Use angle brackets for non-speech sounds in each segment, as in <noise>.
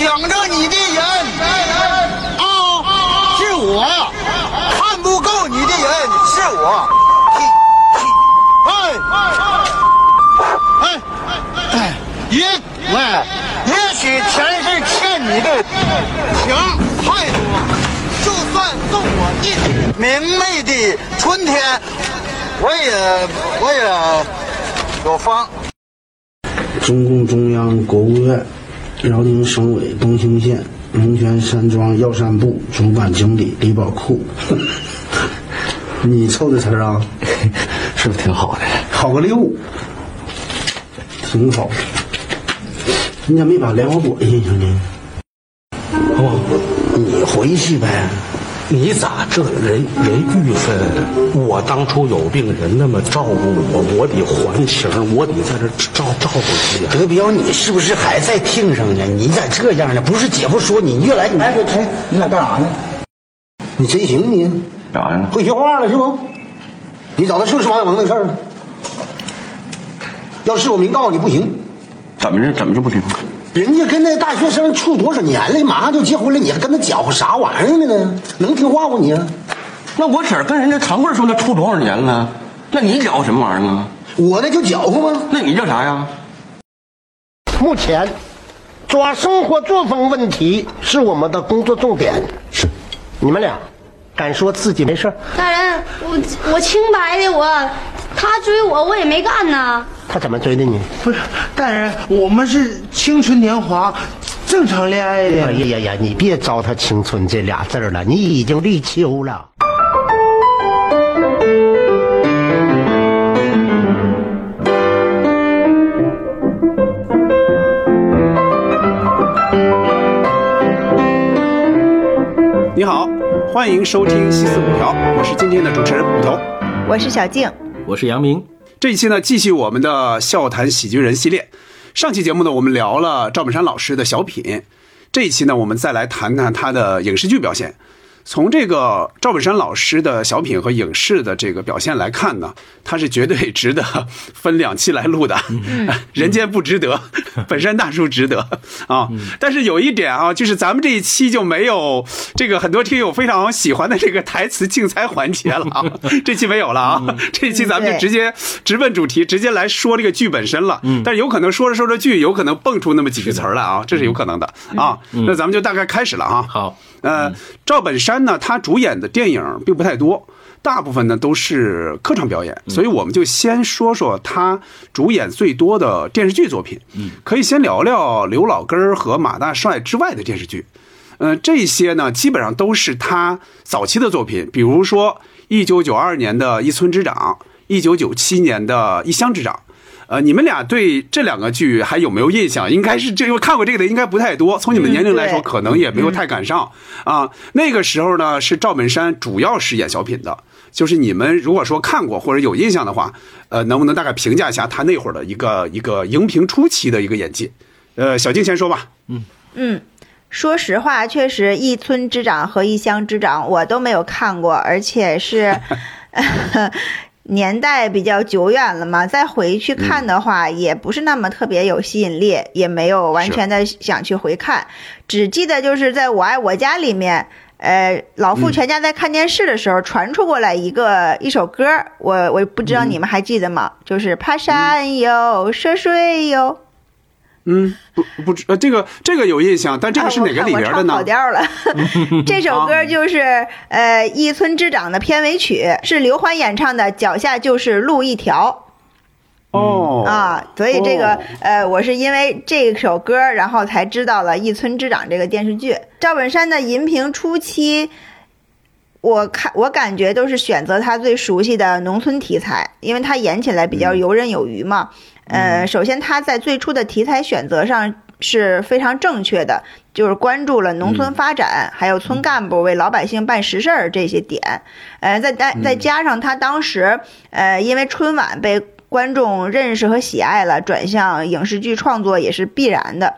想着你的人啊，是我；看不够你的人是我。哎哎哎，也喂，也许前世欠你的情太多，就算送我一明媚的春天，我也我也有方。中共中央、国务院、辽宁省委东兴县龙泉山庄药膳部主管经理李宝库，你凑的词儿啊，<laughs> 是不是挺好的？好个六，挺好。你咋没把莲花果印上呢？哦，你回去呗。你咋这人人郁愤？我当初有病，人那么照顾我，我得还情，我得在这照照顾你。德彪，你是不是还在听上呢？你咋这样呢？不是姐夫说你，你越来你哎哎，你俩干啥呢？你真行你，干啥呀？会学话了是不？你找他是不是王小蒙那事儿？要是我明告诉你不行，怎么着？怎么就不行？人家跟那大学生处多少年了，马上就结婚了，你还跟他搅和啥玩意儿呢？能听话不你？那我婶跟人家长贵说那处多少年了？那你搅和什么玩意儿啊？我那就搅和吗？那你叫啥呀？目前，抓生活作风问题是我们的工作重点。是，你们俩敢说自己没事儿？大人，我我清白的，我他追我，我也没干呢。他怎么追的你？不是，大人，我们是青春年华，正常恋爱的。哎呀呀呀！你别糟蹋“青春”这俩字了，你已经立秋了。你好，欢迎收听《西四五条》，我是今天的主持人捕头。我是小静，我是杨明。这一期呢，继续我们的笑谈喜剧人系列。上期节目呢，我们聊了赵本山老师的小品，这一期呢，我们再来谈谈他的影视剧表现。从这个赵本山老师的小品和影视的这个表现来看呢，他是绝对值得分两期来录的。<laughs> 人间不值得，<laughs> 本山大叔值得啊！但是有一点啊，就是咱们这一期就没有这个很多听友非常喜欢的这个台词竞猜环节了啊，<laughs> 这期没有了啊，这一期咱们就直接直奔主题，直接来说这个剧本身了。但是有可能说着说着剧，有可能蹦出那么几句词儿来啊，这是有可能的啊。那咱们就大概开始了啊。好。呃，赵本山呢，他主演的电影并不太多，大部分呢都是客串表演，所以我们就先说说他主演最多的电视剧作品。嗯，可以先聊聊刘老根儿和马大帅之外的电视剧。嗯，这些呢基本上都是他早期的作品，比如说一九九二年的《一村之长》，一九九七年的《一乡之长》。呃，你们俩对这两个剧还有没有印象？应该是这个看过这个的应该不太多。从你们年龄来说，可能也没有太赶上啊。那个时候呢，是赵本山主要是演小品的。就是你们如果说看过或者有印象的话，呃，能不能大概评价一下他那会儿的一个一个荧屏初期的一个演技？呃，小静先说吧。嗯嗯，说实话，确实《一村之长》和《一乡之长》我都没有看过，而且是。年代比较久远了嘛，再回去看的话，也不是那么特别有吸引力，也没有完全的想去回看，只记得就是在我爱我家里面，呃，老傅全家在看电视的时候传出过来一个一首歌，我我不知道你们还记得吗？就是爬山哟，涉水哟。嗯，不不知呃，这个这个有印象，但这个是哪个里边的呢？<laughs> 跑调了。这首歌就是呃《一村之长》的片尾曲，是刘欢演唱的，《脚下就是路一条》。哦。啊，所以这个呃，我是因为这首歌，然后才知道了《一村之长》这个电视剧。赵本山的银屏初期，我看我感觉都是选择他最熟悉的农村题材，因为他演起来比较游刃有余嘛。呃，首先他在最初的题材选择上是非常正确的，就是关注了农村发展，还有村干部为老百姓办实事儿这些点。呃，再再再加上他当时，呃，因为春晚被观众认识和喜爱了，转向影视剧创作也是必然的。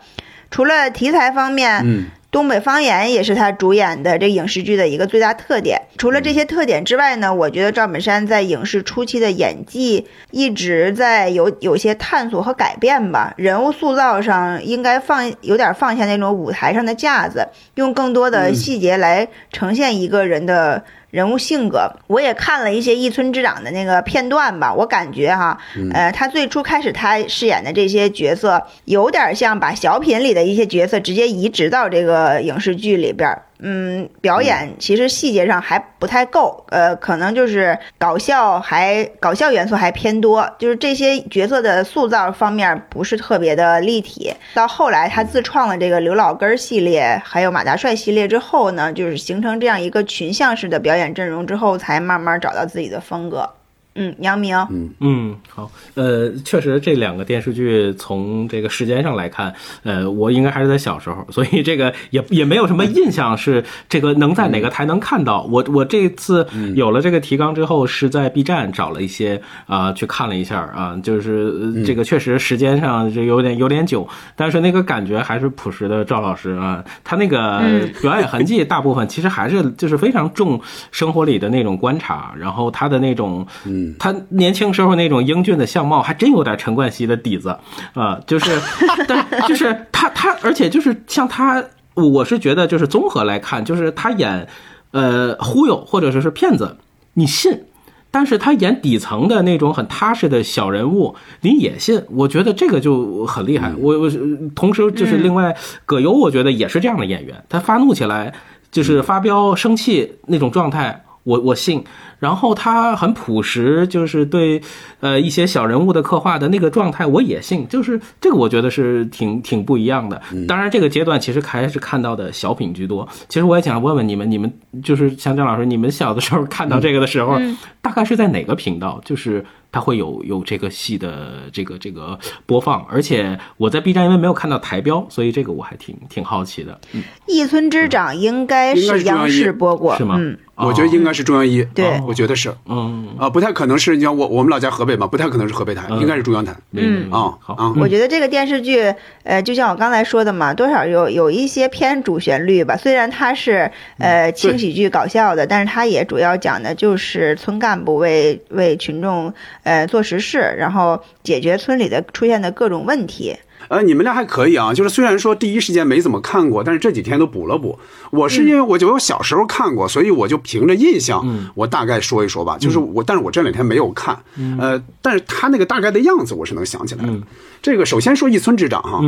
除了题材方面，东北方言也是他主演的这影视剧的一个最大特点。除了这些特点之外呢，我觉得赵本山在影视初期的演技一直在有有些探索和改变吧。人物塑造上应该放有点放下那种舞台上的架子，用更多的细节来呈现一个人的。人物性格，我也看了一些一村之长的那个片段吧，我感觉哈，呃，他最初开始他饰演的这些角色，有点像把小品里的一些角色直接移植到这个影视剧里边。嗯，表演其实细节上还不太够，呃，可能就是搞笑还搞笑元素还偏多，就是这些角色的塑造方面不是特别的立体。到后来他自创了这个刘老根系列，还有马大帅系列之后呢，就是形成这样一个群像式的表演阵容之后，才慢慢找到自己的风格。嗯，杨明，嗯嗯，好，呃，确实这两个电视剧从这个时间上来看，呃，我应该还是在小时候，所以这个也也没有什么印象是这个能在哪个台能看到。我我这次有了这个提纲之后，是在 B 站找了一些啊去看了一下啊，就是这个确实时间上就有点有点久，但是那个感觉还是朴实的赵老师。啊，他那个 <laughs> 表演痕迹大部分其实还是就是非常重生活里的那种观察，然后他的那种嗯。他年轻时候那种英俊的相貌，还真有点陈冠希的底子，啊，就是，但就是他他，而且就是像他，我是觉得就是综合来看，就是他演，呃，忽悠或者说是骗子，你信，但是他演底层的那种很踏实的小人物，你也信，我觉得这个就很厉害。我我同时就是另外葛优，我觉得也是这样的演员，他发怒起来就是发飙生气那种状态，我我信。然后他很朴实，就是对，呃，一些小人物的刻画的那个状态，我也信，就是这个，我觉得是挺挺不一样的。当然，这个阶段其实还是看到的小品居多。其实我也想问问你们，你们就是像张老师，你们小的时候看到这个的时候，大概是在哪个频道？就是它会有有这个戏的这个这个播放。而且我在 B 站因为没有看到台标，所以这个我还挺挺好奇的。一村之长应该是央视播过，是吗？嗯。我觉得应该是中央一，对，我觉得是，嗯。啊，不太可能是，你像我我们老家河北嘛，不太可能是河北台，应该是中央台，嗯啊，好。啊，我觉得这个电视剧，呃，就像我刚才说的嘛，多少有有一些偏主旋律吧，虽然它是呃轻喜剧搞笑的，但是它也主要讲的就是村干部为为群众呃做实事，然后解决村里的出现的各种问题。呃，你们俩还可以啊，就是虽然说第一时间没怎么看过，但是这几天都补了补。我是因为我就我小时候看过，所以我就凭着印象，我大概说一说吧。就是我，但是我这两天没有看，呃，但是他那个大概的样子我是能想起来的。这个首先说一村之长哈。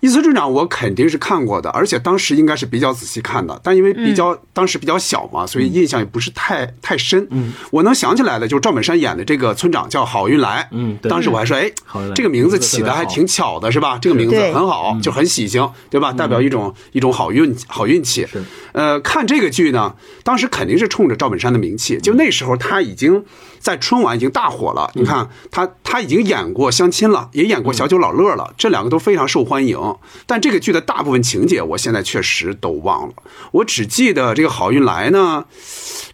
一村之长我肯定是看过的，而且当时应该是比较仔细看的，但因为比较当时比较小嘛，所以印象也不是太太深。嗯，我能想起来的就是赵本山演的这个村长叫郝运来。嗯，当时我还说，哎，这个名字起的还挺巧的，是吧？这个名字很好，就很喜庆，对吧？代表一种一种好运好运气。是，呃，看这个剧呢，当时肯定是冲着赵本山的名气，就那时候他已经。在春晚已经大火了，你看他他已经演过相亲了，也演过小九老乐了，这两个都非常受欢迎。但这个剧的大部分情节，我现在确实都忘了，我只记得这个好运来呢，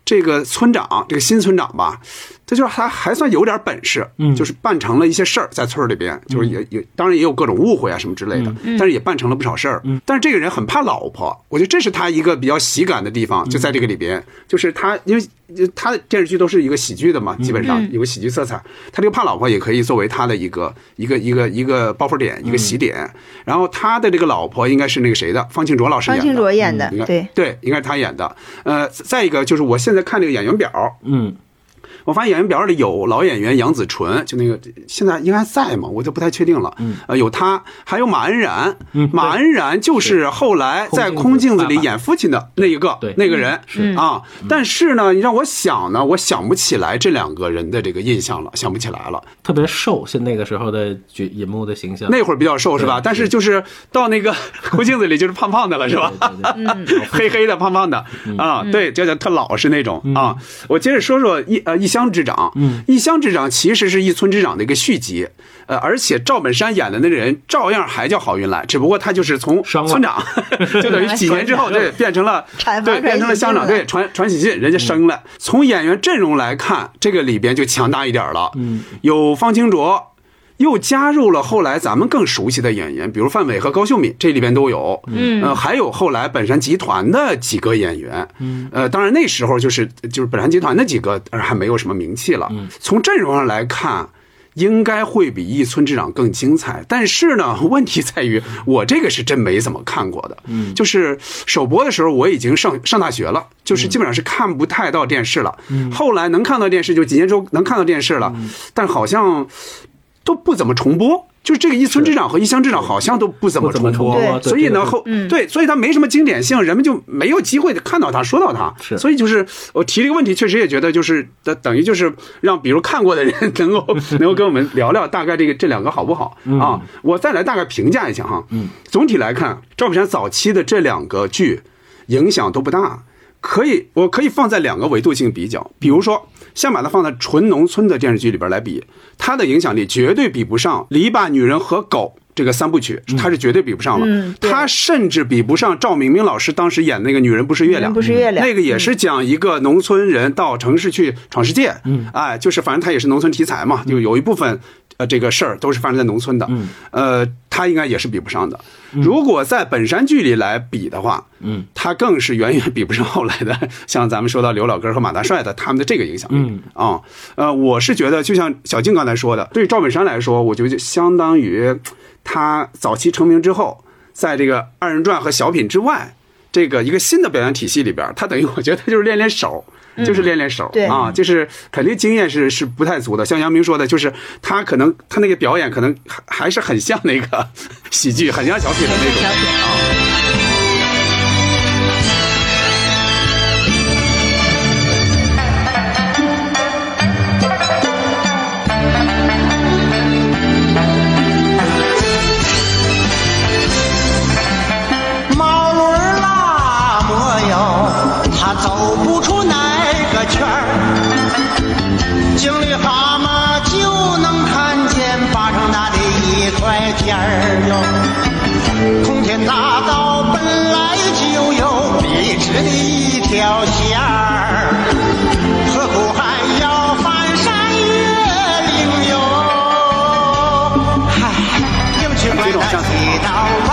这个村长，这个新村长吧。这就是还还算有点本事，嗯，就是办成了一些事儿，在村里边，就是也也当然也有各种误会啊什么之类的，但是也办成了不少事儿。但是这个人很怕老婆，我觉得这是他一个比较喜感的地方，就在这个里边，就是他因为他的电视剧都是一个喜剧的嘛，基本上有个喜剧色彩，他这个怕老婆也可以作为他的一个一个一个一个包袱点，一个喜点。然后他的这个老婆应该是那个谁的，方庆卓老师演的，方庆卓演的，对。对，应该是他演的。呃，再一个就是我现在看这个演员表，嗯。我发现演员表里有老演员杨子纯，就那个现在应该在嘛？我就不太确定了。嗯，呃，有他，还有马恩然。嗯，马恩然就是后来在空镜子里演父亲的那一个，对，那个人是啊。但是呢，你让我想呢，我想不起来这两个人的这个印象了，想不起来了。特别瘦，是那个时候的银幕的形象。那会儿比较瘦是吧？但是就是到那个 <laughs> 空镜子里就是胖胖的了是吧？<laughs> 黑黑的胖胖的啊，对，就叫特老实那种啊。我接着说说一呃一。乡之长，嗯，一乡之长其实是一村之长的一个续集，呃，而且赵本山演的那个人照样还叫郝云来，只不过他就是从村长，<laughs> 就等于几年之后，<laughs> 对，变成了对，变成了乡长，对，传传喜信，人家升了。从演员阵容来看，这个里边就强大一点了，嗯，有方清卓，又加入了后来咱们更熟悉的演员，比如范伟和高秀敏，这里边都有。嗯，呃，还有后来本山集团的几个演员。嗯，呃，当然那时候就是就是本山集团的几个呃还没有什么名气了。嗯，从阵容上来看。应该会比一村之长更精彩，但是呢，问题在于我这个是真没怎么看过的。嗯，就是首播的时候我已经上上大学了，就是基本上是看不太到电视了。嗯，后来能看到电视，就几年之后能看到电视了，嗯但好像都不怎么重播。就是这个一村之长和一乡之长好像都不怎么重播，所以呢后对，所以他没什么经典性，人们就没有机会看到他说到他。是，所以就是我提这个问题，确实也觉得就是等等于就是让比如看过的人能够 <laughs> 能够跟我们聊聊大概这个这两个好不好啊？我再来大概评价一下哈。嗯，总体来看，赵本山早期的这两个剧影响都不大，可以我可以放在两个维度进行比较，比如说。先把它放在纯农村的电视剧里边来比，它的影响力绝对比不上《篱笆女人和狗》这个三部曲，它是绝对比不上了。它甚至比不上赵明明老师当时演那个《女人不是月亮》，不是月亮，那个也是讲一个农村人到城市去闯世界。嗯，哎，就是反正它也是农村题材嘛，就有一部分。呃，这个事儿都是发生在农村的，嗯，呃，它应该也是比不上的。如果在本山剧里来比的话，嗯，他更是远远比不上后来的，<laughs> 像咱们说到刘老根和马大帅的他们的这个影响力啊。呃，我是觉得，就像小静刚才说的，对赵本山来说，我觉得相当于他早期成名之后，在这个二人转和小品之外，这个一个新的表演体系里边，他等于我觉得他就是练练手。就是练练手啊，就是肯定经验是是不太足的。像杨明说的，就是他可能他那个表演可能还还是很像那个喜剧，很像小品的那种啊。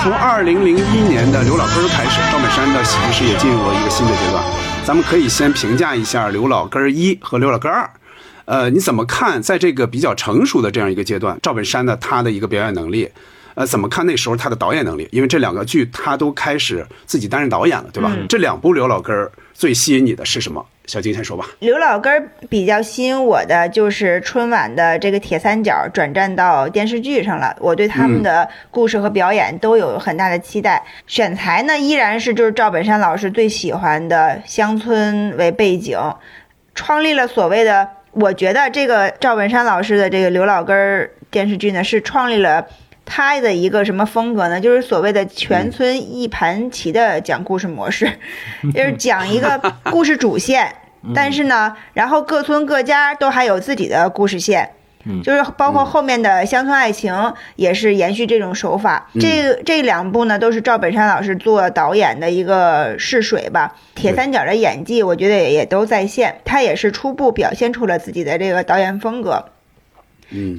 从二零零一年的刘老根开始，赵本山的喜剧事业进入了一个新的阶段。咱们可以先评价一下刘老根一和刘老根二。呃，你怎么看？在这个比较成熟的这样一个阶段，赵本山的他的一个表演能力，呃，怎么看那时候他的导演能力？因为这两个剧他都开始自己担任导演了，对吧？这两部刘老根最吸引你的是什么？小金先说吧。刘老根儿比较吸引我的就是春晚的这个铁三角转战到电视剧上了，我对他们的故事和表演都有很大的期待。选材呢依然是就是赵本山老师最喜欢的乡村为背景，创立了所谓的，我觉得这个赵本山老师的这个刘老根儿电视剧呢是创立了。他的一个什么风格呢？就是所谓的全村一盘棋的讲故事模式，<laughs> 就是讲一个故事主线，但是呢，然后各村各家都还有自己的故事线，就是包括后面的乡村爱情也是延续这种手法。这这两部呢，都是赵本山老师做导演的一个试水吧。铁三角的演技，我觉得也都在线，他也是初步表现出了自己的这个导演风格。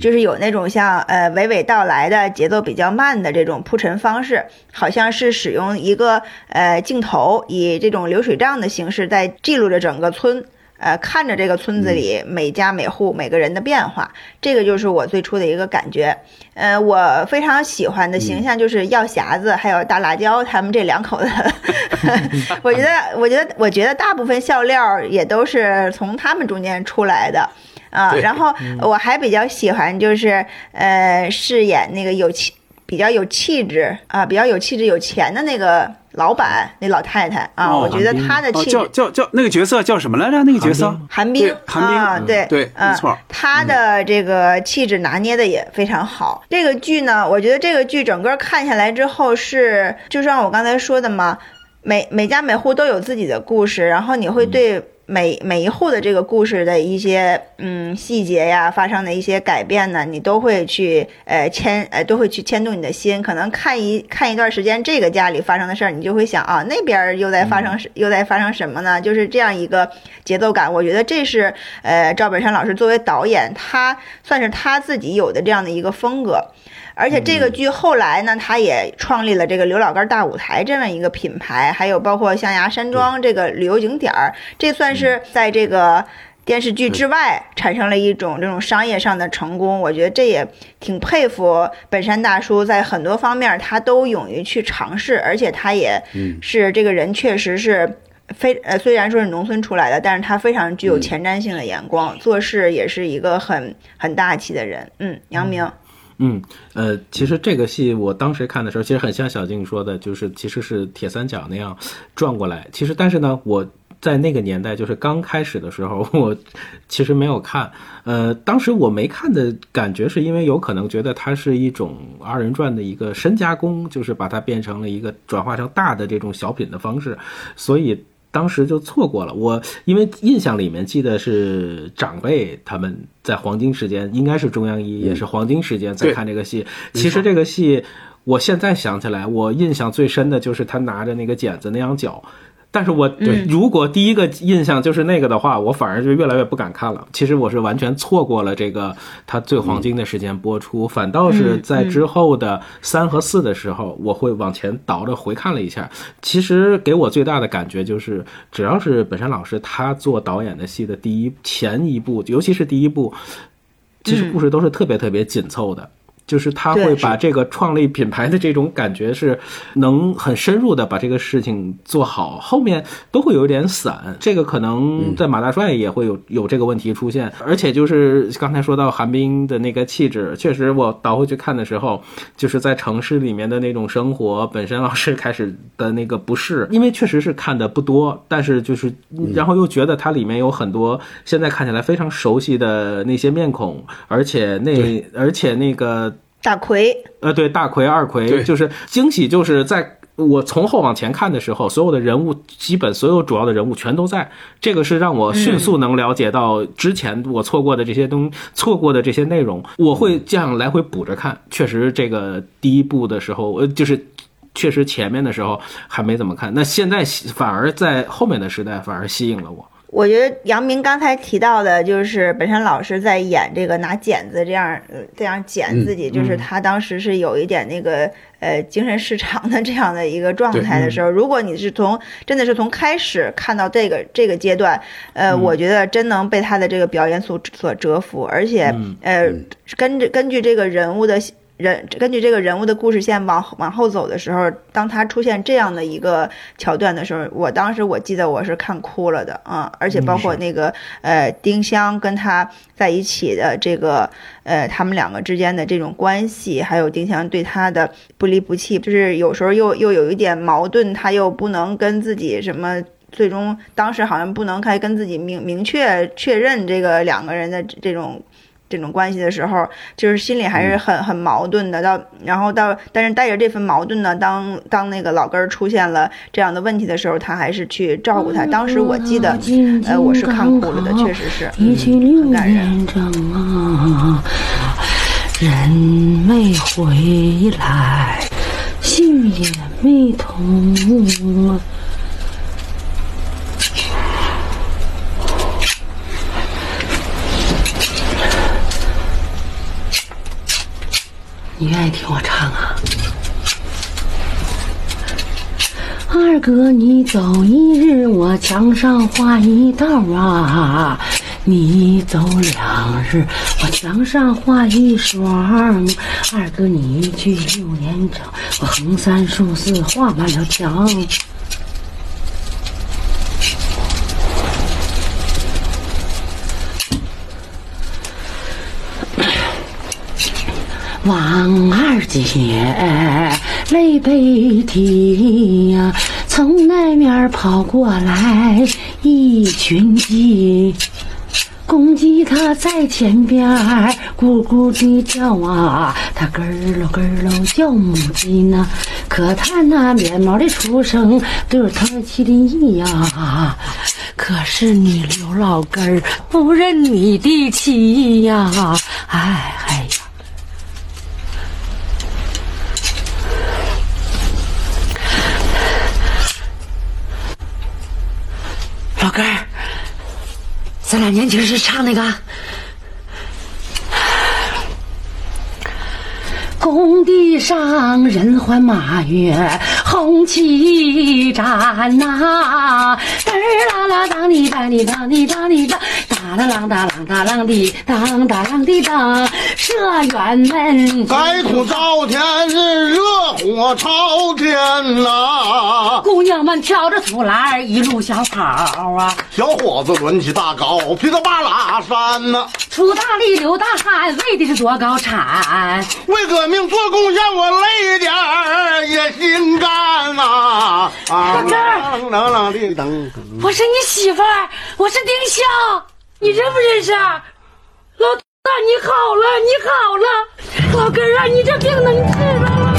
就是有那种像呃娓娓道来的节奏比较慢的这种铺陈方式，好像是使用一个呃镜头，以这种流水账的形式在记录着整个村，呃看着这个村子里每家每户每个人的变化，这个就是我最初的一个感觉。呃，我非常喜欢的形象就是药匣子还有大辣椒他们这两口子，<laughs> 我觉得我觉得我觉得大部分笑料也都是从他们中间出来的。啊，然后我还比较喜欢，就是呃，饰演那个有气、比较有气质啊，比较有气质、有钱的那个老板，那老太太啊，我觉得她的气叫叫叫那个角色叫什么来着？那个角色韩冰，韩冰啊，对对，没错，她的这个气质拿捏的也非常好。这个剧呢，我觉得这个剧整个看下来之后是，就像我刚才说的嘛，每每家每户都有自己的故事，然后你会对。每每一户的这个故事的一些嗯细节呀，发生的一些改变呢，你都会去呃牵呃都会去牵动你的心。可能看一看一段时间这个家里发生的事儿，你就会想啊，那边儿又在发生又在发生什么呢？就是这样一个节奏感。我觉得这是呃赵本山老师作为导演，他算是他自己有的这样的一个风格。而且这个剧后来呢，他也创立了这个刘老根大舞台这么一个品牌，还有包括象牙山庄这个旅游景点儿，这算是在这个电视剧之外产生了一种这种商业上的成功。我觉得这也挺佩服本山大叔，在很多方面他都勇于去尝试，而且他也是这个人确实是非呃虽然说是农村出来的，但是他非常具有前瞻性的眼光，做事也是一个很很大气的人。嗯，杨明。嗯，呃，其实这个戏我当时看的时候，其实很像小静说的，就是其实是铁三角那样转过来。其实，但是呢，我在那个年代，就是刚开始的时候，我其实没有看。呃，当时我没看的感觉，是因为有可能觉得它是一种二人转的一个深加工，就是把它变成了一个转化成大的这种小品的方式，所以。当时就错过了我，因为印象里面记得是长辈他们在黄金时间，应该是中央一也是黄金时间在看这个戏。其实这个戏，我现在想起来，我印象最深的就是他拿着那个剪子那样绞。但是我对如果第一个印象就是那个的话，我反而就越来越不敢看了。其实我是完全错过了这个它最黄金的时间播出，反倒是在之后的三和四的时候，我会往前倒着回看了一下。其实给我最大的感觉就是，只要是本山老师他做导演的戏的第一前一部，尤其是第一部，其实故事都是特别特别紧凑的。就是他会把这个创立品牌的这种感觉是能很深入的把这个事情做好，后面都会有点散。这个可能在马大帅也会有有这个问题出现。而且就是刚才说到韩冰的那个气质，确实我倒回去看的时候，就是在城市里面的那种生活，本身老师开始的那个不适，因为确实是看的不多，但是就是然后又觉得它里面有很多现在看起来非常熟悉的那些面孔，而且那而且那个。大奎，呃，对，大奎、二奎，就是惊喜，就是在我从后往前看的时候，所有的人物，基本所有主要的人物全都在，这个是让我迅速能了解到之前我错过的这些东，错过的这些内容，我会这样来回补着看。确实，这个第一部的时候，呃，就是确实前面的时候还没怎么看，那现在反而在后面的时代反而吸引了我。我觉得杨明刚才提到的，就是本山老师在演这个拿剪子这样这样剪自己，就是他当时是有一点那个呃精神失常的这样的一个状态的时候。如果你是从真的是从开始看到这个这个阶段，呃，我觉得真能被他的这个表演所所折服，而且呃，根着根据这个人物的。人根据这个人物的故事线往往后走的时候，当他出现这样的一个桥段的时候，我当时我记得我是看哭了的啊！而且包括那个呃丁香跟他在一起的这个呃他们两个之间的这种关系，还有丁香对他的不离不弃，就是有时候又又有一点矛盾，他又不能跟自己什么，最终当时好像不能开跟自己明明确确认这个两个人的这种。这种关系的时候，就是心里还是很很矛盾的。到然后到，但是带着这份矛盾呢，当当那个老根儿出现了这样的问题的时候，他还是去照顾他。当时我记得，呃，我是看哭了的，确实是很感人。人没回来，心也没痛。你愿意听我唱啊？二哥，你走一日，我墙上画一道啊；你走两日，我墙上画一双。二哥，你一去六年整，我横三竖四画满了墙。王二姐泪悲啼呀，从那面跑过来一群鸡，公鸡它在前边咕咕地叫啊，它咯咯咯咯叫母鸡呢。可叹那面貌的出生都有它起的意呀，可是你刘老根儿不认你的妻呀，哎哎根儿，咱俩年轻时唱那个。工地上人欢马跃，红旗展呐，嘚啦啦当哩当哩当哩当哩当，哒啦啷哒啷哒啷的当哒啷的当，社员们白土造天是热火朝天呐、姑娘们挑着土篮一路小跑啊，小伙子抡起大镐，劈到八拉山呐、出大力流大汗，为的是多高产。为革命做贡献，我累点儿也心甘干呐、啊！大哥啷啷啷的噔。我是你媳妇儿，我是丁香，你认不认识？老大，你好了，你好了，老根儿啊，你这病能治了，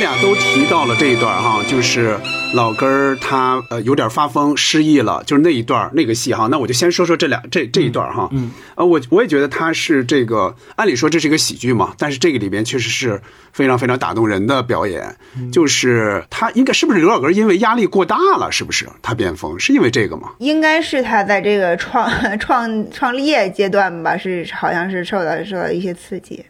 俩都提到了这一段哈，就是老根儿他呃有点发疯失忆了，就是那一段那个戏哈。那我就先说说这俩这这一段哈。嗯。呃，我我也觉得他是这个，按理说这是一个喜剧嘛，但是这个里边确实是非常非常打动人的表演。就是他应该是不是刘老根儿因为压力过大了，是不是他变疯？是因为这个吗？应该是他在这个创创创业阶段吧，是好像是受到受到一些刺激。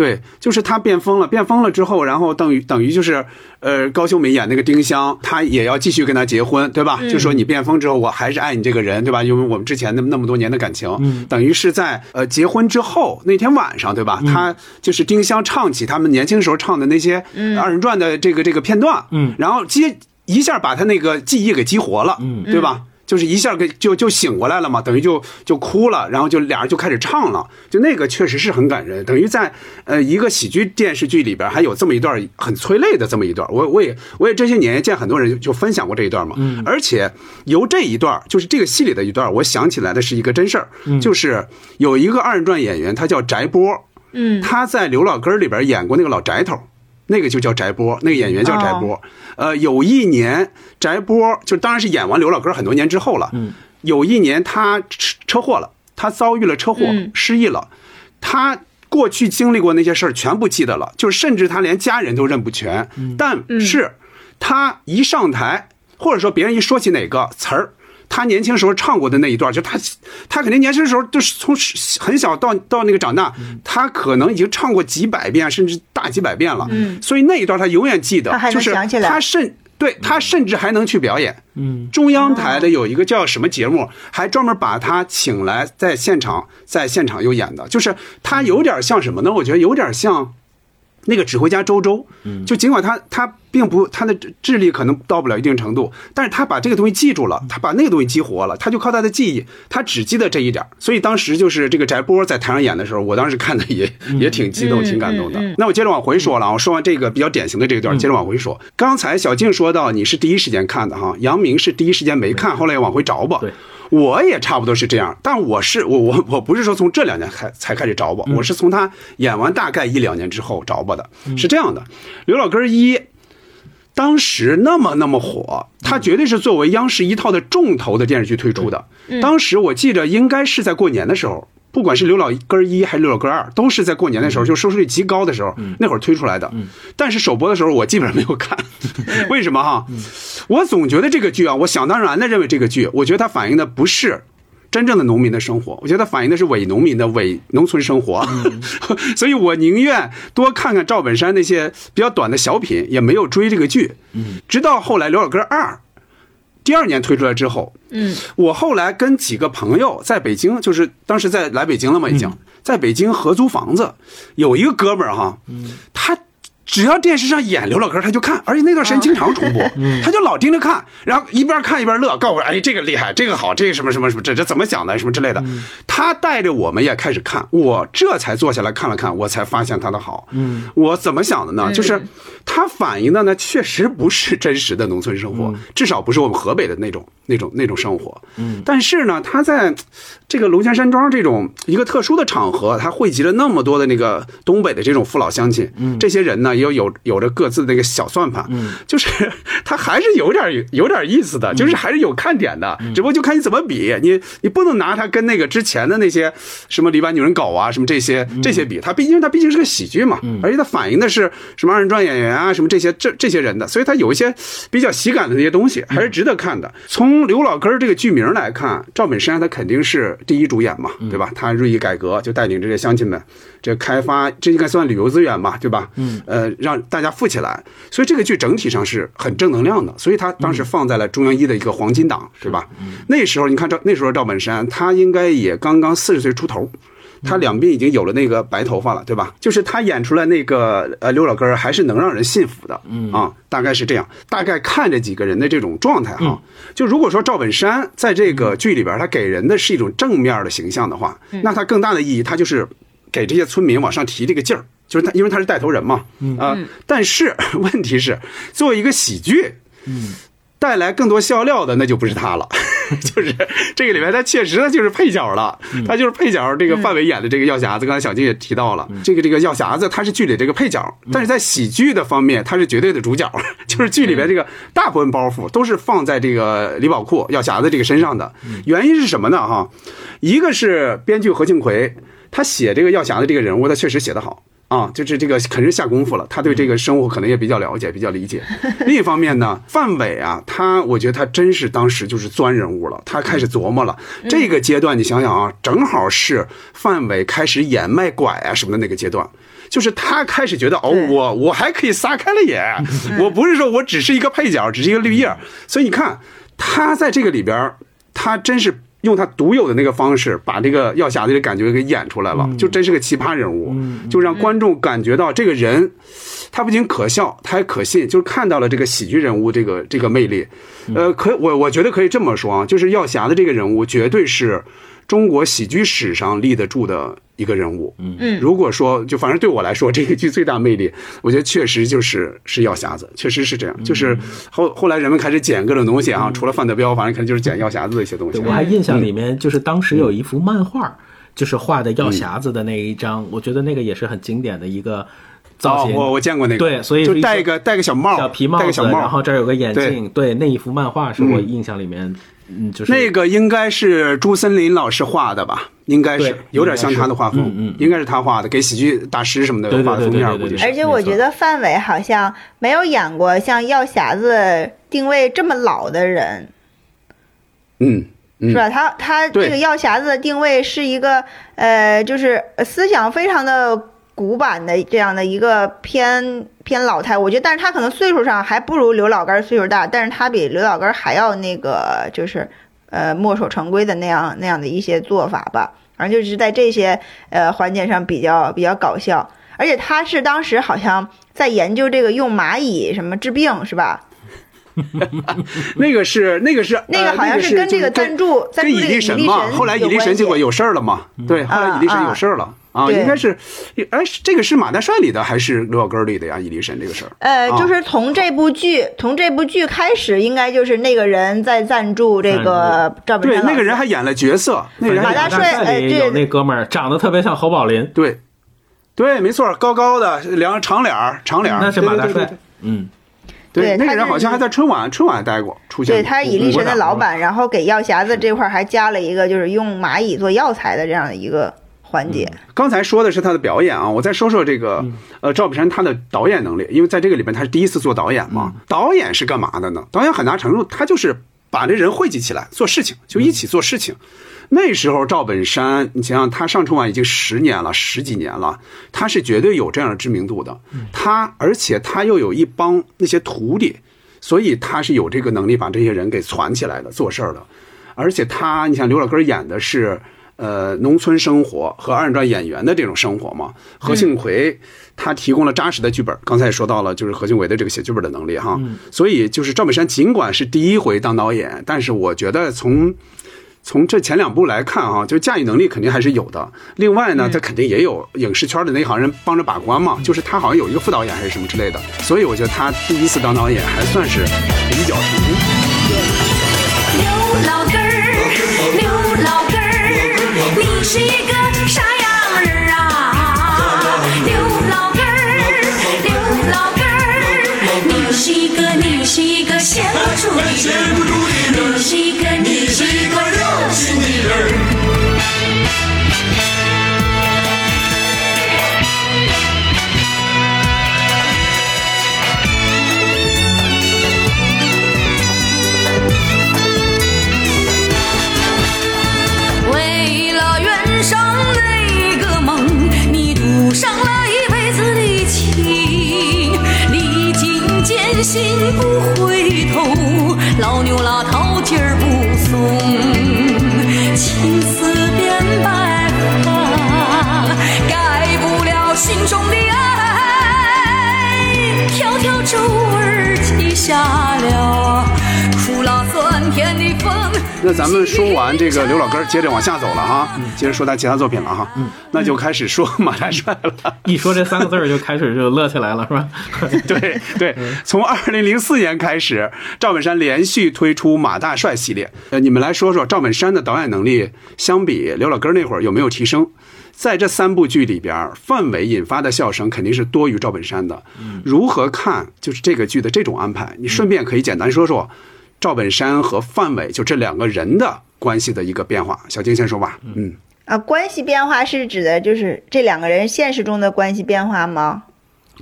对，就是他变疯了，变疯了之后，然后等于等于就是，呃，高秀敏演那个丁香，他也要继续跟他结婚，对吧？就说你变疯之后，我还是爱你这个人，对吧？因为我们之前那么那么多年的感情，嗯，等于是在呃结婚之后那天晚上，对吧？他就是丁香唱起他们年轻时候唱的那些二人转的这个这个片段，嗯，然后接一下把他那个记忆给激活了，嗯，对吧？就是一下给就就醒过来了嘛，等于就就哭了，然后就俩人就开始唱了，就那个确实是很感人，等于在呃一个喜剧电视剧里边还有这么一段很催泪的这么一段，我我也我也这些年见很多人就分享过这一段嘛，而且由这一段就是这个戏里的一段，我想起来的是一个真事儿，就是有一个二人转演员，他叫翟波，嗯，他在刘老根里边演过那个老翟头。那个就叫翟波，那个演员叫翟波。呃，有一年翟波就当然是演完刘老根儿很多年之后了。嗯，有一年他车车祸了，他遭遇了车祸，失忆了。他过去经历过那些事儿全部记得了，就是甚至他连家人都认不全。但是他一上台，或者说别人一说起哪个词儿。他年轻时候唱过的那一段，就他，他肯定年轻时候就是从很小到到那个长大，他可能已经唱过几百遍，甚至大几百遍了。嗯，所以那一段他永远记得，就是他甚对他甚至还能去表演。嗯，中央台的有一个叫什么节目，还专门把他请来在现场，在现场又演的，就是他有点像什么呢？我觉得有点像。那个指挥家周周，就尽管他他并不他的智力可能到不了一定程度，但是他把这个东西记住了，他把那个东西激活了，他就靠他的记忆，他只记得这一点儿所以当时就是这个翟波在台上演的时候，我当时看的也也挺激动、挺感动的。那我接着往回说了啊，我说完这个比较典型的这一段，接着往回说。刚才小静说到你是第一时间看的哈，杨明是第一时间没看，后来又往回找吧。对。我也差不多是这样，但我是我我我不是说从这两年开才开始找吧，我是从他演完大概一两年之后找吧的，是这样的。刘老根儿一当时那么那么火，它绝对是作为央视一套的重头的电视剧推出的。当时我记着应该是在过年的时候。不管是刘老根儿一还是刘老根儿二，都是在过年的时候，就收视率极高的时候，那会儿推出来的。但是首播的时候，我基本上没有看，<laughs> 为什么哈？我总觉得这个剧啊，我想当然的认为这个剧，我觉得它反映的不是真正的农民的生活，我觉得反映的是伪农民的伪农村生活，<laughs> 所以我宁愿多看看赵本山那些比较短的小品，也没有追这个剧。直到后来刘老根二。第二年推出来之后，嗯，我后来跟几个朋友在北京，就是当时在来北京了嘛，已经、在北京合租房子，有一个哥们儿哈，他只要电视上演刘老根，他就看，而且那段时间经常重播，他就老盯着看，然后一边看一边乐，告诉我，哎，这个厉害，这个好，这个什么什么什么，这这怎么想的，什么之类的。他带着我们也开始看，我这才坐下来看了看，我才发现他的好。嗯，我怎么想的呢？就是他反映的呢，确实不是真实的农村生活，至少不是我们河北的那种那种那种生活。嗯，但是呢，他在这个龙泉山庄这种一个特殊的场合，他汇集了那么多的那个东北的这种父老乡亲，这些人呢，也有有有着各自的那个小算盘，就是他还是有点有点意思的，就是还是有看点的，只不过就看你怎么比，你你不能拿他跟那个之前的那些什么篱笆女人狗啊什么这些这些比，他毕竟他毕竟是个喜剧嘛，而且他反映的是什么二人转演员啊什么这些这这些人的，所以他有一些比较喜感的那些东西，还是值得看的。从刘老根儿这个剧名来看，赵本山他肯定是第一主演嘛，对吧？他锐意改革，就带领这些乡亲们，这开发这应该算旅游资源吧，对吧？嗯，呃，让大家富起来，所以这个剧整体上是很正能量的，所以他当时放在了中央一的一个黄金档，对吧？那时候你看赵那时候赵本山他应该也刚刚四十岁出头。他两鬓已经有了那个白头发了，对吧？就是他演出来那个呃刘老根儿还是能让人信服的，嗯啊，大概是这样。大概看这几个人的这种状态哈，就如果说赵本山在这个剧里边他给人的是一种正面的形象的话，那他更大的意义，他就是给这些村民往上提这个劲儿，就是他因为他是带头人嘛，啊，但是问题是作为一个喜剧，嗯。带来更多笑料的那就不是他了，<laughs> 就是这个里面他确实他就是配角了，他就是配角。这个范伟演的这个药匣子，刚才小静也提到了，这个这个药匣子他是剧里这个配角，但是在喜剧的方面他是绝对的主角，就是剧里边这个大部分包袱都是放在这个李宝库药匣子这个身上的。原因是什么呢？哈，一个是编剧何庆魁，他写这个药匣子这个人物，他确实写得好。啊，就是这个肯定下功夫了，他对这个生活可能也比较了解，比较理解。<laughs> 另一方面呢，范伟啊，他我觉得他真是当时就是钻人物了，他开始琢磨了。这个阶段你想想啊，正好是范伟开始演卖拐啊什么的那个阶段，就是他开始觉得哦，我我还可以撒开了演，我不是说我只是一个配角，只是一个绿叶。所以你看他在这个里边，他真是。用他独有的那个方式，把这个药匣子的感觉给演出来了，就真是个奇葩人物，就让观众感觉到这个人，他不仅可笑，他还可信，就是看到了这个喜剧人物这个这个魅力。呃，可我我觉得可以这么说啊，就是药匣子这个人物绝对是中国喜剧史上立得住的。一个人物，嗯嗯，如果说就反正对我来说，这个剧最大魅力，我觉得确实就是是药匣子，确实是这样。就是后后来人们开始捡各种东西啊，除了范德彪，反正可能就是捡药匣子的一些东西。我还印象里面就是当时有一幅漫画，就是画的药匣子的那一张，我觉得那个也是很经典的一个造型。我我见过那个，对，所以就戴一个戴个小帽，小皮帽，戴个小帽，然后这儿有个眼镜。对，那一幅漫画是我印象里面。嗯，就是那个应该是朱森林老师画的吧？应该是有点像他的画风，嗯，应该是他画的，给喜剧大师什么的画的封面，估计是。而且我觉得范伟好像没有演过像药匣子定位这么老的人，嗯，是吧？他他这个药匣子的定位是一个呃，就是思想非常的。古板的这样的一个偏偏老态，我觉得，但是他可能岁数上还不如刘老根岁数大，但是他比刘老根还要那个，就是呃墨守成规的那样那样的一些做法吧，反正就是在这些呃环节上比较比较搞笑，而且他是当时好像在研究这个用蚂蚁什么治病是吧？<laughs> 那个是那个是那个好像是跟这个赞助跟蚁力神嘛，后来蚁力神结果有事儿了嘛，对，后来蚁力神有事儿了。啊，应该是，哎，这个是马大帅里的还是刘老根里的呀？伊力神这个事儿，呃，就是从这部剧，从这部剧开始，应该就是那个人在赞助这个赵本山。对，那个人还演了角色，那个人马大帅里有那哥们儿长得特别像侯宝林，对，对，没错，高高的，两长脸儿，长脸儿，那是马大帅，嗯，对，那个人好像还在春晚春晚待过，出现。对，他是蚁力神的老板，然后给药匣子这块还加了一个，就是用蚂蚁做药材的这样的一个。环节，刚才说的是他的表演啊，我再说说这个，呃，赵本山他的导演能力，因为在这个里面他是第一次做导演嘛。导演是干嘛的呢？导演很大程度他就是把这人汇集起来做事情，就一起做事情。那时候赵本山，你想想他上春晚已经十年了，十几年了，他是绝对有这样的知名度的。他而且他又有一帮那些徒弟，所以他是有这个能力把这些人给攒起来的，做事儿的。而且他，你像刘老根演的是。呃农村生活和二人转演员的这种生活嘛。何庆魁他提供了扎实的剧本，刚才也说到了，就是何庆魁的这个写剧本的能力哈。所以就是赵本山尽管是第一回当导演，但是我觉得从从这前两部来看啊，就驾驭能力肯定还是有的。另外呢，他肯定也有影视圈的那行人帮着把关嘛，就是他好像有一个副导演还是什么之类的，所以我觉得他第一次当导演还算是比较成功。是一个啥样人啊？刘老根儿，刘老根儿，你是一个，你是一个闲不住的人，心不回头，老牛拉套劲儿不那咱们说完这个刘老根儿，接着往下走了哈，接着说他其他作品了哈，那就开始说马大帅了。<laughs> 一说这三个字儿就开始就乐起来了，是吧？<laughs> 对对，从二零零四年开始，赵本山连续推出马大帅系列。呃，你们来说说赵本山的导演能力，相比刘老根那会儿有没有提升？在这三部剧里边，范伟引发的笑声肯定是多于赵本山的。如何看就是这个剧的这种安排？你顺便可以简单说说赵本山和范伟就这两个人的关系的一个变化。小金先说吧。嗯，啊，关系变化是指的就是这两个人现实中的关系变化吗？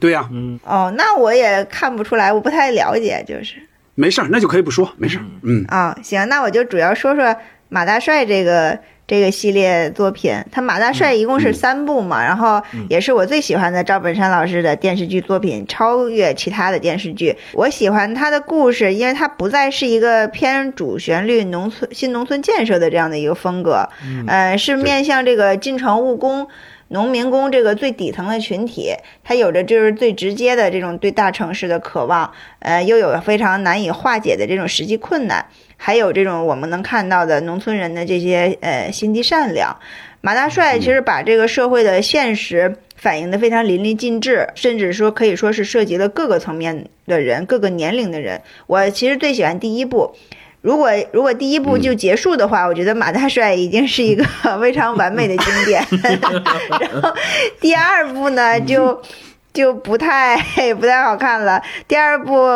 对呀、嗯哦，那我也看不出来，我不太了解，就是没事儿，那就可以不说，没事儿。嗯，啊、行，那我就主要说说马大帅这个这个系列作品。他马大帅一共是三部嘛，然后也是我最喜欢的赵本山老师的电视剧作品，超越其他的电视剧。我喜欢他的故事，因为他不再是一个偏主旋律农村新农村建设的这样的一个风格，呃，是面向这个进城务工。农民工这个最底层的群体，他有着就是最直接的这种对大城市的渴望，呃，又有非常难以化解的这种实际困难，还有这种我们能看到的农村人的这些呃心地善良。马大帅其实把这个社会的现实反映的非常淋漓尽致，甚至说可以说是涉及了各个层面的人、各个年龄的人。我其实最喜欢第一部。如果如果第一部就结束的话，我觉得马大帅已经是一个 <laughs> 非常完美的经典。<laughs> 然后第二部呢，就就不太不太好看了。第二部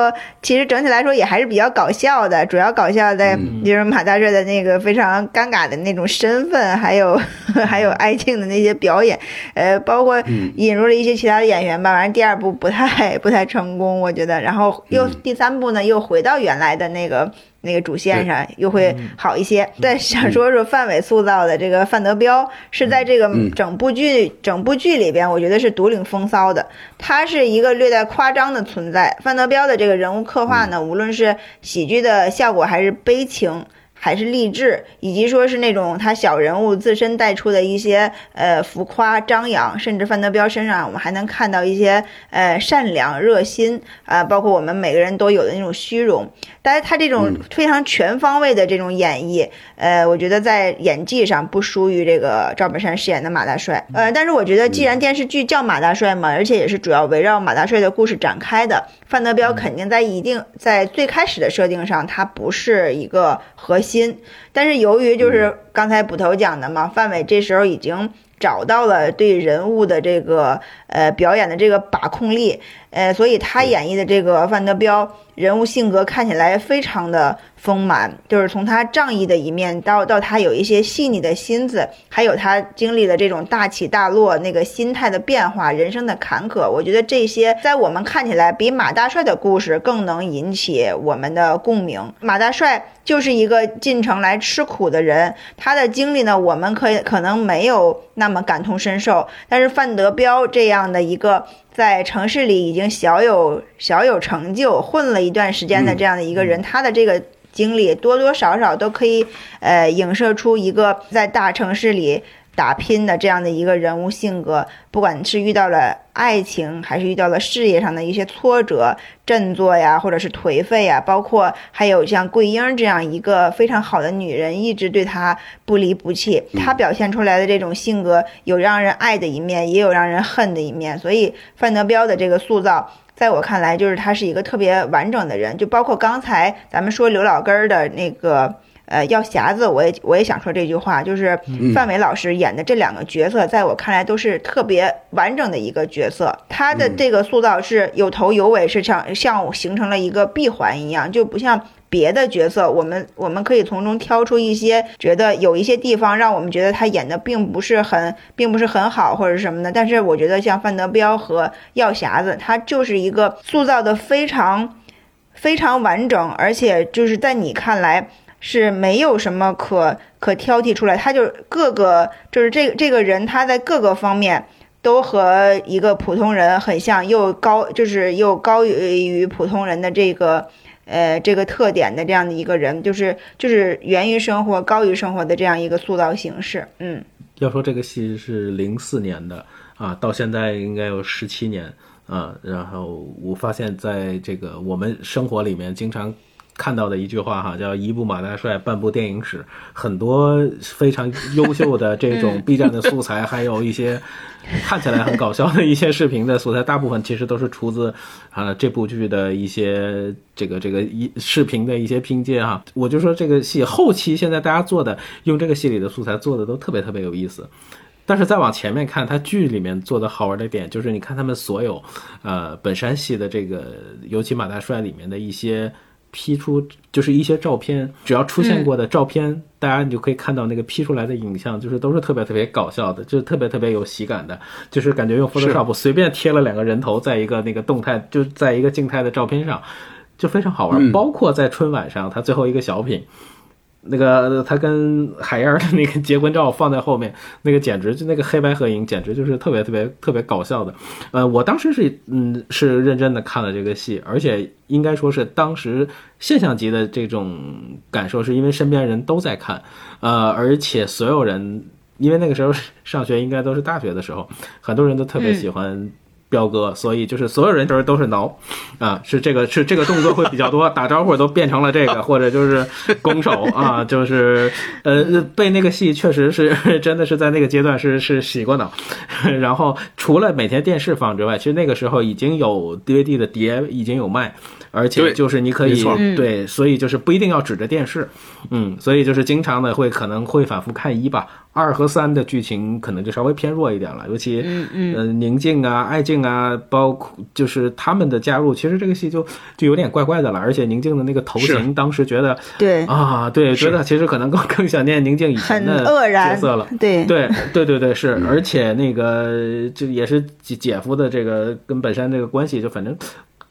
其实整体来说也还是比较搞笑的，主要搞笑的就是马大帅的那个非常尴尬的那种身份，还有 <laughs> 还有爱情的那些表演，呃，包括引入了一些其他的演员吧。反正第二部不太不太成功，我觉得。然后又第三部呢，又回到原来的那个。那个主线上又会好一些。再想说说范伟塑造的这个范德彪，是在这个整部剧整部剧里边，我觉得是独领风骚的。他是一个略带夸张的存在。范德彪的这个人物刻画呢，无论是喜剧的效果，还是悲情。还是励志，以及说是那种他小人物自身带出的一些呃浮夸张扬，甚至范德彪身上我们还能看到一些呃善良热心啊、呃，包括我们每个人都有的那种虚荣。但是他这种非常全方位的这种演绎，呃，我觉得在演技上不输于这个赵本山饰演的马大帅。呃，但是我觉得既然电视剧叫马大帅嘛，而且也是主要围绕马大帅的故事展开的，范德彪肯定在一定在最开始的设定上，他不是一个核心。但是由于就是刚才捕头讲的嘛，范伟这时候已经找到了对人物的这个呃表演的这个把控力，呃，所以他演绎的这个范德彪人物性格看起来非常的丰满，就是从他仗义的一面到到他有一些细腻的心思，还有他经历的这种大起大落那个心态的变化，人生的坎坷，我觉得这些在我们看起来比马大帅的故事更能引起我们的共鸣。马大帅。就是一个进城来吃苦的人，他的经历呢，我们可以可能没有那么感同身受，但是范德彪这样的一个在城市里已经小有小有成就、混了一段时间的这样的一个人，他的这个经历，多多少少都可以呃影射出一个在大城市里打拼的这样的一个人物性格。不管是遇到了爱情，还是遇到了事业上的一些挫折、振作呀，或者是颓废呀，包括还有像桂英这样一个非常好的女人，一直对他不离不弃。她表现出来的这种性格，有让人爱的一面，也有让人恨的一面。所以范德彪的这个塑造。在我看来，就是他是一个特别完整的人，就包括刚才咱们说刘老根儿的那个呃药匣子，我也我也想说这句话，就是范伟老师演的这两个角色，在我看来都是特别完整的一个角色。他的这个塑造是有头有尾，是像像形成了一个闭环一样，就不像。别的角色，我们我们可以从中挑出一些觉得有一些地方让我们觉得他演的并不是很，并不是很好或者什么的。但是我觉得像范德彪和药匣子，他就是一个塑造的非常非常完整，而且就是在你看来是没有什么可可挑剔出来。他就各个就是这这个人他在各个方面都和一个普通人很像，又高就是又高于于普通人的这个。呃，这个特点的这样的一个人，就是就是源于生活、高于生活的这样一个塑造形式。嗯，要说这个戏是零四年的啊，到现在应该有十七年啊。然后我发现，在这个我们生活里面经常看到的一句话哈，叫“一部马大帅，半部电影史”，很多非常优秀的这种 B 站的素材，还有一些。看起来很搞笑的一些视频的素材，大部分其实都是出自啊这部剧的一些这个这个一视频的一些拼接哈。我就说这个戏后期现在大家做的用这个戏里的素材做的都特别特别有意思，但是再往前面看，它剧里面做的好玩的点就是你看他们所有呃本山系的这个，尤其马大帅里面的一些。P 出就是一些照片，只要出现过的照片，大家你就可以看到那个 P 出来的影像，就是都是特别特别搞笑的，就是特别特别有喜感的，就是感觉用 Photoshop 随便贴了两个人头在一个那个动态，就在一个静态的照片上，就非常好玩。包括在春晚上，他最后一个小品。那个他跟海燕的那个结婚照放在后面，那个简直就那个黑白合影，简直就是特别特别特别搞笑的。呃，我当时是嗯是认真的看了这个戏，而且应该说是当时现象级的这种感受，是因为身边人都在看，呃，而且所有人因为那个时候上学应该都是大学的时候，很多人都特别喜欢。彪哥，所以就是所有人都都是挠，啊，是这个是这个动作会比较多，打招呼都变成了这个，<laughs> 或者就是拱手啊，就是呃被那个戏确实是 <laughs> 真的是在那个阶段是是洗过脑，<laughs> 然后除了每天电视放之外，其实那个时候已经有 DVD 的碟已经有卖。而且就是你可以对，所以就是不一定要指着电视，嗯，所以就是经常的会可能会反复看一吧，二和三的剧情可能就稍微偏弱一点了，尤其嗯嗯。宁静啊、爱静啊，包括就是他们的加入，其实这个戏就就有点怪怪的了。而且宁静的那个头型，当时觉得对。啊，对，觉得其实可能更更想念宁静以前的角色了，对。对对对对是，而且那个就也是姐姐夫的这个跟本山这个关系，就反正。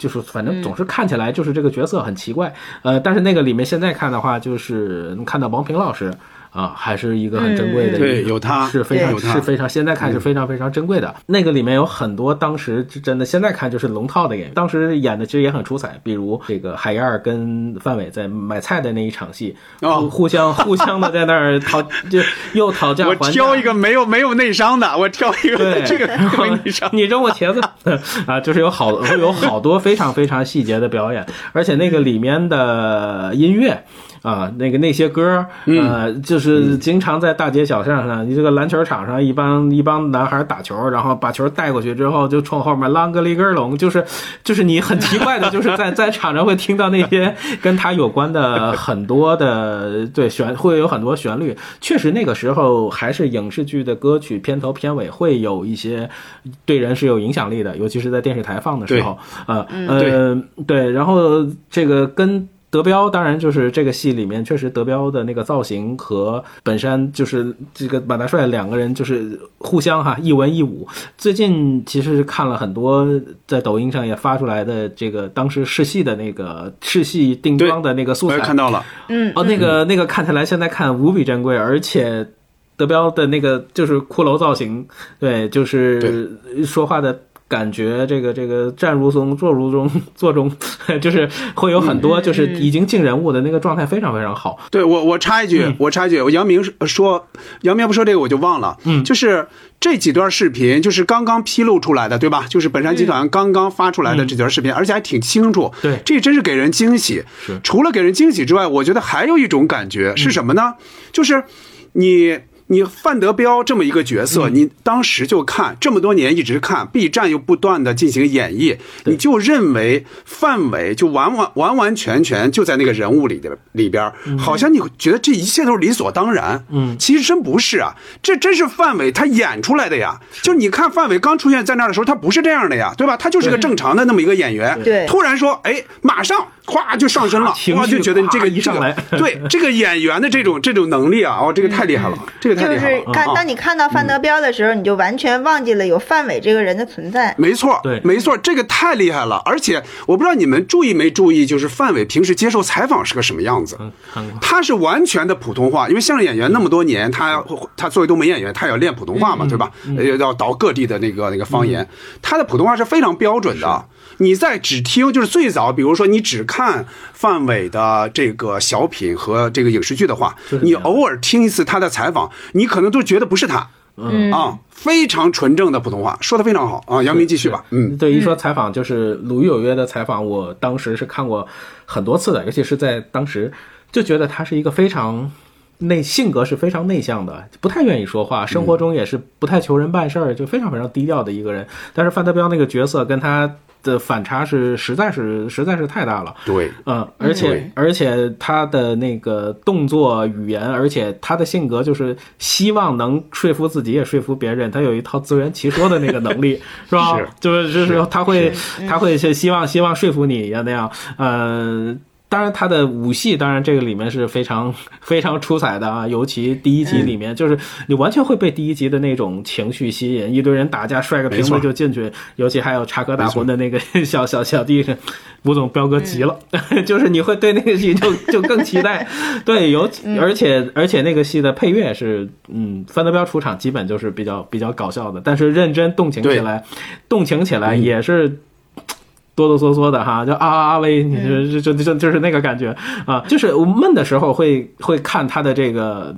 就是反正总是看起来就是这个角色很奇怪，呃，但是那个里面现在看的话，就是能看到王平老师。啊，还是一个很珍贵的，对，有他是非常是非常，现在看是非常非常珍贵的。那个里面有很多当时真的，现在看就是龙套的演员，当时演的其实也很出彩。比如这个海燕儿跟范伟在买菜的那一场戏，互 <laughs> 互相互相的在那儿讨，就又讨价还价。我挑一个没有没有内伤的，我挑一个这个没内伤。<laughs> 你扔我茄子啊，就是有好有好多非常非常细节的表演，而且那个里面的音乐。啊，那个那些歌呃，就是经常在大街小巷上，你这个篮球场上，一帮一帮男孩打球，然后把球带过去之后，就冲后面啷个里个隆，就是就是你很奇怪的，就是在 <laughs> 在场上会听到那些跟他有关的很多的对旋，会有很多旋律。确实那个时候还是影视剧的歌曲片头片尾会有一些对人是有影响力的，尤其是在电视台放的时候，呃呃对，然后这个跟。德彪当然就是这个戏里面，确实德彪的那个造型和本山就是这个马大帅两个人就是互相哈一文一武。最近其实是看了很多在抖音上也发出来的这个当时试戏的那个试戏定妆的那个素材，看到了，嗯，哦，那个那个看起来现在看无比珍贵，而且德彪的那个就是骷髅造型，对，就是说话的。感觉这个这个站如松，坐如钟，坐中，<laughs> 就是会有很多就是已经进人物的那个状态非常非常好。对我，我插一句，我插一句，我杨明说，杨明不说这个我就忘了，嗯，就是这几段视频，就是刚刚披露出来的，对吧？就是本山集团刚刚发出来的这段视频，而且还挺清楚，对，这真是给人惊喜。是，除了给人惊喜之外，我觉得还有一种感觉是什么呢？就是你。你范德彪这么一个角色，你当时就看这么多年一直看 B 站又不断的进行演绎，你就认为范伟就完完完完全全就在那个人物里的里边，好像你觉得这一切都是理所当然。嗯，其实真不是啊，这真是范伟他演出来的呀。就你看范伟刚出现在那儿的时候，他不是这样的呀，对吧？他就是个正常的那么一个演员。对，突然说，哎，马上咵就上身了，<laughs> 哇，就觉得你这个一上来，对这个演员的这种这种能力啊，哦，这个太厉害了，这个。就是看当你看到范德彪的时候，你就完全忘记了有范伟这个人的存在。没错，对，没错，这个太厉害了。而且我不知道你们注意没注意，就是范伟平时接受采访是个什么样子。他是完全的普通话，因为相声演员那么多年，他他作为东北演员，他要练普通话嘛，对吧？要倒各地的那个那个方言，他的普通话是非常标准的。你在只听，就是最早，比如说你只看范伟的这个小品和这个影视剧的话，你偶尔听一次他的采访，你可能都觉得不是他。嗯啊，非常纯正的普通话，说的非常好啊！杨明继续吧。嗯，对，一说采访，就是《鲁豫有约》的采访，我当时是看过很多次的，尤其是在当时就觉得他是一个非常内性格是非常内向的，不太愿意说话，生活中也是不太求人办事儿，就非常非常低调的一个人。但是范德彪那个角色跟他。的反差是实在是实在是太大了，对，嗯，而且而且他的那个动作语言，而且他的性格就是希望能说服自己也说服别人，他有一套自圆其说的那个能力，<laughs> 是吧？就是就是他会他会是希望希望说服你呀那样，呃。当然，他的武戏当然这个里面是非常 <laughs> 非常出彩的啊，尤其第一集里面，就是你完全会被第一集的那种情绪吸引，一堆人打架摔个瓶子就进去，尤其还有插科打诨的那个 <laughs> 小小小弟，吴总彪哥急了，<laughs> 就是你会对那个戏就就更期待。对，尤而且而且那个戏的配乐是，嗯，范德彪出场基本就是比较比较搞笑的，但是认真动情起来，动情起来也是。哆哆嗦嗦的哈，就啊啊啊喂，你就就就就是那个感觉。啊，就是我闷的时候会会看他的这个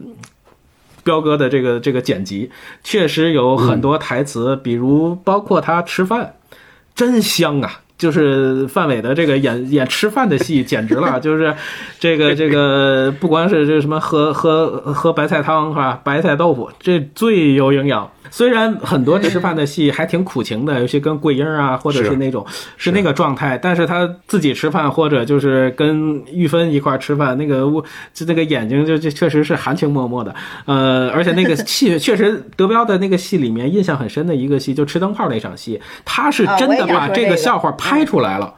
彪哥的这个这个剪辑，确实有很多台词，比如包括他吃饭，真香啊！就是范伟的这个演演吃饭的戏，简直了，<laughs> 就是这个这个，不光是这什么喝喝喝白菜汤是吧？白菜豆腐这最有营养。虽然很多吃饭的戏还挺苦情的，尤其跟桂英啊，或者是那种是那个状态，但是他自己吃饭或者就是跟玉芬一块吃饭，那个我就那个眼睛就就确实是含情脉脉的。呃，而且那个戏 <laughs> 确实德彪的那个戏里面印象很深的一个戏，就吃灯泡那场戏，他是真的把这个笑话拍猜出来了。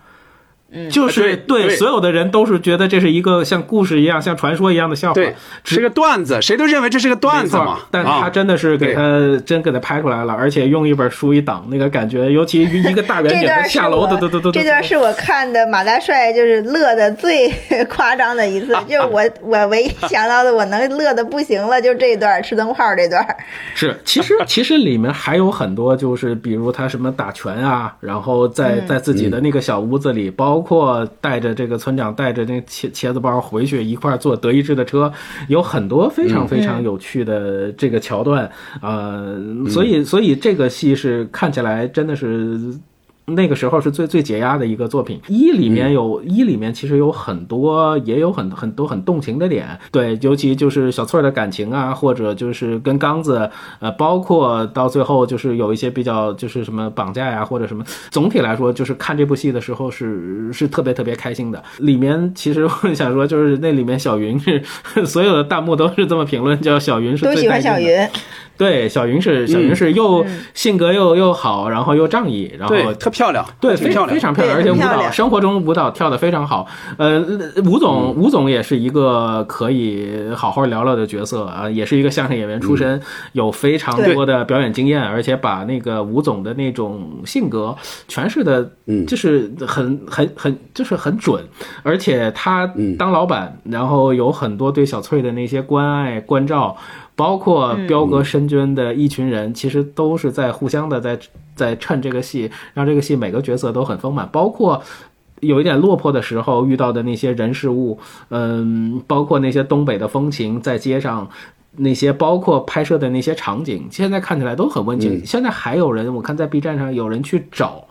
就是对所有的人都是觉得这是一个像故事一样、像传说一样的笑话，对，是个段子，谁都认为这是个段子嘛。但他真的是给他真给他拍出来了，而且用一本书一挡，那个感觉，尤其一个大远景下楼，都都都都。这段是我看的马大帅就是乐的最夸张的一次，<laughs> 就是我我唯一想到的我能乐的不行了，就这段吃灯泡这段。是，其实 <laughs> 其实里面还有很多，就是比如他什么打拳啊，然后在在自己的那个小屋子里包。或带着这个村长带着那茄茄子包回去一块坐德意志的车，有很多非常非常有趣的这个桥段，呃，所以所以这个戏是看起来真的是。那个时候是最最解压的一个作品。一里面有一里面其实有很多，也有很很多很动情的点。对，尤其就是小翠儿的感情啊，或者就是跟刚子，呃，包括到最后就是有一些比较就是什么绑架呀，或者什么。总体来说，就是看这部戏的时候是是特别特别开心的。里面其实我想说，就是那里面小云是 <laughs> 所有的弹幕都是这么评论，叫小云是都喜欢小云。对，小云是小云是又性格又又好，然后又仗义，然后特漂亮，对，非常非常漂亮，而且舞蹈生活中舞蹈跳得非常好。呃，吴总吴总也是一个可以好好聊聊的角色啊，也是一个相声演员出身，有非常多的表演经验，而且把那个吴总的那种性格诠释的，就是很很很就是很准，而且他当老板，然后有很多对小翠的那些关爱关照。包括彪哥身边的一群人，其实都是在互相的在在衬这个戏，让这个戏每个角色都很丰满，包括。有一点落魄的时候遇到的那些人事物，嗯，包括那些东北的风情，在街上那些，包括拍摄的那些场景，现在看起来都很温情。现在还有人，我看在 B 站上有人去找，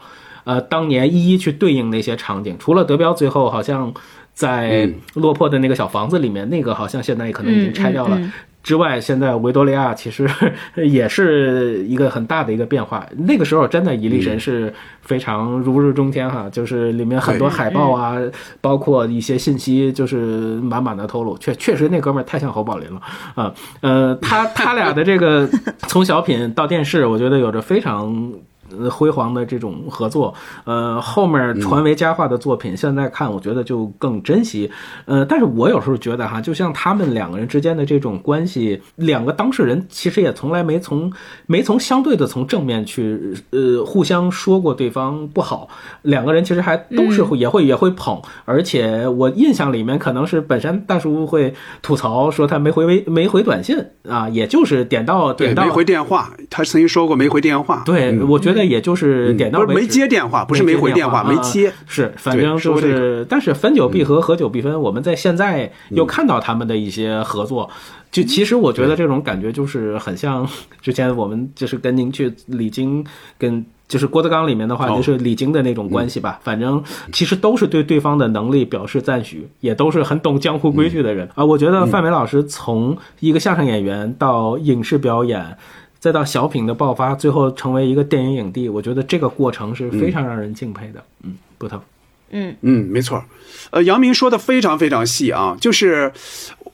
呃，当年一一去对应那些场景。除了德彪最后好像在落魄的那个小房子里面，那个好像现在可能已经拆掉了。之外，现在维多利亚其实 <laughs> 也是一个很大的一个变化。那个时候真的伊利神是非常如日中天哈，就是里面很多海报啊，包括一些信息，就是满满的透露。确确实那哥们儿太像侯宝林了啊，呃，他他俩的这个 <laughs> 从小品到电视，我觉得有着非常。呃，辉煌的这种合作，呃，后面传为佳话的作品，现在看我觉得就更珍惜。呃，但是我有时候觉得哈，就像他们两个人之间的这种关系，两个当事人其实也从来没从没从相对的从正面去呃互相说过对方不好。两个人其实还都是会也会也会捧，而且我印象里面可能是本山大叔会吐槽说他没回微没回短信啊，也就是点到点到没回电话，他曾经说过没回电话。对，我觉得。那也就是点到为止，没接电话，不是没回电话，没接，是反正就是。但是分久必合，合久必分。我们在现在又看到他们的一些合作，就其实我觉得这种感觉就是很像之前我们就是跟您去李菁跟就是郭德纲里面的话，就是李菁的那种关系吧。反正其实都是对对方的能力表示赞许，也都是很懂江湖规矩的人啊。我觉得范伟老师从一个相声演员到影视表演。再到小品的爆发，最后成为一个电影影帝，我觉得这个过程是非常让人敬佩的。嗯，不疼。嗯嗯，没错。呃，杨明说的非常非常细啊，就是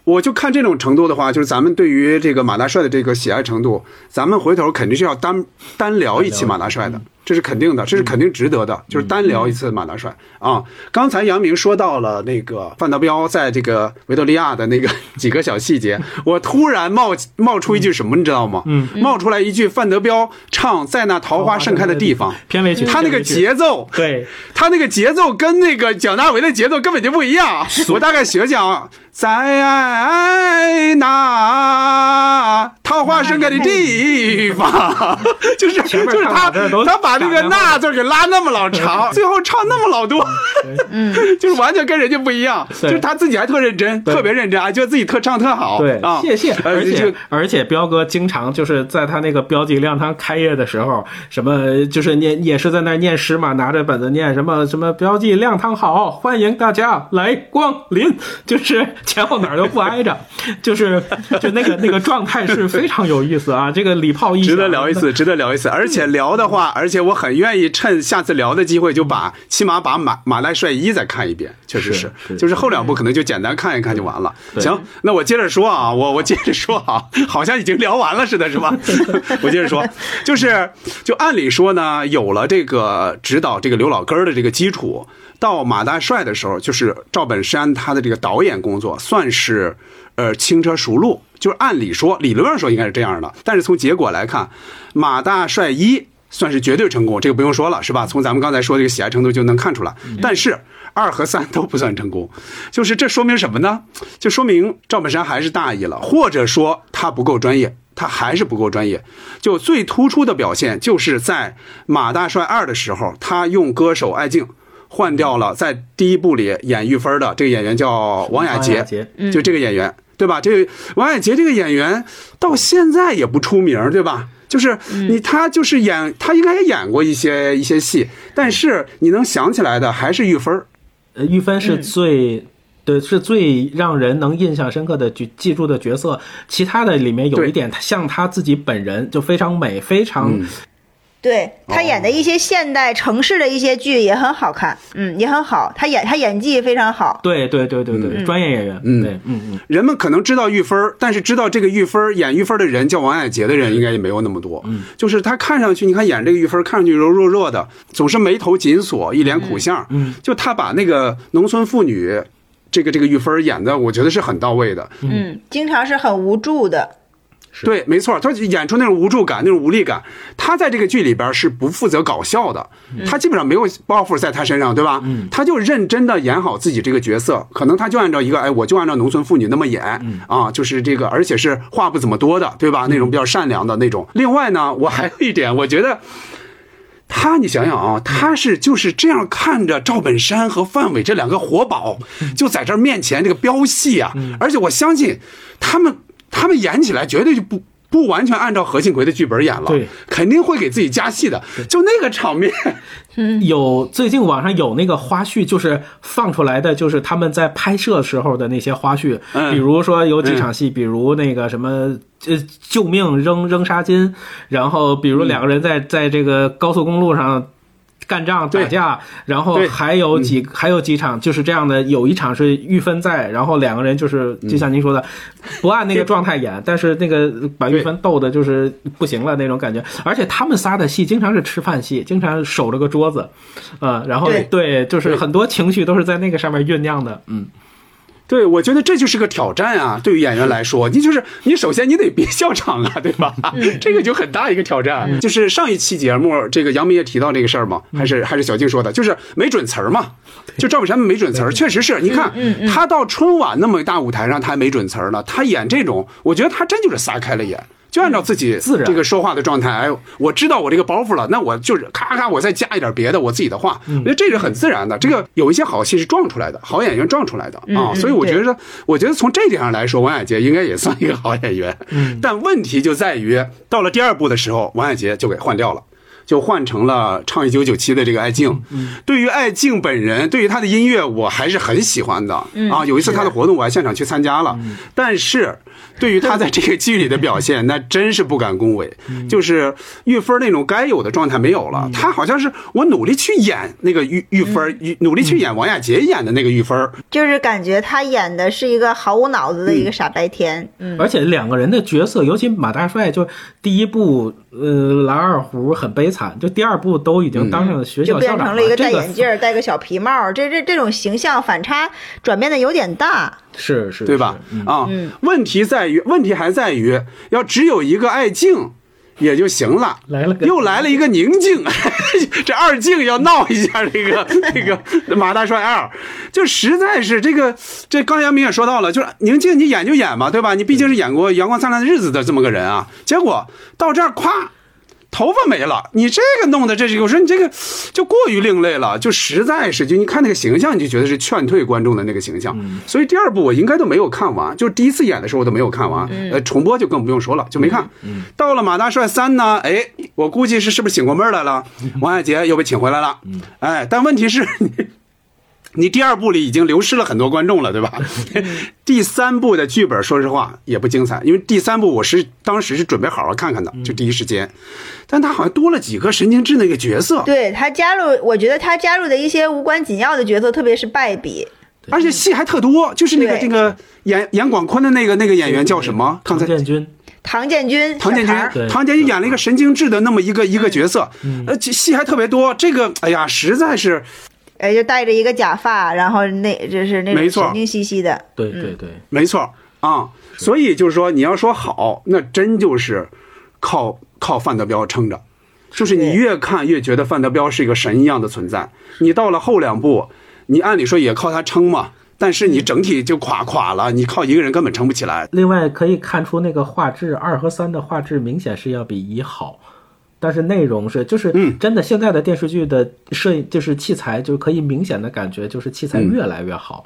我就看这种程度的话，就是咱们对于这个马大帅的这个喜爱程度，咱们回头肯定是要单单聊一期马大帅的。这是肯定的，这是肯定值得的，就是单聊一次马大帅啊。刚才杨明说到了那个范德彪在这个维多利亚的那个 <laughs> 几个小细节，我突然冒冒出一句什么，你知道吗？嗯，冒出来一句范德彪唱在那桃花盛开的地方片尾曲，他那个节奏，对他那个节奏跟那个蒋大为的节奏根本就不一样。我大概学讲在那桃花盛开的地方，就是就是他他把。那个“那”字给拉那么老长，<laughs> 最后唱那么老多，<laughs> 嗯，<laughs> 就是完全跟人家不一样。就是他自己还特认真，特别认真啊，觉得自己特唱特好。对啊，谢谢。而且而且，彪哥经常就是在他那个标记亮汤开业的时候，什么就是念也是在那念诗嘛，拿着本子念什么什么标记亮汤好，欢迎大家来光临，就是前后哪儿都不挨着，就是就那个那个状态是非常有意思啊。这个礼炮一值得聊一次，值得聊一次。而且聊的话，而且我。我很愿意趁下次聊的机会，就把起码把马马大帅一再看一遍，确实是，就是后两部可能就简单看一看就完了。行，那我接着说啊，我我接着说啊，好像已经聊完了似的，是吧？<laughs> 我接着说，就是就按理说呢，有了这个指导这个刘老根的这个基础，到马大帅的时候，就是赵本山他的这个导演工作算是呃轻车熟路，就是按理说理论上说应该是这样的，但是从结果来看，马大帅一。算是绝对成功，这个不用说了，是吧？从咱们刚才说这个喜爱程度就能看出来。但是二和三都不算成功，就是这说明什么呢？就说明赵本山还是大意了，或者说他不够专业，他还是不够专业。就最突出的表现，就是在《马大帅二》的时候，他用歌手艾静换掉了在第一部里演玉芬的这个演员叫王雅洁，就这个演员，对吧？这个王雅洁这个演员到现在也不出名，对吧？就是你，他就是演，他应该也演过一些一些戏，但是你能想起来的还是玉芬儿。呃，玉芬是最，对，是最让人能印象深刻的记记住的角色。其他的里面有一点像他自己本人，就非常美，非常。对他演的一些现代城市的一些剧也很好看，嗯，也很好。他演他演技非常好。对对对对对，专业演员。嗯，对，嗯嗯。人们可能知道玉芬但是知道这个玉芬演玉芬的人叫王雅杰的人，应该也没有那么多。嗯，就是他看上去，你看演这个玉芬看上去柔弱弱的，总是眉头紧锁，一脸苦相。嗯，就他把那个农村妇女，这个这个玉芬演的，我觉得是很到位的。嗯，经常是很无助的。对，没错，他演出那种无助感、那种无力感。他在这个剧里边是不负责搞笑的，他基本上没有包袱在他身上，对吧？嗯，他就认真的演好自己这个角色，可能他就按照一个，哎，我就按照农村妇女那么演，啊，就是这个，而且是话不怎么多的，对吧？那种比较善良的那种。另外呢，我还有一点，我觉得。他，你想想啊，他是就是这样看着赵本山和范伟这两个活宝，就在这面前这个飙戏啊，而且我相信他们他们演起来绝对就不不完全按照何庆魁的剧本演了，对，肯定会给自己加戏的，就那个场面，<laughs> 有最近网上有那个花絮，就是放出来的，就是他们在拍摄时候的那些花絮，嗯。比如说有几场戏，比如那个什么。呃，救命扔扔纱巾，然后比如两个人在在这个高速公路上干仗打架，然后还有几、还有几场就是这样的，有一场是玉芬在，然后两个人就是就像您说的，不按那个状态演，但是那个把玉芬逗的就是不行了那种感觉，而且他们仨的戏经常是吃饭戏，经常守着个桌子，呃，然后对。就是很多情绪都是在那个上面酝酿的，嗯。对，我觉得这就是个挑战啊！对于演员来说，<laughs> 你就是你首先你得别笑场啊，对吧？<laughs> 这个就很大一个挑战。就是上一期节目，这个杨明也提到这个事儿嘛，还是还是小静说的，就是没准词儿嘛。就赵本山没准词儿，确实是你看他到春晚那么大舞台上，他还没准词儿呢。他演这种，我觉得他真就是撒开了演。就按照自己自然这个说话的状态，哎，我知道我这个包袱了，那我就是咔咔，我再加一点别的我自己的话，我觉得这是很自然的。这个有一些好戏是撞出来的，好演员撞出来的啊，嗯所以我觉得，我觉得从这点上来说，王雅杰应该也算一个好演员。但问题就在于，到了第二部的时候，王雅杰就给换掉了。就换成了唱一九九七的这个艾静。对于艾静本人，对于她的音乐，我还是很喜欢的啊。有一次她的活动，我还现场去参加了。但是，对于他在这个剧里的表现，那真是不敢恭维。就是玉芬那种该有的状态没有了，他好像是我努力去演那个玉玉芬，努力去演王亚杰演的那个玉芬。就是感觉他演的是一个毫无脑子的一个傻白甜。嗯，而且两个人的角色，尤其马大帅，就第一部呃蓝二胡很悲惨，就第二部都已经当上了学就校校长就变成了一个戴眼镜、戴个小皮帽，这这这种形象反差转变的有点大。是是，对吧啊，问题在于，问题还在于，要只有一个爱静。也就行了，来了又来了一个宁静，<laughs> 这二静要闹一下这个这个马大帅二，就实在是这个这刚阳明也说到了，就是宁静你演就演吧，对吧？你毕竟是演过《阳光灿烂的日子》的这么个人啊，结果到这儿咵。头发没了，你这个弄的这是，我说你这个就过于另类了，就实在是，就你看那个形象，你就觉得是劝退观众的那个形象。所以第二部我应该都没有看完，就是第一次演的时候我都没有看完，呃，重播就更不用说了，就没看。到了马大帅三呢，哎，我估计是是不是醒过闷儿来了？<laughs> 王亚杰又被请回来了，哎，但问题是你。你第二部里已经流失了很多观众了，对吧？<laughs> 第三部的剧本，说实话也不精彩，因为第三部我是当时是准备好好看看的，就第一时间，但他好像多了几个神经质那个角色，对他加入，我觉得他加入的一些无关紧要的角色，特别是败笔。而且戏还特多，就是那个那个演演广坤的那个那个演员叫什么？唐建军，唐建军，唐建军。唐建军演了一个神经质的那么一个一个角色，呃，戏还特别多。这个，哎呀，实在是哎，就戴着一个假发，然后那就是那没错种神经兮兮的。对对对，没错啊。所以就是说，你要说好，那真就是靠靠范德彪撑着。就是你越看越觉得范德彪是一个神一样的存在。你到了后两部，你按理说也靠他撑嘛，但是你整体就垮垮了，你靠一个人根本撑不起来。另外可以看出那个画质二和三的画质明显是要比一好。但是内容是，就是嗯真的，现在的电视剧的摄影就是器材，就可以明显的感觉就是器材越来越好。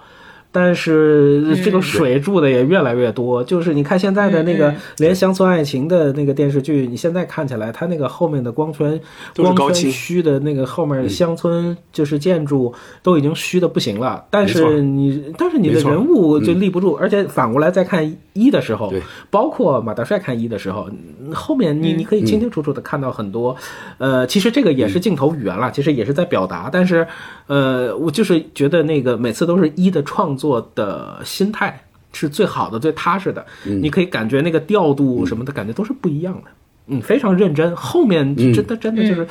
但是这个水注的也越来越多，就是你看现在的那个连乡村爱情的那个电视剧，你现在看起来，它那个后面的光圈光圈都是高清。虚的那个后面乡村就是建筑都已经虚的不行了，但是你但是你的人物就立不住，而且反过来再看一的时候，包括马大帅看一的时候，后面你你可以清清楚楚的看到很多，呃，其实这个也是镜头语言了，其实也是在表达，但是呃，我就是觉得那个每次都是一的创作的心态是最好的、最踏实的，你可以感觉那个调度什么的感觉都是不一样的。嗯，非常认真。后面嗯真的真的就是，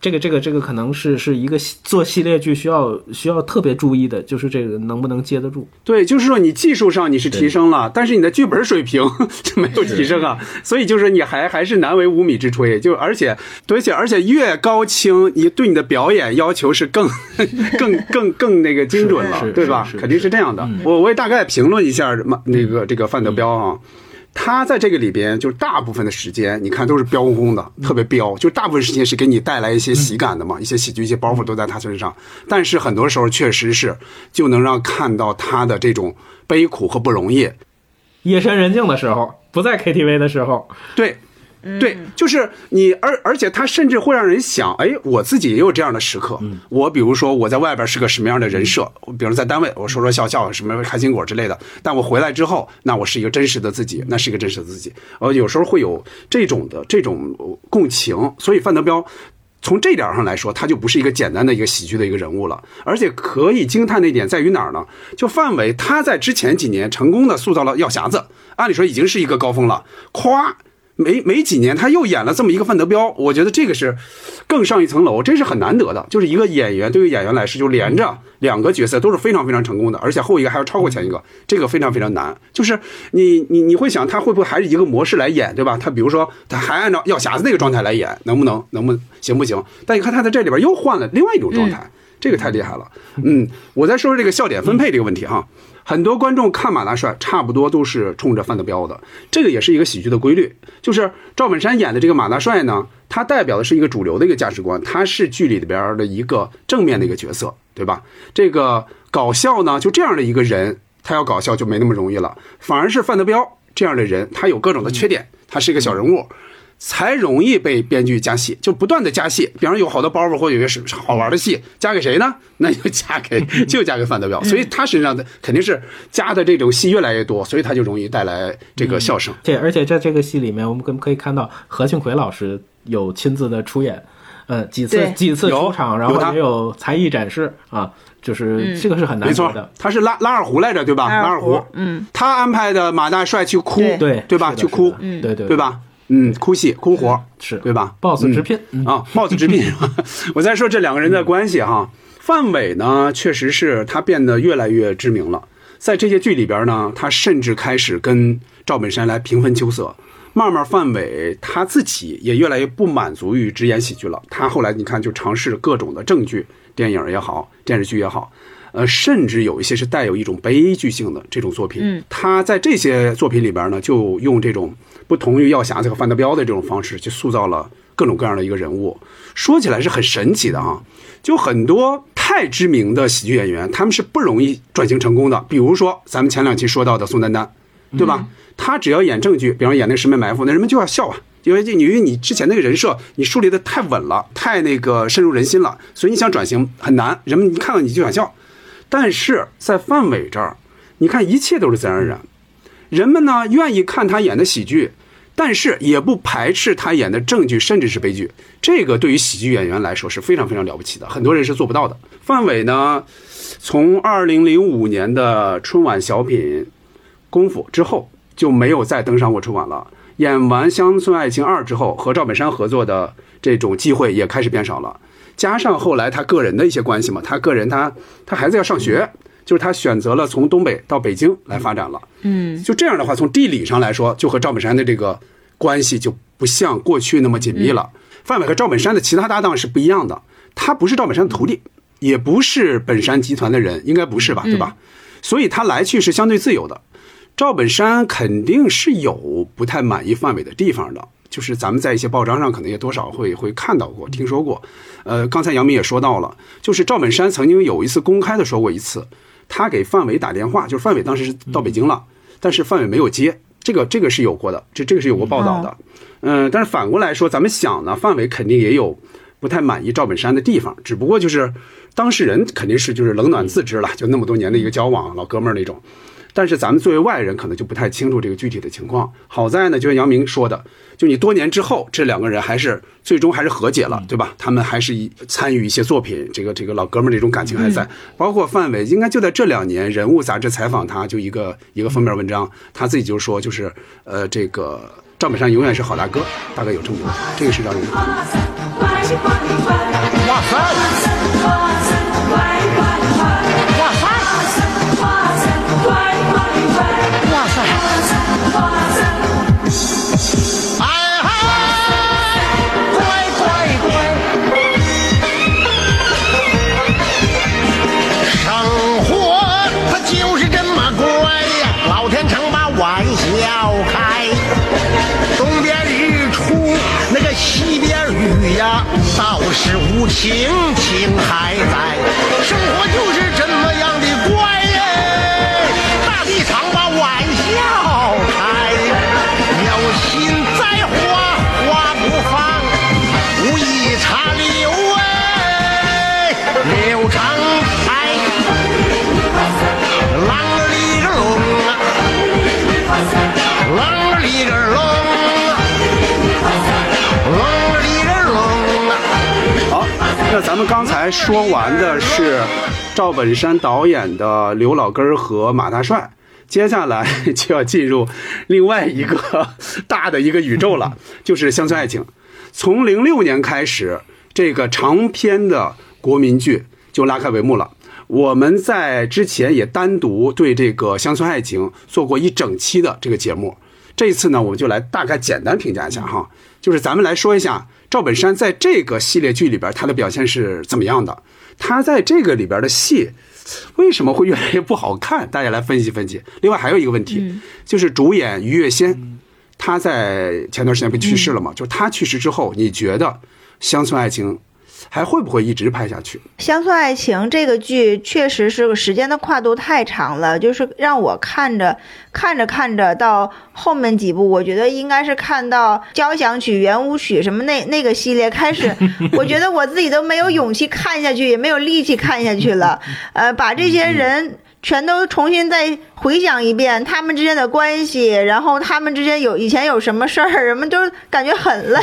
这个这个这个可能是是一个做系列剧需要需要特别注意的，就是这个能不能接得住。对，就是说你技术上你是提升了，但是你的剧本水平 <laughs> 就没有提升啊，所以就是你还还是难为无米之炊。就而且，而且而且越高清，你对你的表演要求是更 <laughs> 更更更那个精准了对吧肯定是这样的。我我也大概评论一下嘛，那个这个范德彪啊。他在这个里边，就是大部分的时间，你看都是飙轰轰的，特别飙，就大部分时间是给你带来一些喜感的嘛，一些喜剧、一些包袱都在他身上。但是很多时候确实是就能让看到他的这种悲苦和不容易。夜深人静的时候，不在 KTV 的时候，对，对，就是你，而而且他甚至会让人想，哎，我自己也有这样的时刻。我比如说我在外边是个什么样的人设，比如在单位我说说笑笑，什么开心果之类的，但我回来之后，那我是一个真实的自己，那是一个真实的自己。呃，有时候会有这种的这种共情，所以范德彪。从这点上来说，他就不是一个简单的一个喜剧的一个人物了，而且可以惊叹的一点在于哪儿呢？就范伟他在之前几年成功的塑造了药匣子，按理说已经是一个高峰了，夸没没几年他又演了这么一个范德彪，我觉得这个是更上一层楼，这是很难得的。就是一个演员对于演员来说，就连着两个角色都是非常非常成功的，而且后一个还要超过前一个，这个非常非常难。就是你你你会想他会不会还是一个模式来演，对吧？他比如说他还按照药匣子那个状态来演，能不能能不能行不行？但你看他在这里边又换了另外一种状态。这个太厉害了，嗯，我再说说这个笑点分配这个问题哈。很多观众看马大帅，差不多都是冲着范德彪的，这个也是一个喜剧的规律。就是赵本山演的这个马大帅呢，他代表的是一个主流的一个价值观，他是剧里边的一个正面的一个角色，对吧？这个搞笑呢，就这样的一个人，他要搞笑就没那么容易了，反而是范德彪这样的人，他有各种的缺点，他是一个小人物。才容易被编剧加戏，就不断的加戏。比方说有好多包袱或者有些是好玩的戏，加给谁呢？那就加给 <laughs> 就加给范德彪，所以他身上的肯定是加的这种戏越来越多，所以他就容易带来这个笑声。对而且在这个戏里面，我们可可以看到何庆魁老师有亲自的出演，呃，几次几次出有场，然后也有才艺展示啊，就是这个是很难没错得的。，他是拉拉二胡来着，对吧？拉二胡二胡，嗯，他安排的马大帅去哭，对对对吧？去哭，嗯对对对吧？嗯，哭戏哭活是对吧？boss 直聘，嗯啊，帽子直聘。<laughs> 我再说这两个人的关系哈，范伟呢，确实是他变得越来越知名了，在这些剧里边呢，他甚至开始跟赵本山来平分秋色。慢慢，范伟他自己也越来越不满足于只演喜剧了。他后来你看，就尝试各种的正剧，电影也好，电视剧也好，呃，甚至有一些是带有一种悲剧性的这种作品。嗯，他在这些作品里边呢，就用这种不同于药匣子和范德彪的这种方式，去塑造了各种各样的一个人物。说起来是很神奇的啊，就很多太知名的喜剧演员，他们是不容易转型成功的。比如说咱们前两期说到的宋丹丹，对吧？他只要演正剧，比方演那个《十面埋伏》，那人们就要笑啊。因为这，因为你之前那个人设你树立的太稳了，太那个深入人心了，所以你想转型很难。人们一看到你就想笑，但是在范伟这儿，你看一切都是自然而然，人们呢愿意看他演的喜剧，但是也不排斥他演的正剧，甚至是悲剧。这个对于喜剧演员来说是非常非常了不起的，很多人是做不到的。范伟呢，从二零零五年的春晚小品《功夫》之后就没有再登上过春晚了。演完《乡村爱情二》之后，和赵本山合作的这种机会也开始变少了。加上后来他个人的一些关系嘛，他个人他他孩子要上学，就是他选择了从东北到北京来发展了。嗯，就这样的话，从地理上来说，就和赵本山的这个关系就不像过去那么紧密了。范伟和赵本山的其他搭档是不一样的，他不是赵本山的徒弟，也不是本山集团的人，应该不是吧？对吧？所以他来去是相对自由的。赵本山肯定是有不太满意范伟的地方的，就是咱们在一些报章上可能也多少会会看到过、听说过。呃，刚才杨明也说到了，就是赵本山曾经有一次公开的说过一次，他给范伟打电话，就是范伟当时是到北京了，但是范伟没有接，这个这个是有过的，这这个是有过报道的。嗯、但是反过来说，咱们想呢，范伟肯定也有不太满意赵本山的地方，只不过就是当事人肯定是就是冷暖自知了，就那么多年的一个交往，老哥们儿那种。但是咱们作为外人，可能就不太清楚这个具体的情况。好在呢，就像杨明说的，就你多年之后，这两个人还是最终还是和解了，对吧？他们还是一参与一些作品，这个这个老哥们儿这种感情还在。包括范伟，应该就在这两年，《人物》杂志采访他，就一个一个封面文章，他自己就说，就是呃，这个赵本山永远是好大哥，大概有这么多，这个是让人哇塞！倒是无情，情还在。生活就是这么样的怪那咱们刚才说完的是赵本山导演的刘老根儿和马大帅，接下来 <laughs> 就要进入另外一个 <laughs> 大的一个宇宙了，就是乡村爱情。从零六年开始，这个长篇的国民剧就拉开帷幕了。我们在之前也单独对这个乡村爱情做过一整期的这个节目。这次呢，我们就来大概简单评价一下哈，就是咱们来说一下赵本山在这个系列剧里边他的表现是怎么样的，他在这个里边的戏为什么会越来越不好看？大家来分析分析。另外还有一个问题，就是主演于月仙，他在前段时间不去世了嘛？就是他去世之后，你觉得乡村爱情还会不会一直拍下去？《乡村爱情》这个剧确实是个时间的跨度太长了，就是让我看着看着看着到后面几部，我觉得应该是看到交响曲、圆舞曲什么那那个系列开始，我觉得我自己都没有勇气看下去，也没有力气看下去了。呃，把这些人。全都重新再回想一遍他们之间的关系，然后他们之间有以前有什么事儿，人们都感觉很累。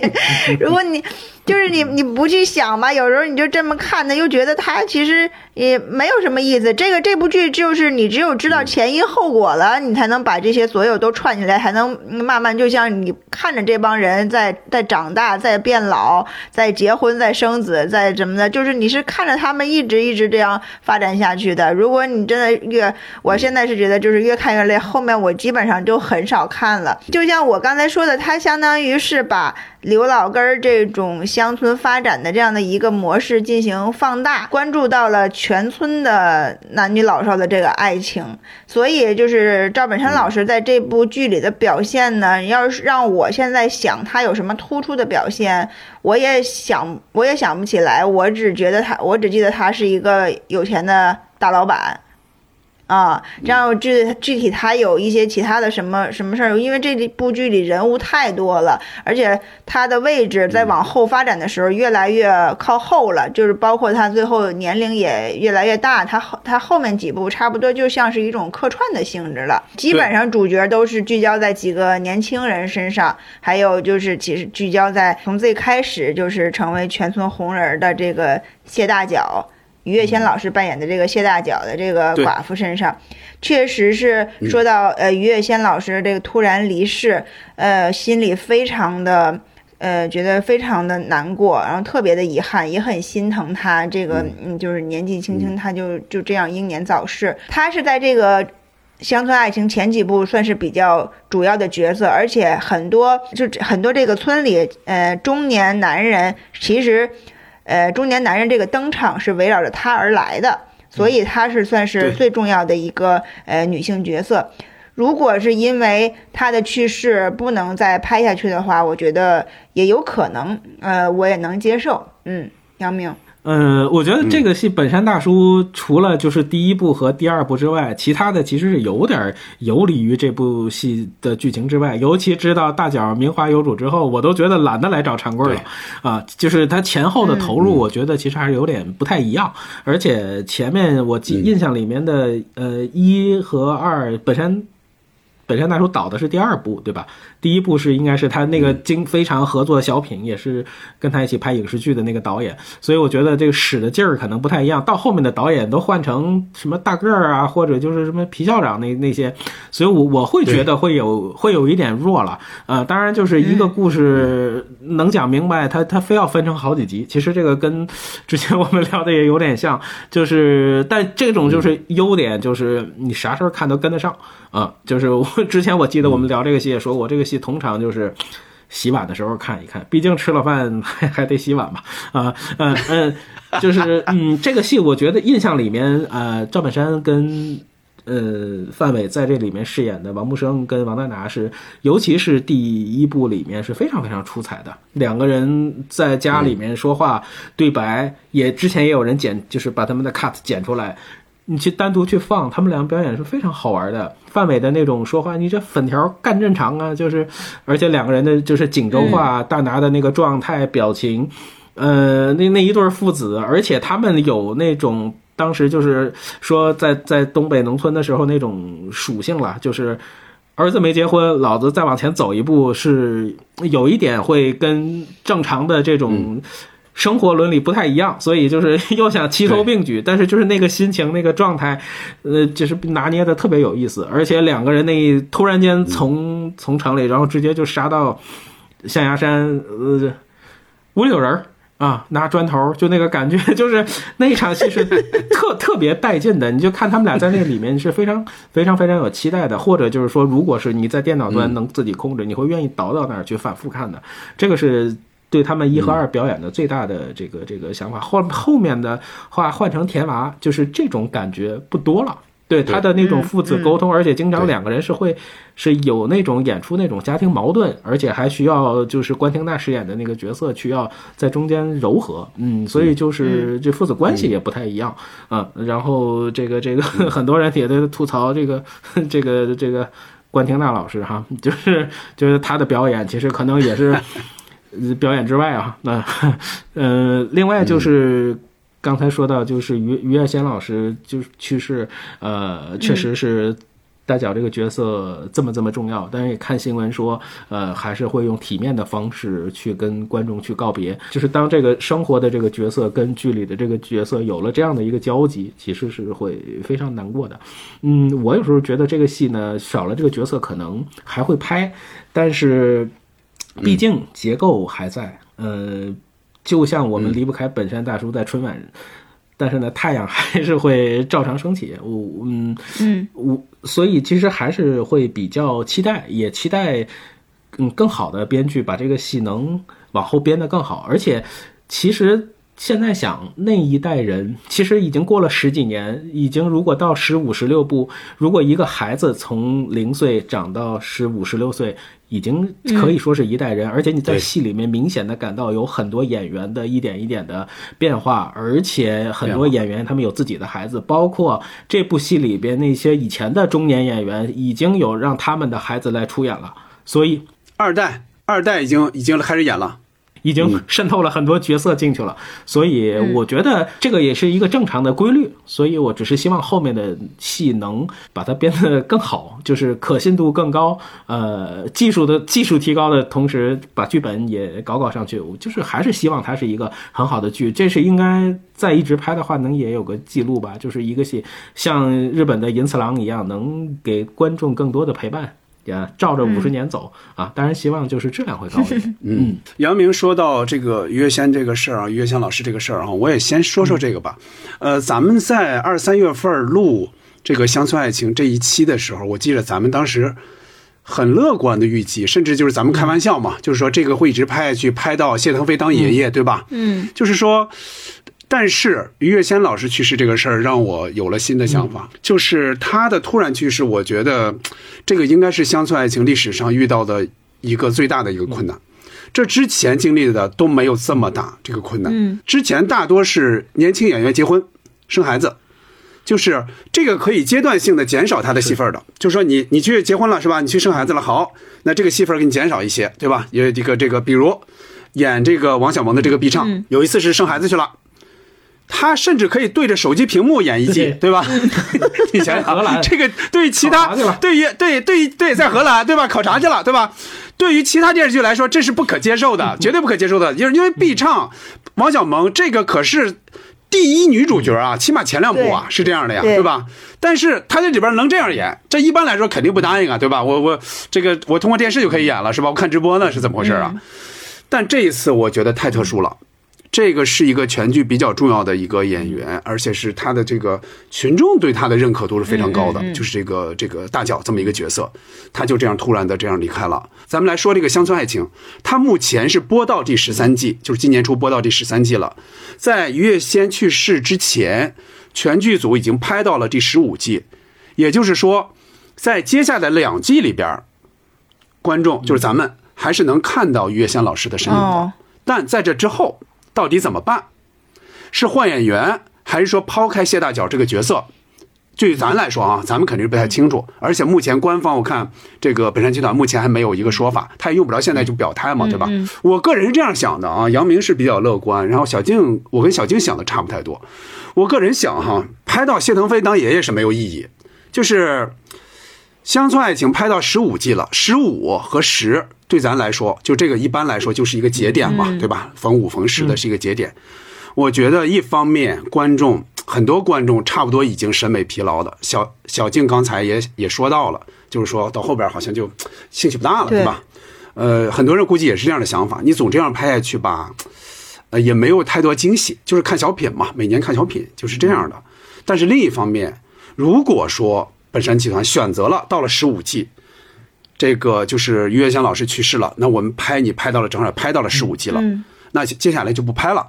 <laughs> 如果你就是你你不去想吧，有时候你就这么看他，又觉得他其实也没有什么意思。这个这部剧就是你只有知道前因后果了，你才能把这些所有都串起来，才能慢慢就像你看着这帮人在在长大、在变老、在结婚、在生子、在什么的，就是你是看着他们一直一直这样发展下去的。如果你真的越，我现在是觉得就是越看越累，后面我基本上就很少看了。就像我刚才说的，它相当于是把刘老根儿这种乡村发展的这样的一个模式进行放大，关注到了全全村的男女老少的这个爱情。所以就是赵本山老师在这部剧里的表现呢，要是让我现在想他有什么突出的表现，我也想我也想不起来。我只觉得他，我只记得他是一个有钱的大老板。啊，然后具具体他有一些其他的什么什么事儿，因为这部剧里人物太多了，而且他的位置在往后发展的时候越来越靠后了，就是包括他最后年龄也越来越大，他后他后面几部差不多就像是一种客串的性质了，基本上主角都是聚焦在几个年轻人身上，还有就是其实聚焦在从最开始就是成为全村红人的这个谢大脚。于月仙老师扮演的这个谢大脚的这个寡妇身上，确实是说到呃于月仙老师这个突然离世，呃心里非常的呃觉得非常的难过，然后特别的遗憾，也很心疼他这个嗯就是年纪轻轻他就就这样英年早逝。他是在这个乡村爱情前几部算是比较主要的角色，而且很多就很多这个村里呃中年男人其实。呃，中年男人这个登场是围绕着他而来的，所以他是算是最重要的一个呃女性角色。如果是因为他的去世不能再拍下去的话，我觉得也有可能，呃，我也能接受。嗯，杨明。呃，我觉得这个戏本山大叔除了就是第一部和第二部之外，其他的其实是有点游离于这部戏的剧情之外。尤其知道大脚名花有主之后，我都觉得懒得来找长棍了啊！就是他前后的投入，我觉得其实还是有点不太一样。而且前面我记印象里面的呃一和二本山。本山大叔导的是第二部，对吧？第一部是应该是他那个经非常合作的小品，也是跟他一起拍影视剧的那个导演，所以我觉得这个使的劲儿可能不太一样。到后面的导演都换成什么大个儿啊，或者就是什么皮校长那那些，所以我我会觉得会有会有一点弱了。呃，当然就是一个故事能讲明白，他他非要分成好几集，其实这个跟之前我们聊的也有点像，就是但这种就是优点就是你啥时候看都跟得上。啊，就是我之前我记得我们聊这个戏也说过，这个戏通常就是洗碗的时候看一看，毕竟吃了饭还还得洗碗嘛。啊，嗯嗯，就是嗯，这个戏我觉得印象里面，呃，赵本山跟呃范伟在这里面饰演的王木生跟王大拿是，尤其是第一部里面是非常非常出彩的，两个人在家里面说话对白，也之前也有人剪，就是把他们的 cut 剪出来。你去单独去放，他们两个表演是非常好玩的。范伟的那种说话，你这粉条干正常啊，就是，而且两个人的就是锦州话，大拿的那个状态、表情，呃，那那一对父子，而且他们有那种当时就是说在在东北农村的时候那种属性了，就是儿子没结婚，老子再往前走一步，是有一点会跟正常的这种。生活伦理不太一样，所以就是 <laughs> 又想齐头并举，但是就是那个心情、那个状态，呃，就是拿捏的特别有意思。而且两个人那突然间从从城里，然后直接就杀到象牙山，呃，屋里有人啊，拿砖头，就那个感觉，就是那一场戏是特特别带劲的。你就看他们俩在那个里面是非常 <laughs> 非常非常有期待的，或者就是说，如果是你在电脑端能自己控制，你会愿意倒到那儿去反复看的。这个是。对他们一和二表演的最大的这个这个想法，后后面的话换成田娃，就是这种感觉不多了。对他的那种父子沟通，而且经常两个人是会是有那种演出那种家庭矛盾，而且还需要就是关婷娜饰演的那个角色需要在中间柔和。嗯，所以就是这父子关系也不太一样啊。然后这个这个 <laughs> 很多人也在吐槽这个 <laughs> 这个这个关婷娜老师哈，就是就是他的表演其实可能也是。表演之外啊，那呃，另外就是刚才说到，就是于于月仙老师就去世，呃，确实是大脚这个角色这么这么重要。但是也看新闻说，呃，还是会用体面的方式去跟观众去告别。就是当这个生活的这个角色跟剧里的这个角色有了这样的一个交集，其实是会非常难过的。嗯，我有时候觉得这个戏呢，少了这个角色可能还会拍，但是。毕竟结构还在，呃，就像我们离不开本山大叔在春晚，但是呢，太阳还是会照常升起。我，嗯嗯，我所以其实还是会比较期待，也期待，嗯，更好的编剧把这个戏能往后编得更好。而且，其实现在想那一代人，其实已经过了十几年，已经如果到十五十六部，如果一个孩子从零岁长到十五十六岁。已经可以说是一代人，而且你在戏里面明显的感到有很多演员的一点一点的变化，而且很多演员他们有自己的孩子，包括这部戏里边那些以前的中年演员，已经有让他们的孩子来出演了，所以二代二代已经已经开始演了。已经渗透了很多角色进去了，所以我觉得这个也是一个正常的规律。所以我只是希望后面的戏能把它编得更好，就是可信度更高，呃，技术的技术提高的同时，把剧本也搞搞上去。我就是还是希望它是一个很好的剧。这是应该再一直拍的话，能也有个记录吧？就是一个戏像日本的银次郎一样，能给观众更多的陪伴。也照着五十年走啊！当然希望就是质量会高一点。嗯，杨明说到这个于月仙这个事儿啊，于月仙老师这个事儿啊，我也先说说这个吧。呃，咱们在二三月份录这个《乡村爱情》这一期的时候，我记得咱们当时很乐观的预计，甚至就是咱们开玩笑嘛，就是说这个会一直拍下去，拍到谢腾飞当爷爷，对吧？嗯，就是说。但是于月仙老师去世这个事儿让我有了新的想法，就是他的突然去世，我觉得这个应该是乡村爱情历史上遇到的一个最大的一个困难。这之前经历的都没有这么大这个困难。嗯，之前大多是年轻演员结婚生孩子，就是这个可以阶段性的减少他的戏份的。就是说你你去结婚了是吧？你去生孩子了，好，那这个戏份给你减少一些，对吧？有这个这个，比如演这个王小蒙的这个必唱，有一次是生孩子去了。他甚至可以对着手机屏幕演一季，对吧？<laughs> 你想想，这个对于其他对于对对对在荷兰对吧？考察去了对吧？对于其他电视剧来说，这是不可接受的，绝对不可接受的，就是因为必唱王小蒙这个可是。第一女主角啊，起码前两部啊是这样的呀，对对吧？但是她这里边能这样演，这一般来说肯定不答应啊，对吧？我我这个我通过电视就可以演了，是吧？我看直播呢是怎么回事啊？但这一次我觉得太特殊了，这个是一个全剧比较重要的一个演员，而且是他的这个群众对他的认可度是非常高的，就是这个这个大脚这么一个角色，他就这样突然的这样离开了。咱们来说这个乡村爱情，它目前是播到第十三季，就是今年初播到第十三季了。在于月仙去世之前，全剧组已经拍到了第十五季，也就是说，在接下来两季里边，观众就是咱们还是能看到于月仙老师的身影的。哦但在这之后，到底怎么办？是换演员，还是说抛开谢大脚这个角色？对于咱来说啊，咱们肯定是不太清楚。而且目前官方我看这个本山集团目前还没有一个说法，他也用不着现在就表态嘛，对吧？我个人是这样想的啊，杨明是比较乐观，然后小静，我跟小静想的差不太多。我个人想哈，拍到谢腾飞当爷爷是没有意义，就是乡村爱情拍到十五季了，十五和十对咱来说，就这个一般来说就是一个节点嘛，对吧？逢五逢十的是一个节点。我觉得一方面观众很多观众差不多已经审美疲劳的，小小静刚才也也说到了，就是说到后边好像就兴趣不大了，对对吧？呃，很多人估计也是这样的想法，你总这样拍下去吧，呃，也没有太多惊喜，就是看小品嘛，每年看小品就是这样的。但是另一方面，如果说本山集团选择了到了十五季，这个就是于月香老师去世了，那我们拍你拍到了正好拍到了十五集了，那接下来就不拍了。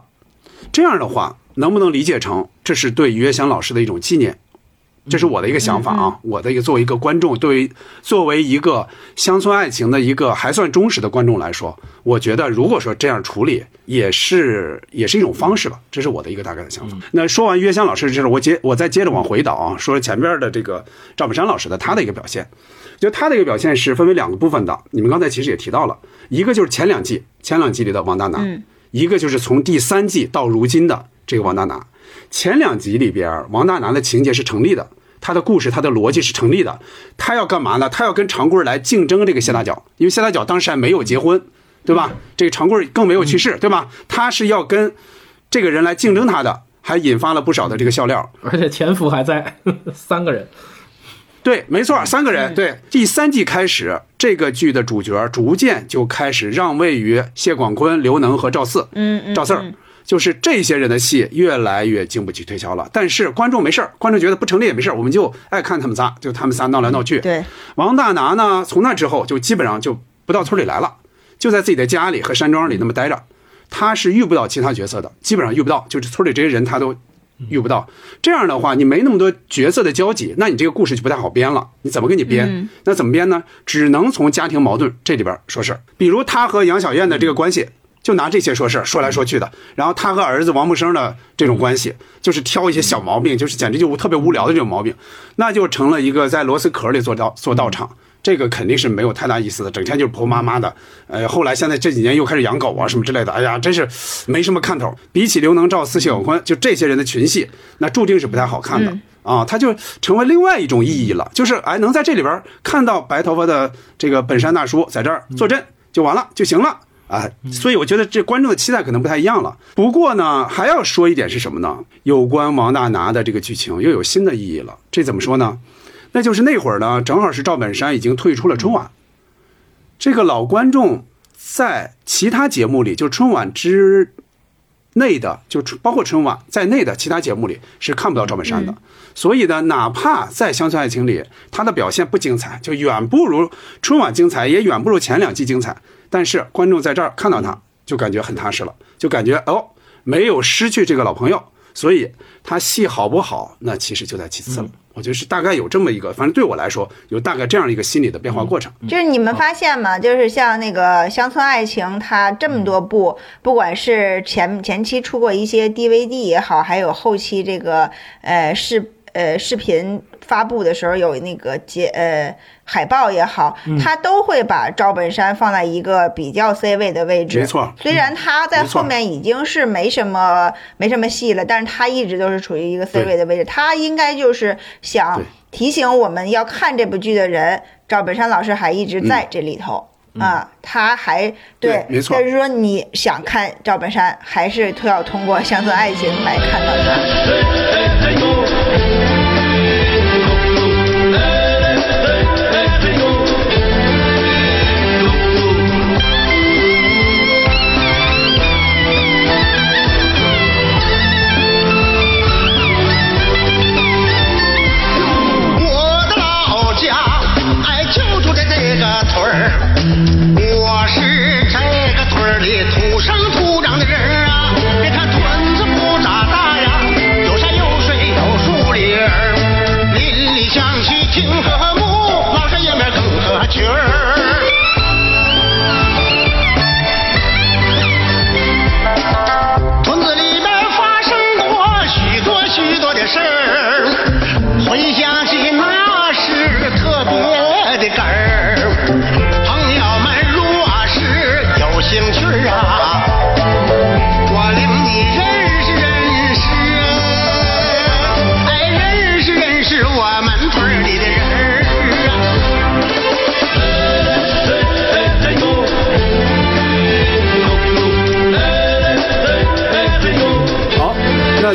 这样的话，能不能理解成这是对于月香老师的一种纪念？这是我的一个想法啊，我的一个作为一个观众，对于作为一个乡村爱情的一个还算忠实的观众来说，我觉得如果说这样处理，也是也是一种方式吧，这是我的一个大概的想法。那说完月香老师的事，我接我再接着往回倒啊，说前边的这个赵本山老师的他的一个表现，就他的一个表现是分为两个部分的。你们刚才其实也提到了，一个就是前两季前两季里的王大拿，一个就是从第三季到如今的这个王大拿。前两集里边，王大拿的情节是成立的，他的故事、他的逻辑是成立的。他要干嘛呢？他要跟长贵儿来竞争这个谢大脚，因为谢大脚当时还没有结婚，对吧？这个长贵儿更没有去世，对吧？他是要跟这个人来竞争他的，还引发了不少的这个笑料。而且前夫还在，<laughs> 三个人。对，没错，三个人。对，第三季开始，这个剧的主角逐渐就开始让位于谢广坤、刘能和赵四。嗯嗯赵四儿，就是这些人的戏越来越经不起推敲了。但是观众没事儿观众觉得不成立也没事儿我们就爱看他们仨，就他们仨闹来闹去。对，王大拿呢，从那之后就基本上就不到村里来了，就在自己的家里和山庄里那么待着。他是遇不到其他角色的，基本上遇不到，就是村里这些人他都遇不到。这样的话，你没那么多角色的交集，那你这个故事就不太好编了。你怎么给你编？那怎么编呢？只能从家庭矛盾这里边说事儿，比如他和杨小燕的这个关系。就拿这些说事儿，说来说去的，然后他和儿子王木生的这种关系，就是挑一些小毛病，就是简直就特别无聊的这种毛病，那就成了一个在螺丝壳里做道做道场，这个肯定是没有太大意思的，整天就是婆妈妈的。呃，后来现在这几年又开始养狗啊什么之类的，哎呀，真是没什么看头。比起刘能、赵四、谢广坤，就这些人的群戏，那注定是不太好看的。啊，他就成为另外一种意义了，就是哎，能在这里边看到白头发的这个本山大叔在这儿坐镇就完了就行了。啊，所以我觉得这观众的期待可能不太一样了。不过呢，还要说一点是什么呢？有关王大拿的这个剧情又有新的意义了。这怎么说呢？那就是那会儿呢，正好是赵本山已经退出了春晚，这个老观众在其他节目里，就春晚之内的，就包括春晚在内的其他节目里是看不到赵本山的。所以呢，哪怕在《乡村爱情》里，他的表现不精彩，就远不如春晚精彩，也远不如前两季精彩。但是观众在这儿看到他，就感觉很踏实了，就感觉哦，没有失去这个老朋友。所以他戏好不好，那其实就在其次了。我觉得是大概有这么一个，反正对我来说，有大概这样一个心理的变化过程。就是你们发现吗？就是像那个《乡村爱情》，它这么多部，不管是前前期出过一些 DVD 也好，还有后期这个呃是呃视频发布的时候有那个节呃海报也好，嗯他都会把赵本山放在一个比较 C 位的位置。没错虽然他在后面已经是没什么没什么戏了，但是他一直都是处于一个 C 位的位置。他应该就是想提醒我们要看这部剧的人，赵本山老师还一直在这里头。啊，他还对没错就是说你想看赵本山，还是都要通过《乡村爱情》来看到他。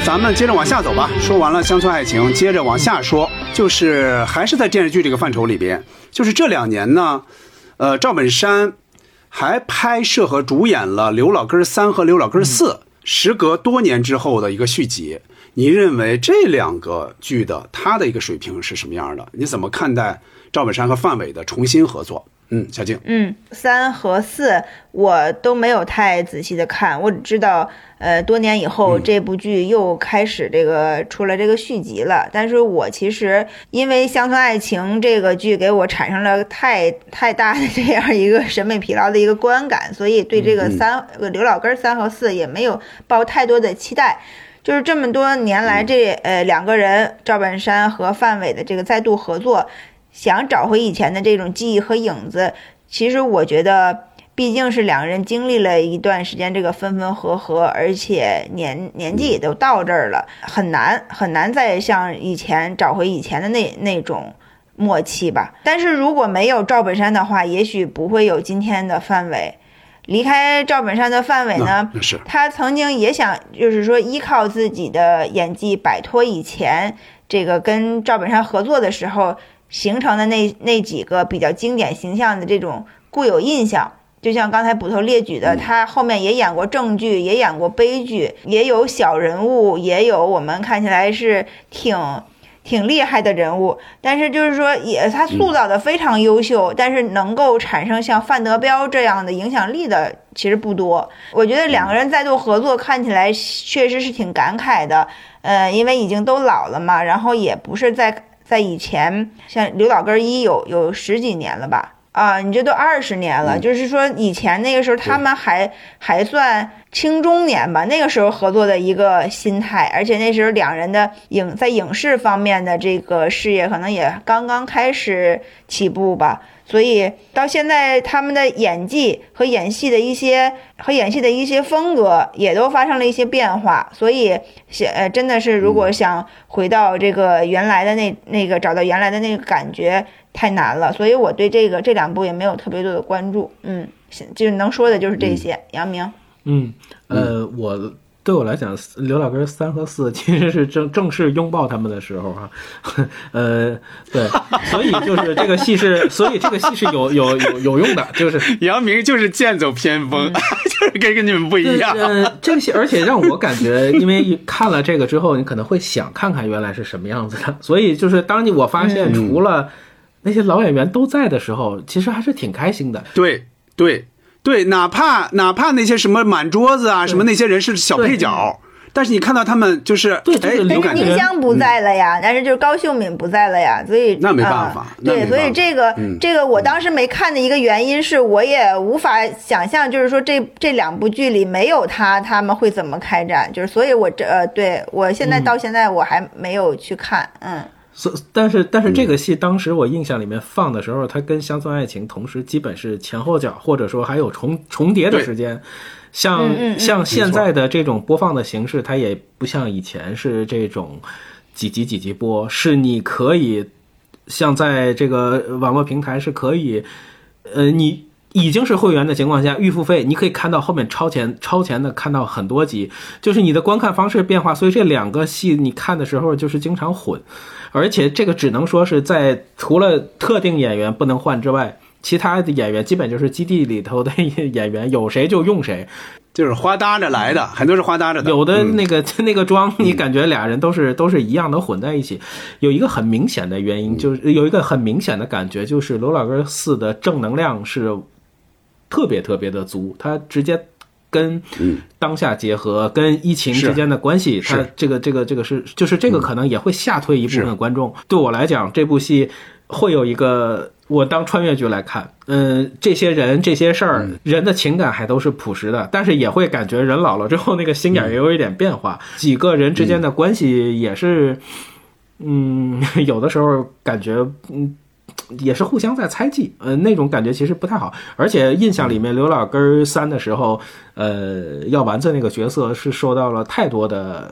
咱们接着往下走吧。说完了乡村爱情，接着往下说，就是还是在电视剧这个范畴里边，就是这两年呢，呃，赵本山还拍摄和主演了《刘老根三》和《刘老根四》，时隔多年之后的一个续集。你认为这两个剧的它的一个水平是什么样的？你怎么看待赵本山和范伟的重新合作？嗯，小静，嗯，三和四我都没有太仔细的看，我只知道，呃，多年以后这部剧又开始这个出了这个续集了。但是我其实因为《乡村爱情》这个剧给我产生了太太大的这样一个审美疲劳的一个观感，所以对这个三呃刘老根三和四也没有抱太多的期待。就是这么多年来这，呃两个人赵本山和范伟的这个再度合作，想找回以前的这种记忆和影子，其实我觉得，毕竟是两个人经历了一段时间这个分分合合，而且年年纪也都到这儿了，很难很难再像以前找回以前的那那种默契吧。但是如果没有赵本山的话，也许不会有今天的范伟。离开赵本山的范伟呢，他曾经也想，就是说依靠自己的演技摆脱以前这个跟赵本山合作的时候形成的那那几个比较经典形象的这种固有印象。就像刚才捕头列举的，他后面也演过正剧，也演过悲剧，也有小人物，也有我们看起来是挺挺厉害的人物，但是就是说也他塑造的非常优秀，但是能够产生像范德彪这样的影响力的其实不多。我觉得两个人再度合作看起来确实是挺感慨的，呃，因为已经都老了嘛，然后也不是在在以前像刘老根一有有十几年了吧。啊，你这都二十年了，就是说以前那个时候他们还还算青中年吧，那个时候合作的一个心态，而且那时候两人的影在影视方面的这个事业可能也刚刚开始起步吧，所以到现在他们的演技和演戏的一些和演戏的一些风格也都发生了一些变化，所以想呃真的是如果想回到这个原来的那那个找到原来的那个感觉。太难了，所以我对这个这两部也没有特别多的关注。嗯，就是能说的就是这些。杨明，嗯，呃，我对我来讲，刘老根三和四其实是正正式拥抱他们的时候啊、<laughs> 呃，对，所以就是这个戏是，所以这个戏是有有有有用的，就是 <laughs> 杨明就是剑走偏锋，<laughs> 就是跟跟你们不一样。呃，这个戏，而且让我感觉，因为看了这个之后，你可能会想看看原来是什么样子的，所以就是当你我发现嗯除了那些老演员都在的时候，其实还是挺开心的。对对对，哪怕哪怕那些什么满桌子啊，什么那些人是小配角，但是你看到他们就是但是宁。香不在了呀，但是就是高秀敏不在了呀，所以那没办啊法。对，所以这个、嗯。这个我当时没看的一个原因是，我也无法想象，就是说这这两部剧里没有他，他们会怎么开展？就是所以我这呃，对我现在到现在我还没有去看，嗯所但是但是这嗯。个戏当时我印象里面放的时候，它跟《乡村爱情》同时基本是前后脚，或者说还有重重叠的时间。像嗯嗯嗯。像现在的这种播放的形式，它也不像以前是这种几集几集播，是你可以像在这个网络平台是可以，呃，你已经是会员的情况下，预付费，你可以看到后面超前超前的看到很多集，就是你的观看方式变化，所以这两个戏你看的时候就是经常混，而且这个只能说是在除了特定演员不能换之外。其他的演员基本就是基地里头的 <laughs> 演员，有谁就用谁。就是花搭着来的，很多是花搭着的。有的嗯那个、<laughs> 那个妆，你感觉俩人都是都是一样的混在一起。有一个很明显的原因，就是有一个很明显的感觉，就是《罗老根四》的正能量是特别特别的足，他直接跟当下结合，跟疫情之间的关系，它这个这个这个是就是这个可能也会吓退一部分观众。对我来讲，这部戏会有一个。我当穿越剧来看，嗯，这些人这些事儿，人的情感还都是朴实的，但是也会感觉人老了之后，那个心眼也有一点变化，几个人之间的关系也是，嗯，<laughs> 有的时候感觉，嗯。也是互相在猜忌，呃，那种感觉其实不太好。而且印象里面，刘老根儿三的时候，呃，药丸子那个角色是受到了太多的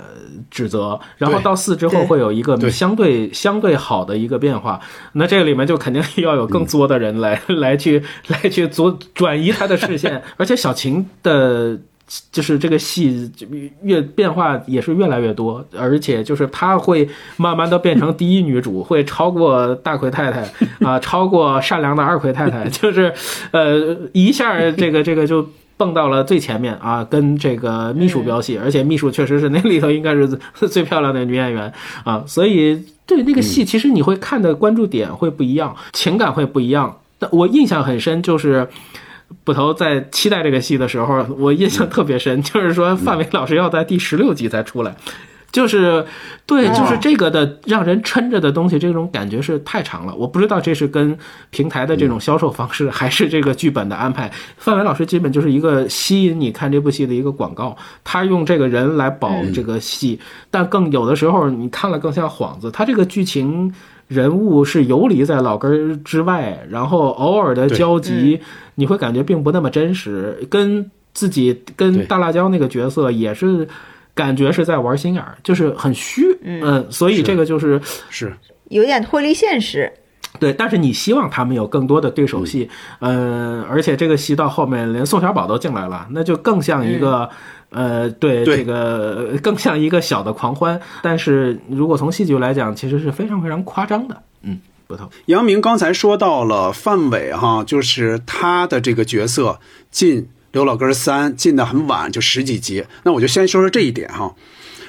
指责，然后到四之后会有一个对相对相对好的一个变化。那这个里面就肯定要有更作的人来、来去来去左转移他的视线，<laughs> 而且小琴的。就是这个戏就越变化也是越来越多，而且就是她会慢慢的变成第一女主，会超过大奎太太 <laughs> 啊、超过善良的二奎太太，<laughs> 就是呃一下这个这个就蹦到了最前面啊，跟这个秘书飙戏，而且秘书确实是那里头应该是最最漂亮的女演员啊，所以对那个戏其实你会看的关注点会不一样，情感会不一样。但我印象很深就是。捕头在期待这个戏的时候，我印象特别深，<laughs> 就是说范伟老师要在第十六集才出来，就是对，就是这个的让人撑着的东西，这种感觉是太长了。我不知道这是跟平台的这种销售方式，还是这个剧本的安排。范伟老师基本就是一个吸引你看这部戏的一个广告，他用这个人来保这个戏，但更有的时候你看了更像幌子。他这个剧情。人物是游离在老根儿之外，然后偶尔的交集，你会感觉并不那么真实，跟自己跟大辣椒那个角色也是感觉是在玩心眼儿，就是很虚，嗯，所以这个就是是。有点脱离现实。对，但是你希望他们有更多的对手戏，呃，而且这个戏到后面连宋小宝都进来了，那就更像一个，呃，对对这个更像一个小的狂欢。但是如果从戏剧来讲，其实是非常非常夸张的，嗯，不同。杨明刚才说到了范伟哈，就是他的这个角色进刘老根三进的很晚，就十几集。那我就先说说这一点哈。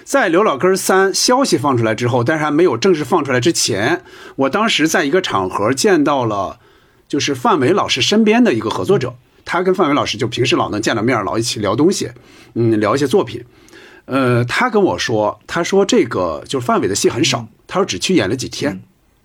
在刘老根三消息放出来之后，但是还没有正式放出来之前，我当时在一个场合见到了，就是范伟老师身边的一个合作者，他跟范伟老师就平时老能见到面，老一起聊东西，嗯，聊一些作品。呃，他跟我说，他说这个就是范伟的戏很少，他说只去演了几天，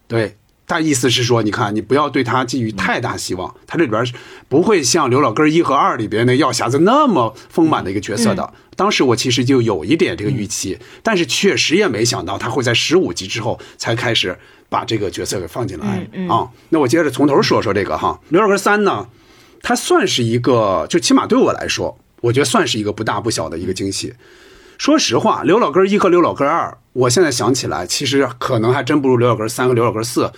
对。大意思是说，你看，你不要对他寄予太大希望，他这里边不会像刘老根一和二里边那药匣子那么丰满的一个角色的。当时我其实就有一点这个预期，但是确实也没想到他会在十五集之后才开始把这个角色给放进来啊。那我接着从头说说这个哈，刘老根三呢，他算是一个，就起码对我来说，我觉得算是一个不大不小的一个惊喜。说实话，刘老根一和刘老根二，我现在想起来，其实可能还真不如刘老根三和刘老根四。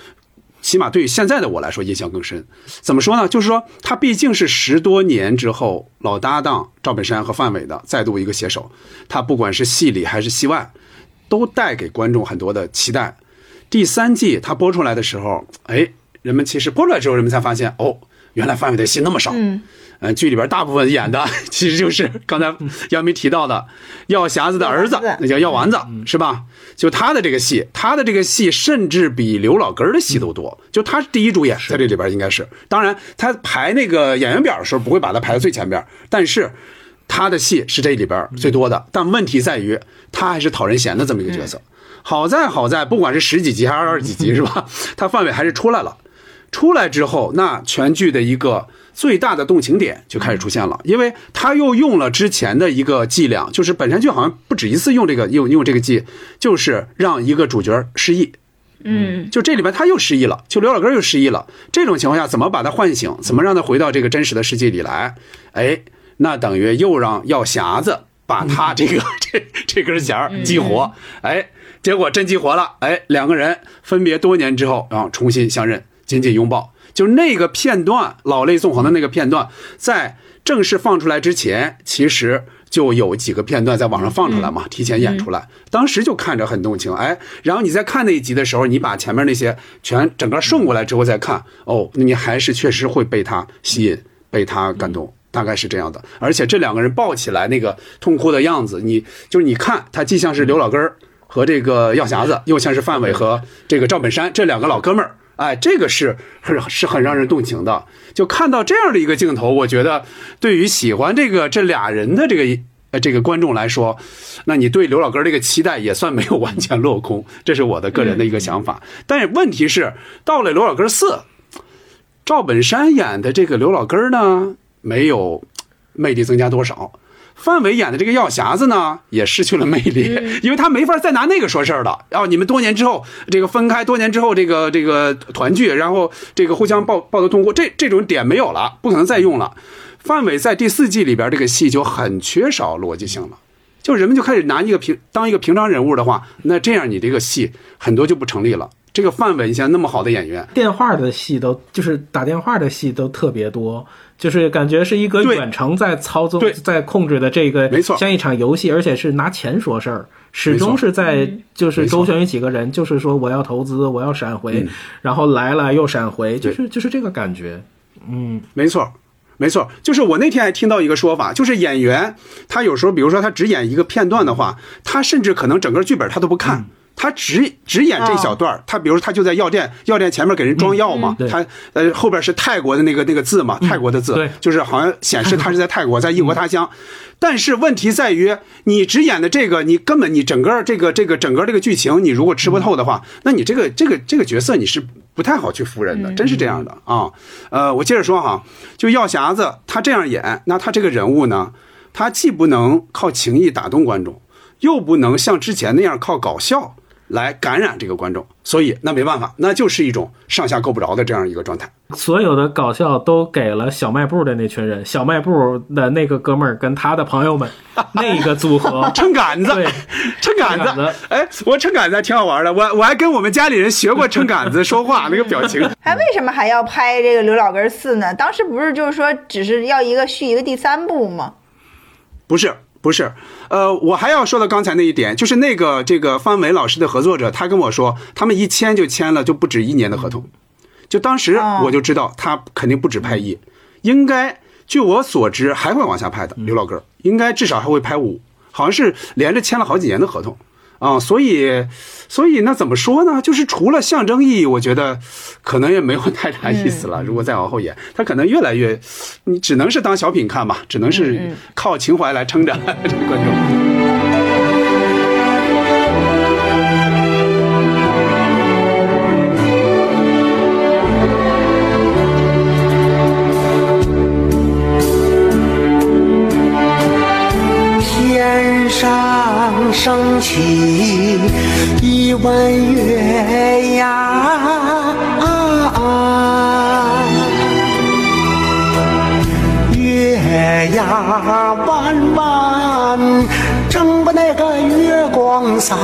起码对于现在的我来说，印象更深。怎么说呢？就是说，他毕竟是十多年之后老搭档赵本山和范伟的再度一个携手，他不管是戏里还是戏外，都带给观众很多的期待。第三季他播出来的时候，哎，人们其实播出来之后，人们才发现，哦，原来范伟的戏那么少。呃，剧里边大部分演的 <laughs> 其实就是刚才杨明提到的药匣子的儿子那叫药丸子，是吧？就他的这个戏，他的这个戏甚至比刘老根儿的戏都多。就他是第一主演，在这里边应该是。当然，他排那个演员表的时候不会把他排在最前边，但是他的戏是这里边最多的，但问题在于他还是讨人嫌的这么一个角色。好在好在，不管是十几集还是二十几集，<laughs> 是吧？他范伟还是出来了。出来之后，那全剧的一个最大的动情点就开始出现了，因为他又用了之前的一个伎俩，就是本身就好像不止一次用这个用用这个伎，就是让一个主角失忆。嗯，就这里边他又失忆了，就刘老根又失忆了。这种情况下，怎么把他唤醒？怎么让他回到这个真实的世界里来？哎，那等于又让药匣子把他这个 <laughs> 这这根弦儿激活。哎，结果真激活了。哎，两个人分别多年之后，然后重新相认，紧紧拥抱。就那个片段，老泪纵横的那个片段，在正式放出来之前，其实就有几个片段在网上放出来嘛，提前演出来，当时就看着很动情。哎，然后你在看那一集的时候，你把前面那些全整个顺过来之后再看，哦，那你还是确实会被他吸引，被他感动。大概是这样的，而且这两个人抱起来那个痛哭的样子，你就是你看，他既像是刘老根儿和这个药匣子，又像是范伟和这个赵本山这两个老哥们儿。哎，这个是是是很让人动情的。就看到这样的一个镜头，我觉得对于喜欢这个这俩人的这个呃这个观众来说，那你对刘老根儿这个期待也算没有完全落空。这是我的个人的一个想法。但是问题是，到了刘老根儿四，赵本山演的这个刘老根儿呢，没有魅力增加多少。范伟演的这个药匣子呢，也失去了魅力，<laughs> 因为他没法再拿那个说事儿了。然后你们多年之后这个分开，多年之后这个这个团聚，然后这个互相抱抱得痛哭，这这种点没有了，不可能再用了。范伟在第四季里边这个戏就很缺少逻辑性了，就人们就开始拿一个平当一个平常人物的话，那这样你这个戏很多就不成立了。这个范伟，你像那么好的演员，电话的戏都就是打电话的戏都特别多，就是感觉是一个远程在操纵、在控制的这个，没错。像一场游戏，而且是拿钱说事儿，始终是在就是周旋于几个人，就是说我要投资，我要闪回，然后来了又闪回，就是就是这个感觉。嗯，没错，没错，就是我那天还听到一个说法，就是演员他有时候，比如说他只演一个片段的话，他甚至可能整个剧本他都不看。他只只演这一小段儿他比如说他就在药店，药店前面给人装药嘛，对。他呃后边是泰国的那个那个字嘛，泰国的字，对。就是好像显示他是在泰国，在异国他乡。<laughs> 但是问题在于，你只演的这个，你根本你整个这个这个整个这个剧情，你如果吃不透的话，那你这个这个这个角色你是不太好去服人的，真是这样的啊。呃，我接着说哈，就药匣子他这样演，那他这个人物呢，他既不能靠情谊打动观众，又不能像之前那样靠搞笑来感染这个观众，所以那没办法，那就是一种上下够不着的这样一个状态。所有的搞笑都给了小卖部的那群人，小卖部的那个哥们儿跟他的朋友们 <laughs> 那个组合 <laughs> 撑杆子对，撑杆子子，哎，我撑杆子挺好玩的，我我还跟我们家里人学过撑杆子说话那个表情。<laughs> 还为什么还要拍这个刘老根四呢？当时不是就是说只是要一个续一个第三部吗？不是不是，呃，我还要说到刚才那一点，就是那个这个方伟老师的合作者，他跟我说，他们一签就签了就不止一年的合同，就当时哦。我就知道他肯定不止拍一，应该据我所知还会往下拍的。刘老根儿。应该至少还会拍五，好像是连着签了好几年的合同啊，所以所以那怎么说呢？就是除了象征意义，我觉得可能也没有太大意思了。如果再往后演，他可能越来越，你只能是当小品看吧，只能是靠情怀来撑着 <laughs> 这个观众。天上升起一弯月呀，月呀弯弯，正把那个月光洒。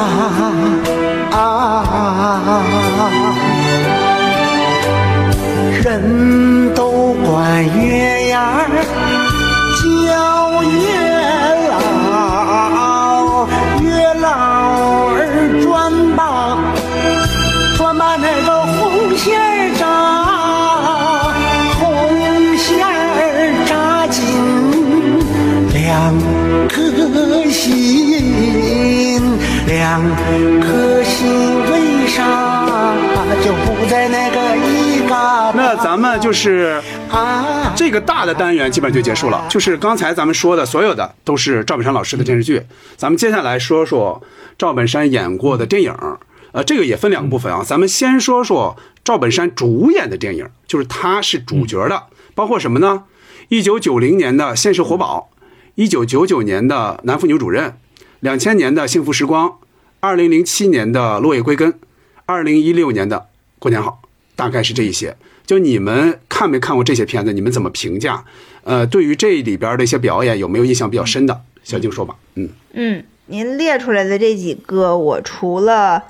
两颗心为啥就不在那个一嘎达？那咱们就是啊！这个大的单元基本上就结束了，就是刚才咱们说的所有的都是赵本山老师的电视剧。咱们接下来说说赵本山演过的电影，呃，这个也分两个部分啊。咱们先说说赵本山主演的电影，就是他是主角的，包括什么呢？一九九零年的《现实活宝》，一九九九年的《男妇女主任》，两千年的《幸福时光》，二零零七年的《落叶归根》，二零一六年的《过年好》，大概是这一些。就你们看没看过这些片子？你们怎么评价？呃，对于这里边的一些表演，有没有印象比较深的？小静说吧。嗯嗯，您列出来的这几个，我除了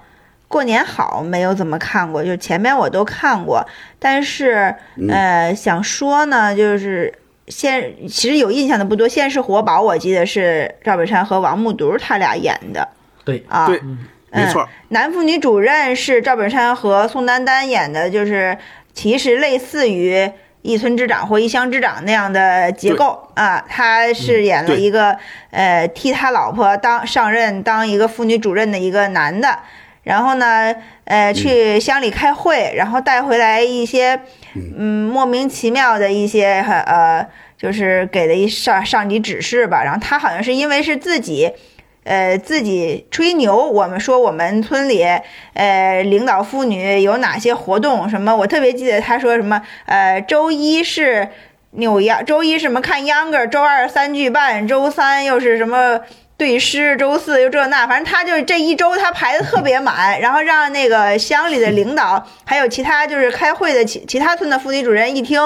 过年好没有怎么看过，就前面我都看过。但是呃，想说呢，就是现其实有印象的不多。《现世活宝》我记得是赵本山和王木渎他俩演的对，啊。对，没错嗯。男妇女主任是赵本山和宋丹丹演的，就是其实类似于一村之长或一乡之长那样的结构啊。他是演了一个、呃替他老婆当上任当一个妇女主任的一个男的，然后呢呃去乡里开会，然后带回来一些嗯莫名其妙的一些呃就是给的一上上级指示吧，然后他好像是因为是自己。呃，自己吹牛，我们说我们村里，呃，领导妇女有哪些活动？什么？我特别记得他说什么，呃，周一是扭秧，周一什么看秧歌，周二三句半，周三又是什么对诗，周四又这那，反正他就是这一周他排的特别满，然后让那个乡里的领导还有其他就是开会的其其他村的妇女主任一听，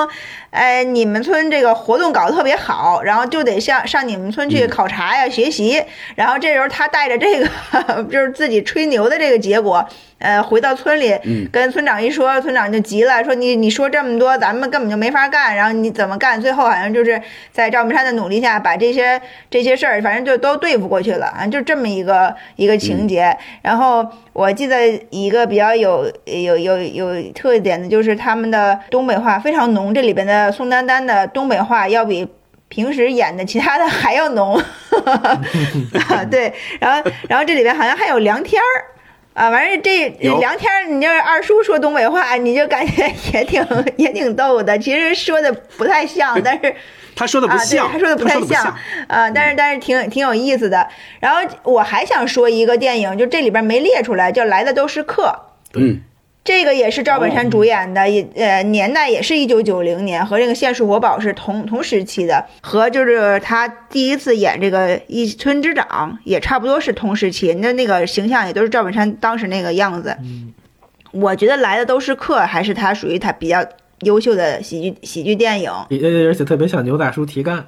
哎，你们村这个活动搞得特别好，然后就得上上你们村去考察呀、学习。然后这时候他带着这个 <laughs> 就是自己吹牛的这个结果，呃，回到村里跟村长一说，村长就急了，说你你说这么多，咱们根本就没法干，然后你怎么干？最后好像就是在赵本山的努力下，把这些这些事儿，反正就都对付过去了啊，就这么一个一个情节。然后我记得一个比较有有有有特点的，就是他们的东北话非常浓，这里边的宋丹丹的东北话要比。平时演的其他的还要浓，<laughs> <laughs> 啊，对，然后然后这里边好像还有梁天儿，啊，完事儿这有梁天儿，你就是二叔说东北话，你就感觉 <laughs> 也挺也挺逗的，其实说的不太像，但是他说的不像，他说的不太像，啊，但是但是挺挺有意思的。然后我还想说一个电影，就这里边没列出来，叫《来的都是客》。嗯，这个也是赵本山主演的，也呃年代也是一九九零年，和这个《现实活宝》是同同时期的，和就是他第一次演这个一村之长也差不多是同时期，那那个形象也都是赵本山当时那个样子。嗯我觉得来的都是客，还是他属于他比较优秀的喜剧喜剧电影。也而且特别像牛大叔提干，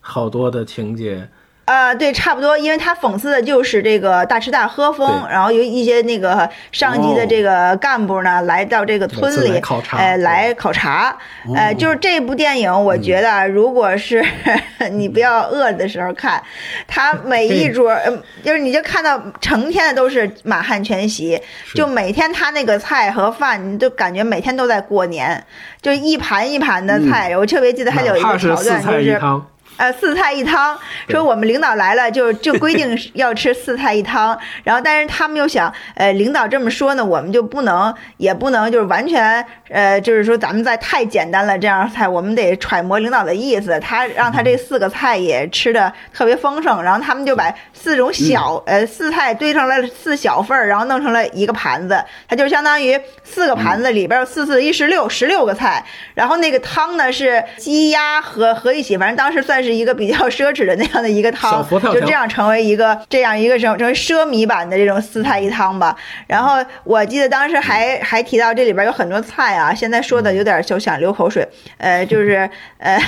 好多的情节。啊，对，差不多，因为他讽刺的就是这个大吃大喝风，然后有一些那个上级的这个干部呢，来到这个村里来考察呃，来考察，呃，就是这部电影，我觉得啊如果是 <laughs> 你不要饿的时候看，他每 <laughs> 一桌，嗯，就是你就看到成天的都是满汉全席，就每天他那个菜和饭，你就感觉每天都在过年，就一盘一盘的菜，我特别记得还有一个桥段，就是。呃，四菜一汤，说我们领导来了就就规定 <laughs> 要吃四菜一汤，然后但是他们又想，呃，领导这么说呢，我们就不能也不能就是完全呃，就是说咱们再太简单了这样菜，我们得揣摩领导的意思，他让他这四个菜也吃的特别丰盛，然后他们就把四种小、呃四菜堆成了四小份儿，然后弄成了一个盘子，它就相当于四个盘子里边有四四一十六十六个菜，然后那个汤呢是鸡鸭合合一起，反正当时算是一个比较 <laughs> 奢侈的那样的一个汤就这样成为一个这样一个成成为奢靡版的这种四菜一汤吧。然后我记得当时还还提到这里边有很多菜啊，现在说的有点就想流口水，呃，就是呃。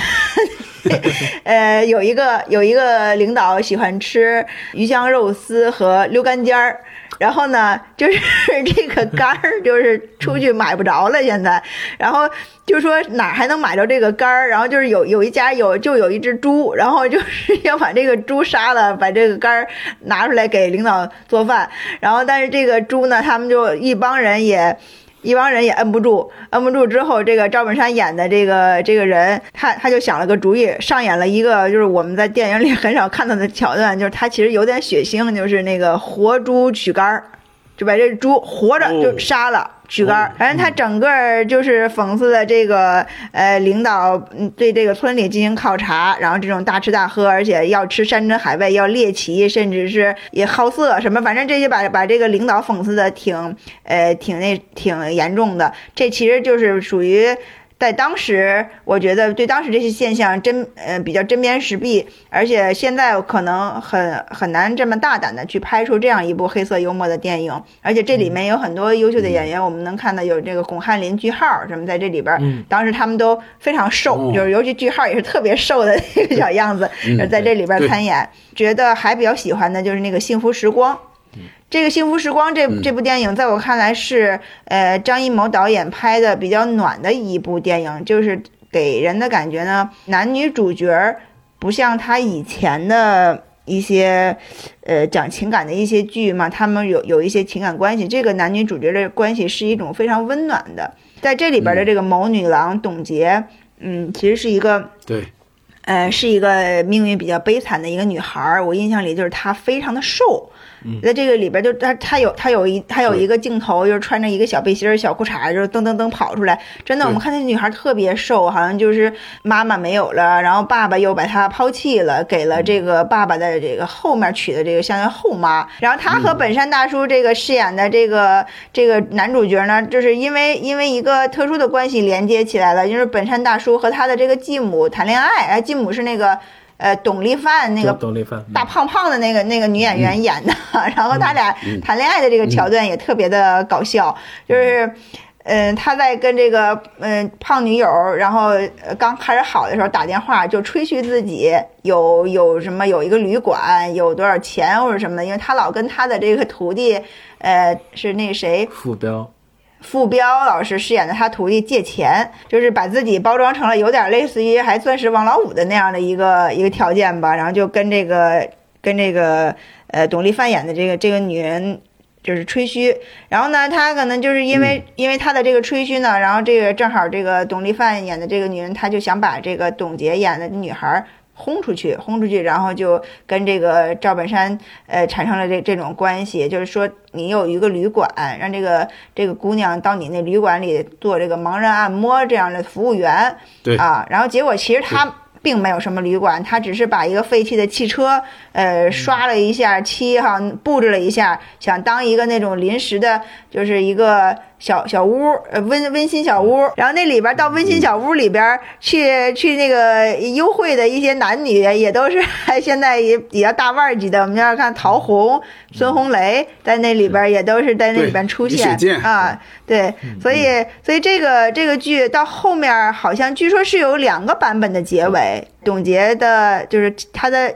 <laughs> 呃，有一个有一个领导喜欢吃鱼香肉丝和溜干尖儿，然后呢，就是 <laughs> 这个肝儿就是出去买不着了，现在，然后就说哪还能买着这个肝儿，然后就是有有一家有就有一只猪，然后就是 <laughs> 要把这个猪杀了，把这个肝儿拿出来给领导做饭，然后但是这个猪呢，他们就一帮人也。一帮人也摁不住，摁不住之后，这个赵本山演的这个这个人，他他就想了个主意，上演了一个就是我们在电影里很少看到的桥段，就是他其实有点血腥，就是那个活猪取肝儿。就把这猪活着就杀了。举杆儿，反正他整个儿就是讽刺的这个呃领导嗯对这个村里进行考察，然后这种大吃大喝，而且要吃山珍海味，要猎奇，甚至是也好色什么，反正这些把把这个领导讽刺的挺呃挺那挺严重的。这其实就是属于。在当时，我觉得对当时这些现象真呃比较针砭时弊，而且现在可能很很难这么大胆的去拍出这样一部黑色幽默的电影，而且这里面有很多优秀的演员，我们能看到有这个巩汉林、句号什么在这里边，当时他们都非常瘦，就是尤其句号也是特别瘦的那个小样子，在这里边参演，觉得还比较喜欢的就是那个幸福时光。这个《幸福时光》这这部电影，在我看来是，呃，张艺谋导演拍的比较暖的一部电影，就是给人的感觉呢，男女主角不像他以前的一些，呃，讲情感的一些剧嘛，他们有有一些情感关系，这个男女主角的关系是一种非常温暖的。在这里边的这个谋女郎董洁，嗯，其实是一个对，呃，是一个命运比较悲惨的一个女孩儿。我印象里就是她非常的瘦。在这个里边，就他他有他有一他有一个镜头，就是穿着一个小背心儿、小裤衩，就是噔噔噔跑出来。真的，我们看那女孩特别瘦，好像就是妈妈没有了，然后爸爸又把她抛弃了，给了这个爸爸的这个后面娶的这个相当于后妈。然后她和本山大叔这个饰演的这个这个男主角呢，就是因为因为一个特殊的关系连接起来了，就是本山大叔和他的这个继母谈恋爱，哎，继母是那个。呃，董丽范那个董丽范大胖胖的那个那个女演员演的，<laughs> 然后他俩谈恋爱的这个桥段也特别的搞笑，就是，嗯，他在跟这个嗯胖女友，然后刚开始好的时候打电话就吹嘘自己有有什么有一个旅馆，有多少钱或者什么的，因为他老跟他的这个徒弟，呃，是那谁傅彪。傅彪老师饰演的他徒弟借钱，就是把自己包装成了有点类似于还算是王老五的那样的一个一个条件吧，然后就跟这个跟这个呃董丽范演的这个这个女人就是吹嘘，然后呢，他可能就是因为因为他的这个吹嘘呢，然后这个正好这个董丽范演的这个女人，她就想把这个董洁演的女孩。轰出去，轰出去，然后就跟这个赵本山，呃，产生了这这种关系，就是说你有一个旅馆，让这个这个姑娘到你那旅馆里做这个盲人按摩这样的服务员，对。啊，然后结果其实他并没有什么旅馆，他只是把一个废弃的汽车，呃，刷了一下漆哈，布置了一下，想当一个那种临时的，就是一个。小小屋，呃，温温馨小屋，然后那里边到温馨小屋里边去去那个幽会的一些男女，也都是现在也比较大腕儿级的。我们要看陶虹、孙红雷在那里边也都是在那里边出现啊，对，所以所以这个这个剧到后面好像据说是有两个版本的结尾，董洁的就是他的。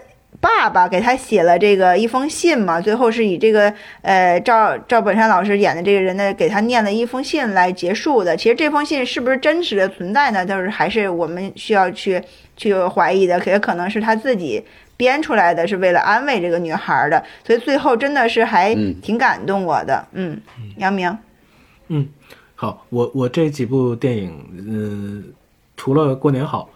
爸爸给他写了这个一封信嘛，最后是以这个呃赵赵本山老师演的这个人呢，给他念了一封信来结束的。其实这封信是不是真实的存在呢？就是还是我们需要去去怀疑的，也可能是他自己编出来的，是为了安慰这个女孩的。所以最后真的是还挺感动我的。嗯，杨明，嗯，好，我我这几部电影，嗯，除了过年好。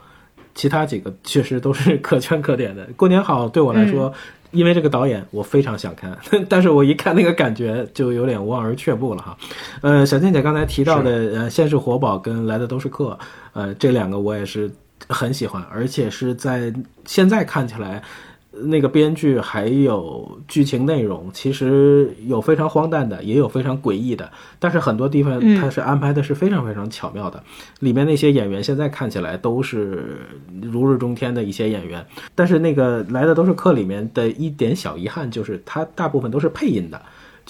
其他几个确实都是可圈可点的。<laughs> 过年好对我来说，因为这个导演我非常想看，<laughs> 但是我一看那个感觉就有点望而却步了哈。呃，小静姐刚才提到的呃《现世活宝》跟《来的都是客》，呃，这两个我也是很喜欢，而且是在现在看起来。那个编剧还有剧情内容，其实有非常荒诞的，也有非常诡异的，但是很多地方它是安排的是非常非常巧妙的。里面那些演员现在看起来都是如日中天的一些演员，但是那个来的都是客里面的一点小遗憾就是它大部分都是配音的。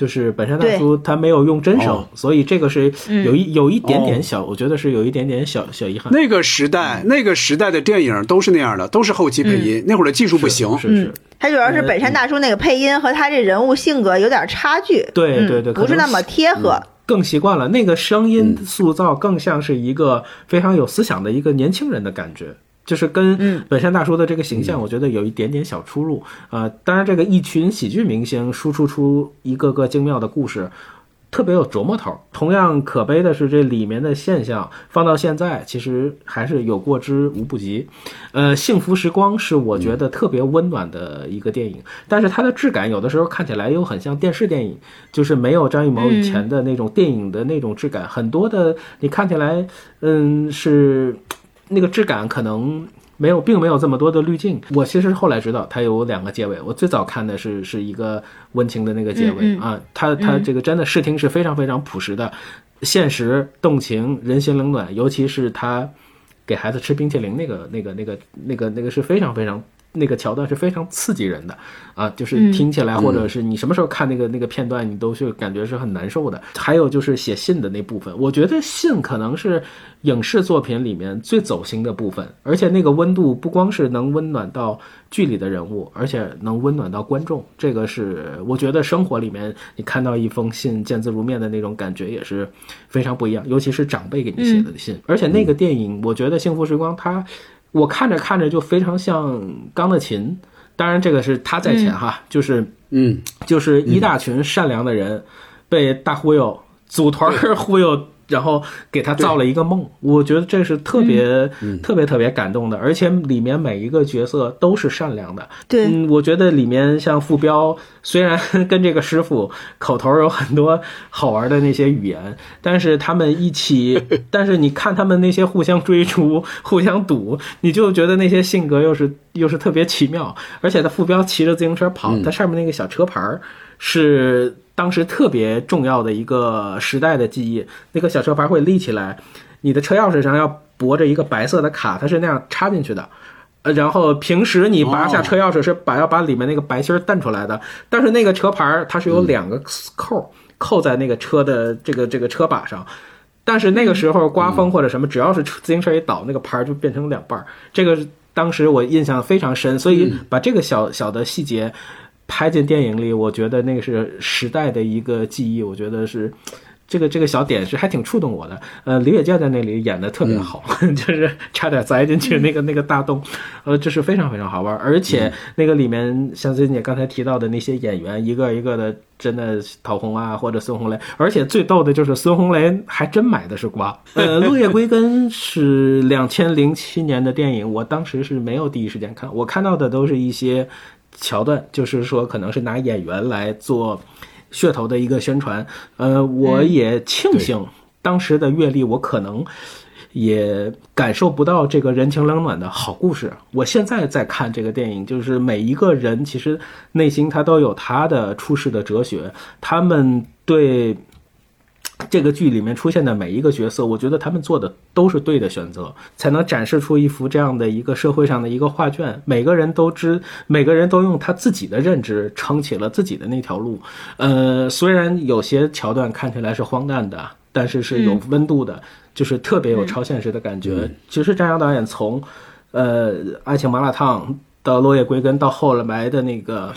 就是本山大叔他没有用真声，所以这个是有一有一点点小，我觉得是有一点点小小遗憾。那个时代，那个时代的电影都是那样的，都是后期配音。那会儿的技术不行，是是。他主要是本山大叔那个配音和他这人物性格有点差距，对对对，不是那么贴合。更习惯了那个声音塑造，更像是一个非常有思想的一个年轻人的感觉。就是跟本山大叔的这个形象，我觉得有一点点小出入。呃，当然，这个一群喜剧明星输出出一个个精妙的故事，特别有琢磨头儿。同样可悲的是，这里面的现象放到现在，其实还是有过之无不及。呃，幸福时光是我觉得特别温暖的一个电影，但是它的质感有的时候看起来又很像电视电影，就是没有张艺谋以前的那种电影的那种质感。很多的你看起来，嗯，是那个质感可能。没有，并没有这么多的滤镜。我其实后来知道，它有两个结尾。我最早看的是是一个温情的那个结尾嗯嗯啊，它它这个真的视听是非常非常朴实的，现实、动情、人心冷暖，尤其是他给孩子吃冰淇淋那个那个那个那个那个是非常非常。那个桥段是非常刺激人的啊，就是嗯听起来，或者是你什么时候看那个那个片段，你都是感觉是很难受的。还有就是写信的那部分，我觉得信可能是影视作品里面最走心的部分，而且那个温度不光是能温暖到剧里的人物，而且能温暖到观众。这个是我觉得生活里面你看到一封信见字如面的那种感觉也是非常不一样，尤其是长辈给你写的信。而且那个电影，我觉得《幸福时光》它。我看着看着就非常像《钢的琴》，当然这个是他在前哈，就是嗯，就是一大群善良的人被大忽悠组团忽悠，然后给他造了一个梦。我觉得这是特别、特别特别感动的，而且里面每一个角色都是善良的。对嗯，我觉得里面像傅彪，虽然跟这个师傅 <laughs> 口头有很多好玩的那些语言，但是他们一起，<laughs> 但是你看他们那些互相追逐、互相赌，你就觉得那些性格又是又是特别奇妙。而且他傅彪骑着自行车跑，他上面那个小车牌儿是当时特别重要的一个时代的记忆。那个小车牌会立起来，你的车钥匙上要驳着一个白色的卡，它是那样插进去的。呃，然后平时你拔下车钥匙是把要把里面那个白芯儿蹬出来的，但是那个车牌它是有两个扣扣在那个车的这个这个车把上，但是那个时候刮风或者什么，只要是自行车一倒，那个牌就变成两半儿。这个当时我印象非常深，所以把这个小小的细节拍进电影里，我觉得那个是时代的一个记忆，我觉得是。这个这个小点是还挺触动我的，呃，李雪健在那里演的特别好，<laughs> 就是差点栽进去那个那个大洞，呃，这是非常非常好玩，而且那个里面像最近你刚才提到的那些演员，一个一个的真的陶虹啊或者孙红雷，而且最逗的就是孙红雷还真买的是瓜。<laughs> 呃，《落叶归根》是两千零七年的电影，我当时是没有第一时间看，我看到的都是一些桥段，就是说可能是拿演员来做。噱头的一个宣传，呃，我也庆幸当时的阅历，我可能也感受不到这个人情冷暖的好故事。我现在在看这个电影，就是每一个人其实内心他都有他的处世的哲学，他们对。这个剧里面出现的每一个角色，我觉得他们做的都是对的选择，才能展示出一幅这样的一个社会上的一个画卷。每个人都知，每个人都用他自己的认知撑起了自己的那条路。呃，虽然有些桥段看起来是荒诞的，但是是有温度的，就是特别有超现实的感觉。其实张扬导演从呃《爱情麻辣烫》到《落叶归根》到后来的那个。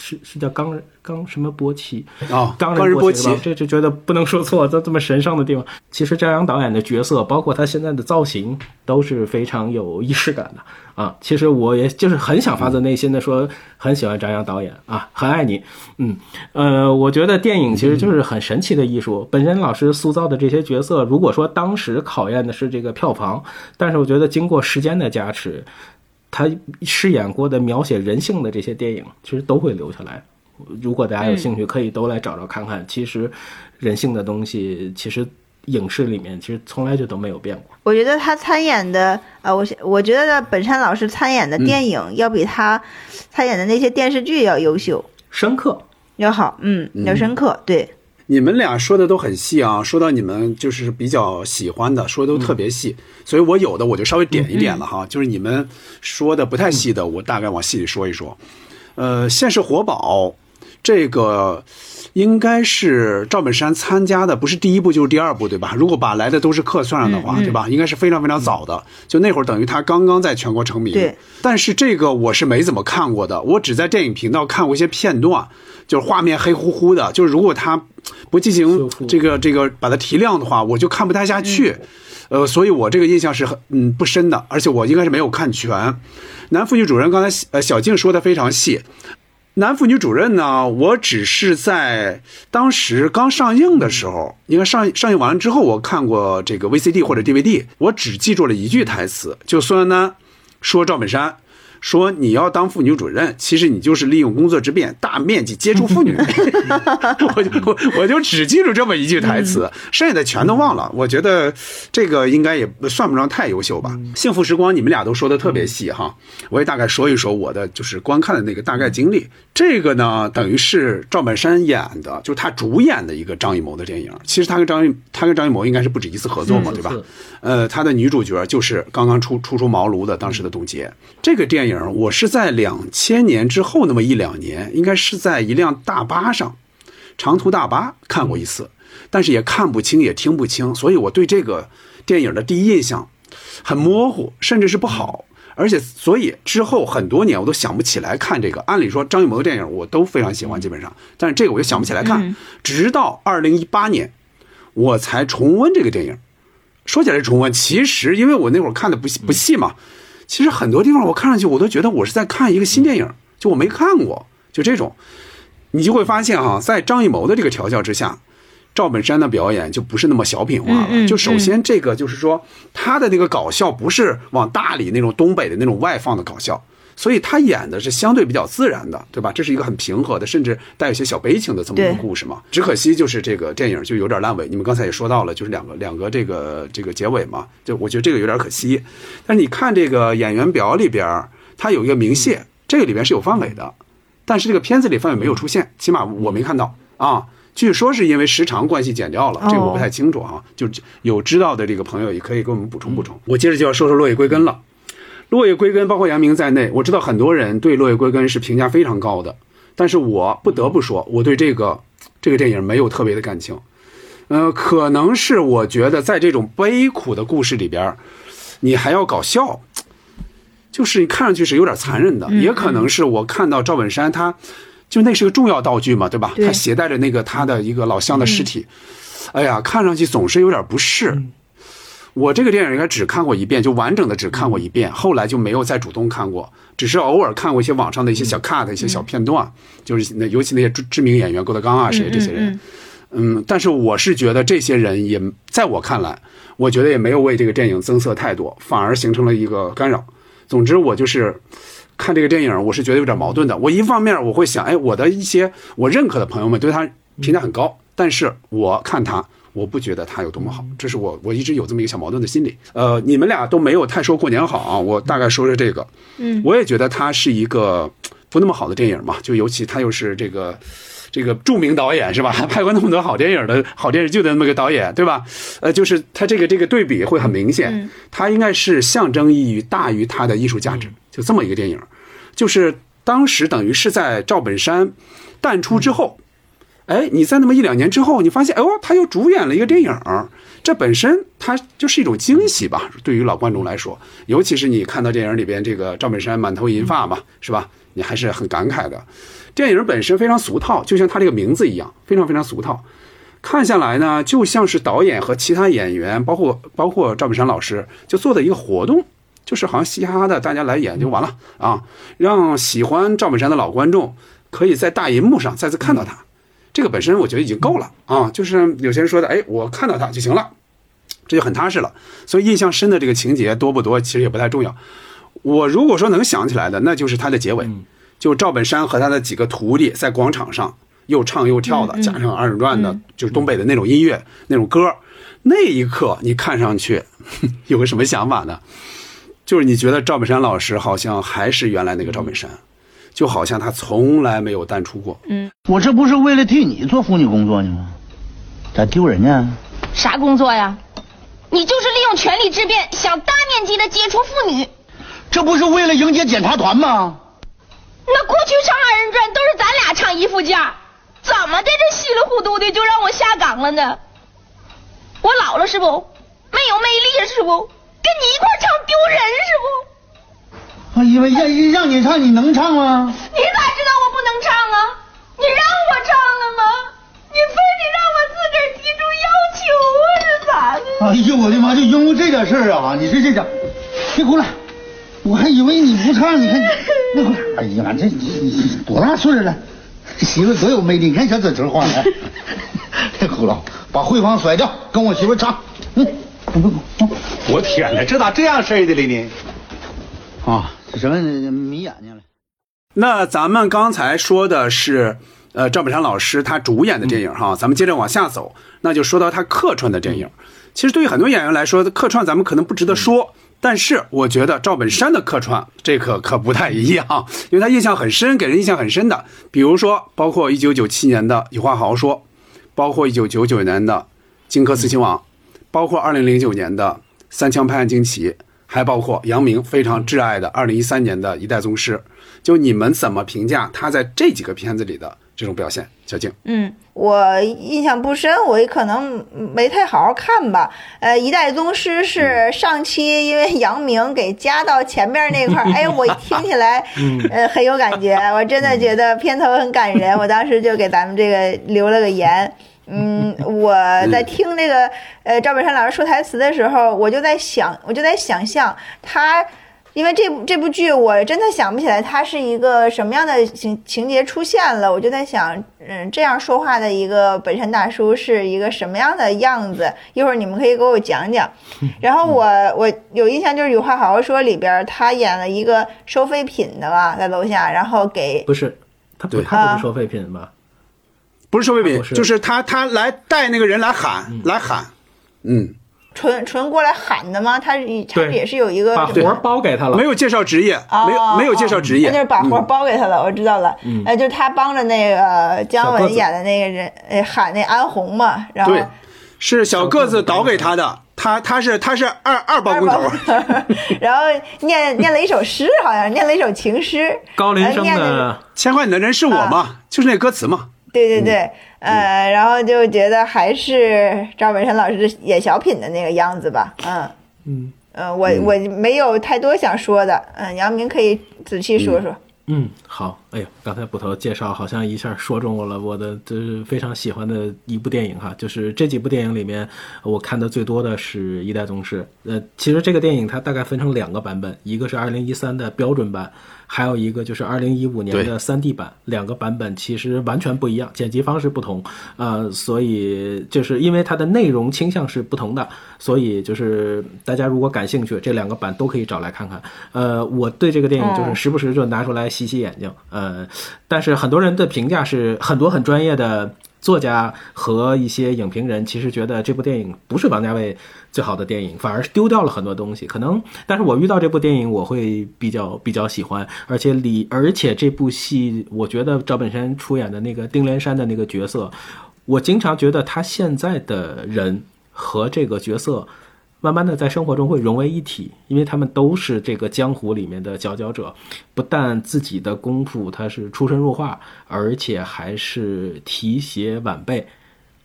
是是叫冈人冈什么波奇啊冈冈仁波齐这就觉得不能说错，在这么神圣的地方，其实张扬导演的角色，包括他现在的造型，都是非常有仪式感的啊。其实我也就是很想发自内心的说，很喜欢张扬导演啊，很爱你。嗯，呃，我觉得电影其实就是很神奇的艺术。本身老师塑造的这些角色，如果说当时考验的是这个票房，但是我觉得经过时间的加持。他饰演过的描写人性的这些电影，其实都会留下来。如果大家有兴趣，可以都来找找看看。其实，人性的东西，其实影视里面其实从来就都没有变过。我觉得他参演的，呃，我我觉得本山老师参演的电影要比他参演的那些电视剧要优秀、深刻、要好，嗯，要深刻，对。你们俩说的都很细啊，说到你们就是比较喜欢的，说的都特别细，所以我有的我就稍微点一点了哈，就是你们说的不太细的，我大概往细里说一说。呃，现世活宝这个应该是赵本山参加的，不是第一部就是第二部对吧？如果把来的都是客算上的话，对吧？应该是非常非常早的，就那会儿等于他刚刚在全国成名。对。但是这个我是没怎么看过的，我只在电影频道看过一些片段，就是画面黑乎乎的，就是如果他不进行这个这个把它提亮的话，我就看不太下去。呃，所以我这个印象是很嗯不深的，而且我应该是没有看全。男副女主任刚才呃小静说的非常细，男妇女主任呢，我只是在当时刚上映的时候，应该上上映完了之后，我看过这个 VCD 或者 DVD，我只记住了一句台词，就孙楠说赵本山。说你要当妇女主任，其实你就是利用工作之便大面积接触妇女。<laughs> 我就我我就只记住这么一句台词，剩下的全都忘了。我觉得这个应该也算不上太优秀吧。幸福时光，你们俩都说的特别细哈，我也大概说一说我的就是观看的那个大概经历。这个呢，等于是赵本山演的，就是他主演的一个张艺谋的电影。其实他跟张艺他跟张艺谋应该是不止一次合作嘛，对吧？呃，他的女主角就是刚刚出初出茅庐的当时的董洁。这个电影我是在两千年之后那么一两年，应该是在一辆大巴上，长途大巴看过一次，但是也看不清也听不清，所以我对这个电影的第一印象很模糊，甚至是不好。而且，所以之后很多年我都想不起来看这个。按理说张艺谋的电影我都非常喜欢，基本上，但是这个我就想不起来看。直到二零一八年，我才重温这个电影。说起来重温，其实因为我那会儿看的不不细嘛，其实很多地方我看上去我都觉得我是在看一个新电影，就我没看过，就这种，你就会发现哈，在张艺谋的这个调教之下，赵本山的表演就不是那么小品化了。嗯嗯就首先这个就是说他的那个搞笑不是往大理那种东北的那种外放的搞笑。所以他演的是相对比较自然的，对吧？这是一个很平和的，甚至带有些小悲情的这么一个故事嘛。只可惜就是这个电影就有点烂尾。你们刚才也说到了，就是两个两个这个这个结尾嘛，就我觉得这个有点可惜。但是你看这个演员表里边儿，它有一个明谢，这个里边是有范伟的，但是这个片子里范伟没有出现，起码我没看到啊。据说是因为时长关系剪掉了，这个我不太清楚啊。就有知道的这个朋友也可以给我们补充补充。我接着就要说说落叶归根了。落叶归根，包括杨明在内，我知道很多人对落叶归根是评价非常高的，但是我不得不说，我对这个这个电影没有特别的感情。呃，可能是我觉得在这种悲苦的故事里边，你还要搞笑，就是你看上去是有点残忍的，也可能是我看到赵本山他，就那是个重要道具嘛，对吧？对他携带着那个他的一个老乡的尸体，哎呀，看上去总是有点不适。我这个电影应该只看过一遍，就完整的只看过一遍，后来就没有再主动看过，只是偶尔看过一些网上的一些小 cut、一些小片段，就是那尤其那些知知名演员郭德纲啊谁这些人，嗯，但是我是觉得这些人也在我看来，我觉得也没有为这个电影增色太多，反而形成了一个干扰。总之，我就是看这个电影，我是觉得有点矛盾的。我一方面我会想，哎，我的一些我认可的朋友们对他评价很高，但是我看他。我不觉得他有多么好，这是我我一直有这么一个小矛盾的心理。呃，你们俩都没有太说过年好啊，我大概说说这个。嗯，我也觉得它是一个不那么好的电影嘛，就尤其他又是这个这个著名导演是吧？<laughs> 拍过那么多好电影的好电视剧的那么个导演，对吧？呃，就是他这个这个对比会很明显，他应该是象征意义大于他的艺术价值，就这么一个电影。就是当时等于是在赵本山淡出之后。哎，你在那么一两年之后，你发现，哎呦，他又主演了一个电影儿，这本身它就是一种惊喜吧？对于老观众来说，尤其是你看到电影里边这个赵本山满头银发嘛，是吧？你还是很感慨的。电影本身非常俗套，就像他这个名字一样，非常非常俗套。看下来呢，就像是导演和其他演员，包括包括赵本山老师，就做的一个活动，就是好像嘻嘻哈哈的，大家来演就完了啊，让喜欢赵本山的老观众可以在大银幕上再次看到他。这个本身我觉得已经够了啊，就是有些人说的，哎，我看到他就行了，这就很踏实了。所以印象深的这个情节多不多，其实也不太重要。我如果说能想起来的，那就是他的结尾，就赵本山和他的几个徒弟在广场上又唱又跳的，加上二人转的，就是东北的那种音乐、那种歌。那一刻，你看上去 <laughs> 有个什么想法呢？就是你觉得赵本山老师好像还是原来那个赵本山。就好像他从来没有淡出过。嗯，我这不是为了替你做妇女工作呢吗？咋丢人呢？啥工作呀？你就是利用权力之便，想大面积的接触妇女。这不是为了迎接检查团吗？那过去唱二人转都是咱俩唱一副架，怎么的这稀里糊涂的就让我下岗了呢？我老了是不？没有魅力是不？跟你一块唱丢人是不？啊，因为让让你唱，你能唱吗？你咋知道我不能唱啊？你让我唱了吗？你非得让我自个儿提出要求啊？是咋的？哎呦我的妈！就因为这点事儿啊！你这这点，别哭了，我还以为你不唱，你看。那会儿，哎呀，这你多大岁数了？媳妇多有魅力，你看小嘴唇花的。<laughs> 别哭了，把慧芳甩掉，跟我媳妇唱。嗯，不不不，我天哪，这咋这样式的了呢？啊，什么迷眼睛了？那咱们刚才说的是，呃，赵本山老师他主演的电影哈，咱们接着往下走，那就说到他客串的电影。其实对于很多演员来说，客串咱们可能不值得说，但是我觉得赵本山的客串这可可不太一样，<laughs> 因为他印象很深，给人印象很深的，比如说包括一九九七年的《有话好好说》，包括一九九九年的《荆轲刺秦王》，包括二零零九年的《三枪拍案惊奇》，还包括杨明非常挚爱的二零一三年的《一代宗师》。就你们怎么评价他在这几个片子里的这种表现？小静，嗯，我印象不深，我可能没太好好看吧。呃，《一代宗师》是上期因为杨明给加到前面那块儿，哎，我听起来呃很有感觉，我真的觉得片头很感人，我当时就给咱们这个留了个言。嗯，我在听这个 <laughs> 呃赵本山老师说台词的时候，我就在想，我就在想象他。因为这部这部剧，我真的想不起来他是一个什么样的情情节出现了，我就在想，嗯，这样说话的一个本山大叔是一个什么样的样子？一会儿你们可以给我讲讲。<laughs> 然后我我有印象，就是《有话好好说》里边他演了一个收废品的吧，在楼下，然后给不是他不他不是收废品吧？不是收废品，就是他他来带那个人来喊来喊，嗯。纯纯过来喊的吗？他他也是有一个把活包给他了，没有介绍职业，没有没有介绍职业，那就是把活包给他了。我知道了，哎，就是他帮着那个姜文演的那个人，哎，喊那安红嘛，然后。对，是小个子导给他的，他他是他是二二包工头，<laughs> 然后念念了一首诗，好像念了一首情诗，高林生的牵挂你的人是我嘛，就是那歌词嘛。对对对，呃，然后就觉得还是赵本山老师演小品的那个样子吧，嗯嗯呃，我我没有太多想说的，嗯，杨明可以仔细说说。嗯，好，哎呦，刚才捕头介绍好像一下说中我了，我的就是非常喜欢的一部电影哈，就是这几部电影里面，我看的最多的是一代宗师。呃，其实这个电影它大概分成两个版本，一个是二零一三的标准版。还有一个就是二零一五年的三 D 版，两个版本其实完全不一样，剪辑方式不同，呃，所以就是因为它的内容倾向是不同的，所以就是大家如果感兴趣，这两个版都可以找来看看。呃，我对这个电影就是时不时就拿出来洗洗眼睛，呃，但是很多人的评价是很多很专业的。作家和一些影评人其实觉得这部电影不是王家卫最好的电影，反而是丢掉了很多东西。可能，但是我遇到这部电影，我会比较比较喜欢，而且李而且这部戏，我觉得赵本山出演的那个丁连山的那个角色，我经常觉得他现在的人和这个角色。慢慢的，在生活中会融为一体，因为他们都是这个江湖里面的佼佼者，不但自己的功夫他是出神入化，而且还是提携晚辈，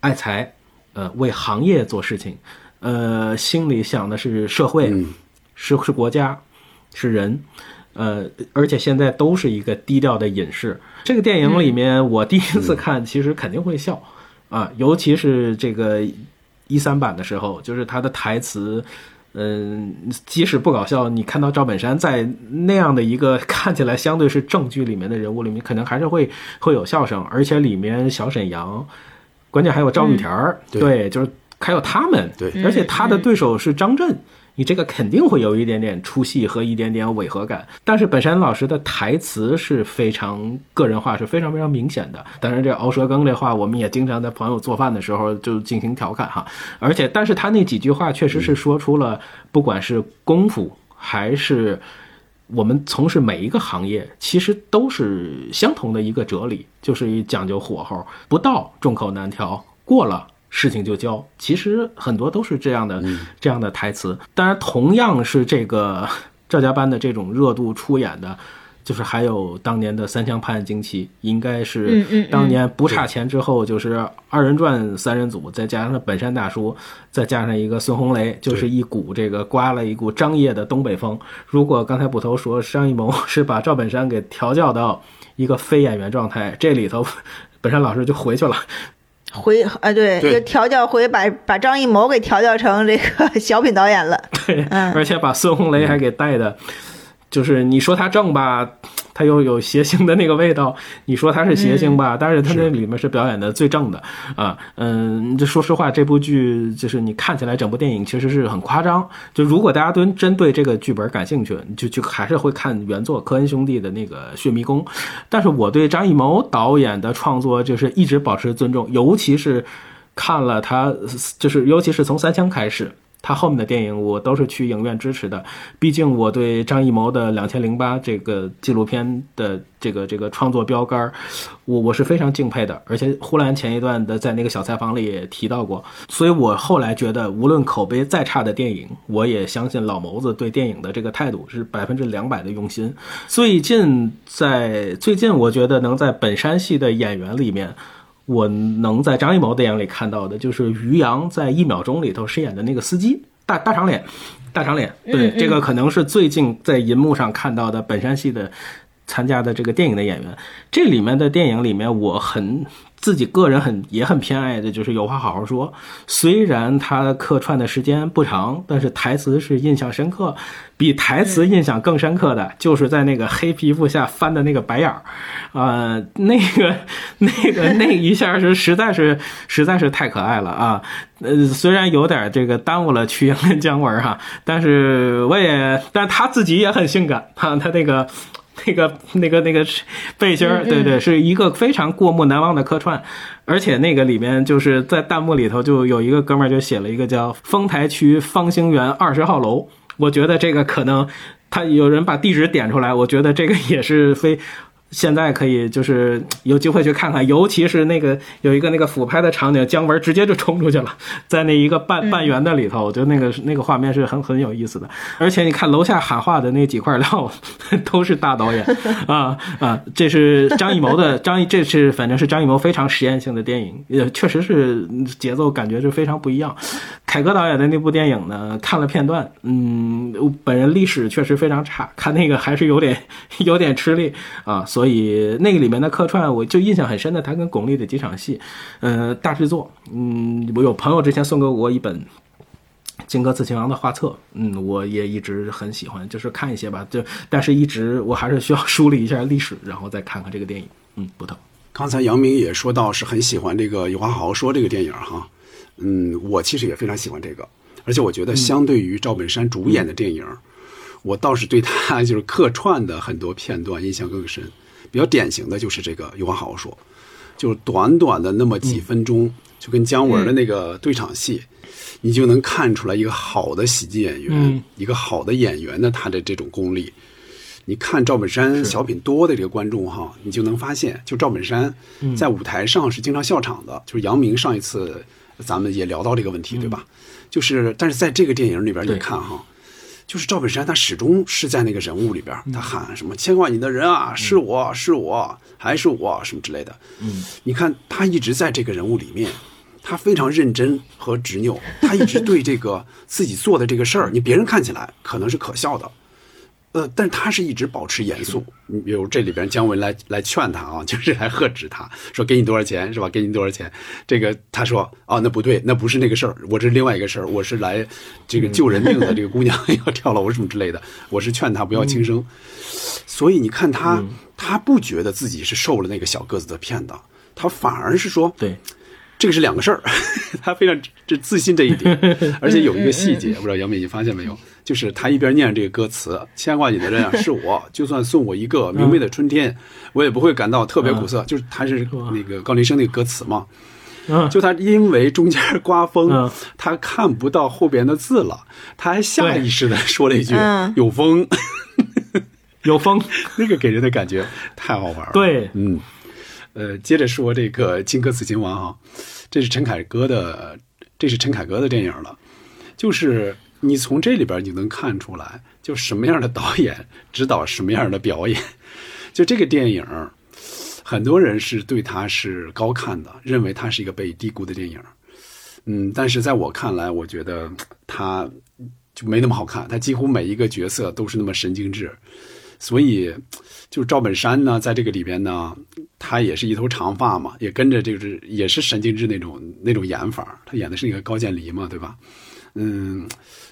爱才，呃，为行业做事情，呃，心里想的是社会，是是国家，是人，呃，而且现在都是一个低调的隐士。这个电影里面，我第一次看，其实肯定会笑，啊，尤其是这个。一三版的时候，就是他的台词，嗯，即使不搞笑，你看到赵本山在那样的一个 <laughs> 看起来相对是正剧里面的人物里面，可能还是会会有笑声，而且里面小沈阳，关键还有赵玉田儿，对，就是还有他们，对，而且他的对手是张震。你这个肯定会有一点点出戏和一点点违和感，但是本山老师的台词是非常个人化，是非常非常明显的。当然，这熬舌根这话，我们也经常在朋友做饭的时候就进行调侃哈。而且，但是他那几句话确实是说出了，不管是功夫还是我们从事每一个行业，其实都是相同的一个哲理，就是讲究火候，不到众口难调，过了。事情就交，其实很多都是这样的，这样的台词。当然，同样是这个 <laughs> 赵家班的这种热度出演的，就是还有当年的《三枪拍案惊奇》，应该是当年不差钱之后，就是二人转三人组，再加上本山大叔，再加上一个孙红雷，就是一股这个刮了一股张掖的东北风。如果刚才捕头说张艺谋 <laughs> 是把赵本山给调教到一个非演员状态，这里头本山老师就回去了。回啊，对，就调教回把把张艺谋给调教成这个 <laughs> 小品导演了。对，而且把孙红雷还给带的，就是你说他正吧，它又有谐星的那个味道。<laughs> 你说它是谐星吧，但是它那里面是表演的最正的啊。嗯，这说实话，这部剧就是你看起来整部电影其实是很夸张。就如果大家都针对这个剧本感兴趣，就就还是会看原作科恩兄弟的那个《血迷宫》。但是我对张艺谋导演的创作就是一直保持尊重，尤其是看了他，就是尤其是从三枪开始。他后面的电影我都是去影院支持的，毕竟我对张艺谋的《两千零八》这个纪录片的这个这个创作标杆，我我是非常敬佩的。而且呼兰前一段的在那个小采访里也提到过，所以我后来觉得，无论口碑再差的电影，我也相信老谋子对电影的这个态度是百分之两百的用心。最近在最近，我觉得能在本山系的演员里面。我能在张艺谋电影里看到的，就是于洋在《一秒钟》里头饰演的那个司机，大大长脸，大长脸。对，这个可能是最近在银幕上看到的本山系的参加的这个电影的演员。这里面的电影里面，我很自己个人很也很偏爱的，就是有话好好说。虽然他客串的时间不长，但是台词是印象深刻。比台词印象更深刻的就是在那个黑皮肤下翻的那个白眼儿，啊，那个那个那一下是 <laughs> 实在是实在是太可爱了啊！呃，虽然有点这个耽误了曲莹跟姜文哈，但是我也，但他自己也很性感哈，他那个那个那个那个背心儿，对对，是一个非常过目难忘的客串，而且那个里面就是在弹幕里头就有一个哥们儿就写了一个叫“丰台区方兴园二十号楼”。我觉得这个可能，他有人把地址点出来，我觉得这个也是非。现在可以就是有机会去看看，尤其是那个有一个那个俯拍的场景，姜文直接就冲出去了，在那一个半 <laughs> 半圆的里头，我觉得那个那个画面是很很有意思的。而且你看楼下喊话的那几块料，都是大导演啊啊！这是张艺谋的 <laughs> 张艺，这是反正是张艺谋非常实验性的电影，也确实是节奏感觉是非常不一样。凯歌导演的那部电影呢，看了片段，嗯，本人历史确实非常差，<laughs> 看那个还是有点 <laughs> 有点吃力啊，所以。那个里面的客串，我就印象很深的，他跟巩俐的几场戏，呃，大制作，嗯，我有朋友之前送给我一本《荆轲刺秦王》的画册，嗯，我也一直很喜欢，就是看一些吧，就但是一直我还是需要梳理一下历史，然后再看看这个电影，嗯，不疼。刚才杨明也说到是很喜欢这个《有话好好说》这个电影哈，嗯，我其实也非常喜欢这个，而且我觉得相对于赵本山主演的电影，我倒是对他 <laughs> 就是客串的很多片段印象更深。比较典型的就是这个，有话好好说，就是短短的那么几分钟，就跟姜文的那个对场戏，你就能看出来一个好的喜剧演员，一个好的演员的他的这种功力。你看赵本山小品多的这个观众哈，你就能发现，就赵本山在舞台上是经常笑场的。就是杨明上一次咱们也聊到这个问题，对吧？就是，但是在这个电影里边，你看哈。就是赵本山，他始终是在那个人物里边，他喊什么“牵挂你的人啊，是我是我还是我”什么之类的。嗯，你看他一直在这个人物里面，他非常认真和执拗，他一直对这个自己做的这个事儿，你别人看起来可能是可笑的。呃，但是他是一直保持严肃。你比如这里边姜文来来劝他啊，<laughs> 就是来喝止他，说给你多少钱是吧？给你多少钱？这个他说啊，那不对，那不是那个事儿，我这是另外一个事儿，我是来这个救人命的。这个姑娘 <laughs> 要跳楼什么之类的，我是劝他不要轻生。所以你看他，他不觉得自己是受了那个小个子的骗的，他反而是说对。这个是两个事儿，<laughs> 他非常这自信这一点，而且有一个细节，不知道杨美你发现没有？就是他一边念这个歌词“牵挂你的人啊 <laughs> 是我，就算送我一个明媚的春天，我也不会感到特别苦涩。”就是他是那个高林生那个歌词嘛，就他因为中间刮风，他看不到后边的字了，他还下意识的 <laughs> 说了一句“有风，有风 <laughs> ”，那个给人的感觉太好玩了。对，嗯。呃，接着说这个《荆轲刺秦王》哈，这是陈凯歌的，这是陈凯歌的电影了。就是你从这里边你能看出来，就什么样的导演指导什么样的表演。就这个电影，很多人是对他是高看的，认为他是一个被低估的电影。嗯，但是在我看来，我觉得他就没那么好看。他几乎每一个角色都是那么神经质，所以。就赵本山呢，在这个里边呢，他也是一头长发嘛，也跟着就是也是神经质那种那种演法。他演的是那个高渐离嘛，对吧？嗯，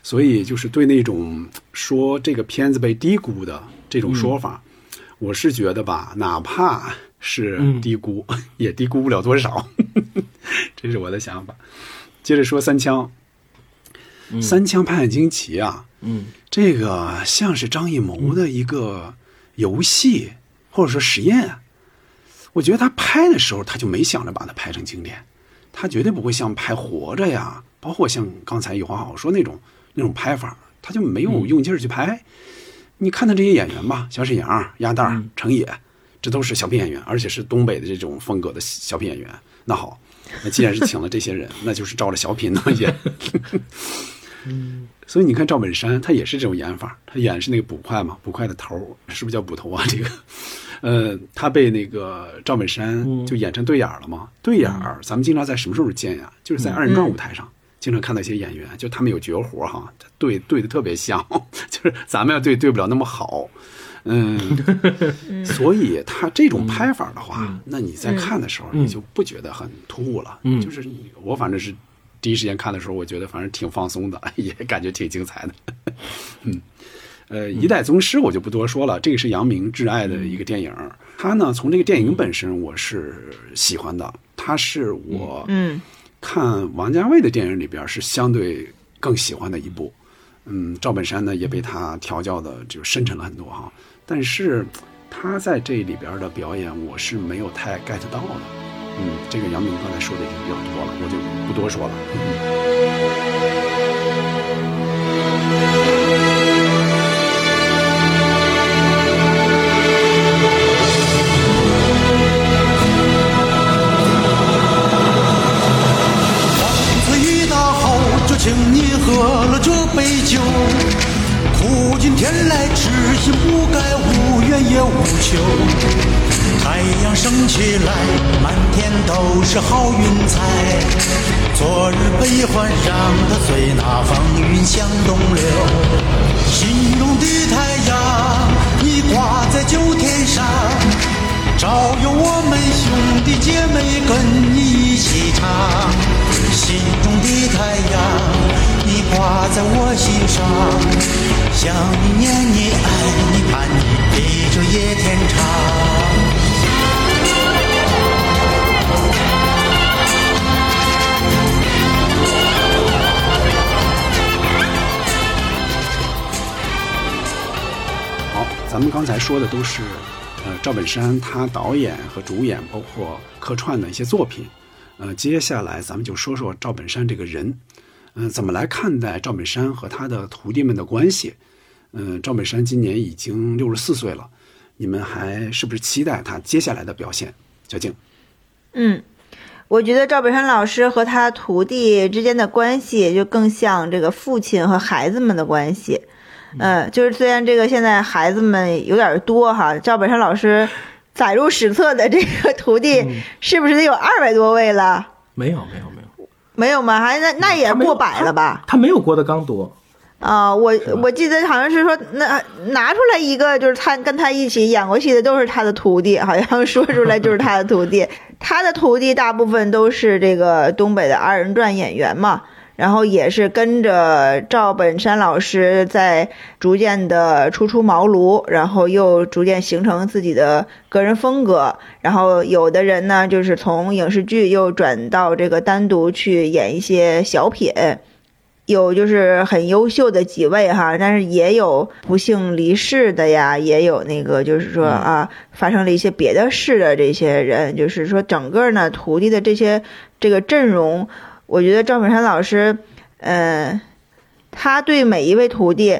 所以就是对那种说这个片子被低估的这种说法，我是觉得吧，哪怕是嗯低估，<laughs> 也低估不了多少，<laughs> 这是我的想法。接着说三枪，三枪拍案惊奇啊，嗯这个像是张艺谋的一个游戏、或者说实验啊。我觉得他拍的时候，他就没想着把它拍成经典，他绝对不会像拍《活着》呀，包括像刚才有话好说那种那种拍法，他就没有用劲儿去拍。你看他这些演员吧，小沈阳、鸭蛋儿、程野，这都是小品演员，而且是东北的这种风格的小品演员。那好，那既然是请了这些人，那就是照着小品那么演。所以你看赵本山，他也是这种演法，他演是那个捕快嘛，捕快的头儿是不是叫捕头啊？这个，呃，他被那个赵本山就演成对眼儿了嘛。对眼儿，咱们经常在什么时候见呀？就是在二人转舞台上，经常看到一些演员，就他们有绝活哈，对对的特别像，<laughs> 就是咱们要对对不了那么好。嗯，<laughs> 所以他这种拍法的话，那你在看的时候，你就不觉得很突兀了。嗯就是我反正是第一时间看的时候，我觉得反正挺放松的，<laughs> 也感觉挺精彩的。嗯，呃，一代宗师我就不多说了，这个是杨明挚爱的一个电影。他呢，从这个电影本身我是喜欢的，他是我嗯看王家卫的电影里边是相对更喜欢的一部。嗯，赵本山呢也被他调教的就深沉了很多哈，但是他在这里边的表演我是没有太 get 到的。嗯，这个杨明刚才说的已经比较多了，我就不多说了。嗯请你喝了这杯酒。苦尽天来，痴心不改，无怨也无求。太阳升起来，满天都是好运彩。昨日悲欢，让它随那风云向东流。心中的太阳，你挂在九天上。照耀我们兄弟姐妹跟你一起唱，心中的太阳，你挂在我心上，想你念你爱你盼你比这野天长。好，咱们刚才说的都是，呃，赵本山他导演和主演，包括客串的一些作品。呃，接下来咱们就说说赵本山这个人，嗯、怎么来看待赵本山和他的徒弟们的关系？嗯、赵本山今年已经六十四岁了，你们还是不是期待他接下来的表现？小静，嗯，我觉得赵本山老师和他徒弟之间的关系就更像这个父亲和孩子们的关系。嗯，就是虽然这个现在孩子们有点多哈，赵本山老师载入史册的这个徒弟是不是得有二百多位了？没有没有没有，没有吗？还那那也过百了吧？他没有郭德纲多。啊、我我记得好像是说，那拿出来一个，就是他跟他一起演过戏的都是他的徒弟，好像说出来就是他的徒弟。他的徒弟大部分都是这个东北的二人转演员嘛，然后也是跟着赵本山老师在逐渐的初出茅庐，然后又逐渐形成自己的个人风格。然后有的人呢，就是从影视剧又转到这个单独去演一些小品。有就是很优秀的几位哈，但是也有不幸离世的呀，也有那个就是说啊，发生了一些别的事的这些人，就是说整个呢徒弟的这些这个阵容，我觉得赵本山老师，嗯、他对每一位徒弟，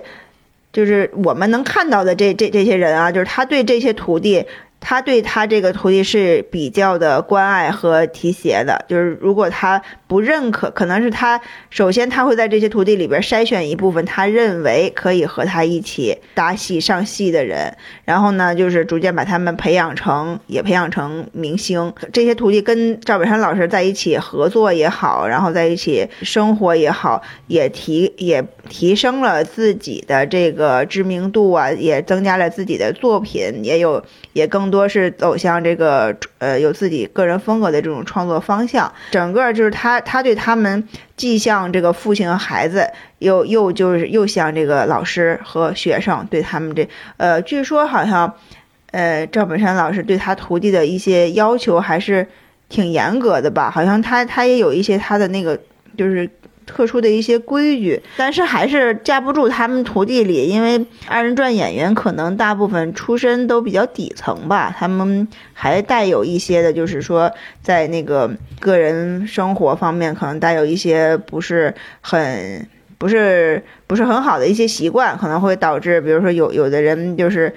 就是我们能看到的这这这些人啊，就是他对这些徒弟。他对他这个徒弟是比较的关爱和提携的，就是如果他不认可，可能是他首先他会在这些徒弟里边筛选一部分他认为可以和他一起搭戏上戏的人，然后呢，就是逐渐把他们培养成，也培养成明星。这些徒弟跟赵本山老师在一起合作也好，然后在一起生活也好，也提也提升了自己的这个知名度啊，也增加了自己的作品，也有也更多是走向这个呃有自己个人风格的这种创作方向。整个就是他他对他们既像这个父亲和孩子，又又就是又像这个老师和学生对他们这呃，据说好像。呃，赵本山老师对他徒弟的一些要求还是挺严格的吧？好像他他也有一些他的那个就是特殊的一些规矩，但是还是架不住他们徒弟里，因为二人转演员可能大部分出身都比较底层吧，他们还带有一些的，就是说在那个个人生活方面，可能带有一些不是很。不是不是很好的一些习惯，可能会导致，比如说有有的人就是，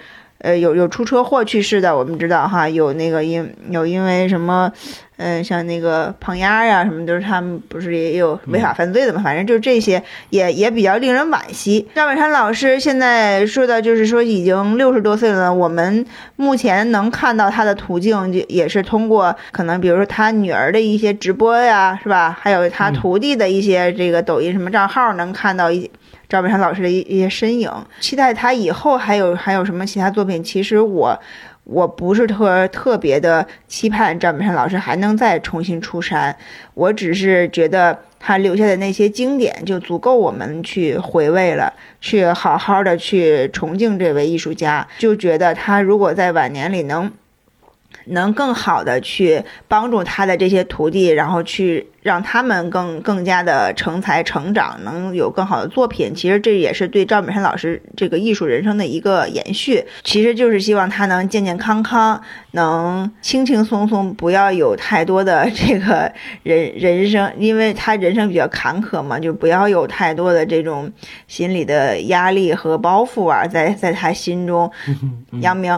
呃，有有出车祸去世的，我们知道哈，有那个因有因为什么，嗯、像那个胖丫呀什么，都是他们不是也有违法犯罪的嘛，反正就这些也也比较令人惋惜。赵本山老师现在说的就是说已经六十多岁了，我们目前能看到他的途径就也是通过可能比如说他女儿的一些直播呀，是吧？还有他徒弟的一些这个抖音什么账号能看到一。赵本山老师的一一些身影，期待他以后还有还有什么其他作品。其实我我不是特特别的期盼赵本山老师还能再重新出山，我只是觉得他留下的那些经典就足够我们去回味了，去好好的去崇敬这位艺术家。就觉得他如果在晚年里能。能更好的去帮助他的这些徒弟，然后去让他们更更加的成才成长，能有更好的作品。其实这也是对赵本山老师这个艺术人生的一个延续。其实就是希望他能健健康康，能轻轻松松，不要有太多的这个人 <laughs> 人生，因为他人生比较坎坷嘛，就不要有太多的这种心理的压力和包袱啊，在在他心中。杨明。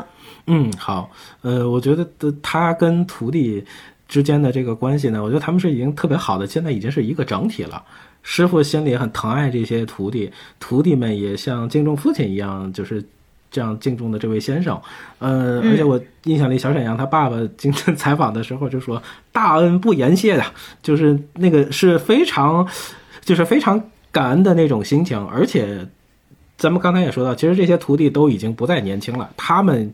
嗯，好，呃，我觉得他跟徒弟之间的这个关系呢，我觉得他们是已经特别好的，现在已经是一个整体了。师傅心里很疼爱这些徒弟，徒弟们也像敬重父亲一样，就是这样敬重的这位先生。呃，而且我印象里，小沈阳他爸爸今天采访的时候就说：“大恩不言谢的，就是那个是非常，就是非常感恩的那种心情。”而且，咱们刚才也说到，其实这些徒弟都已经不再年轻了，他们。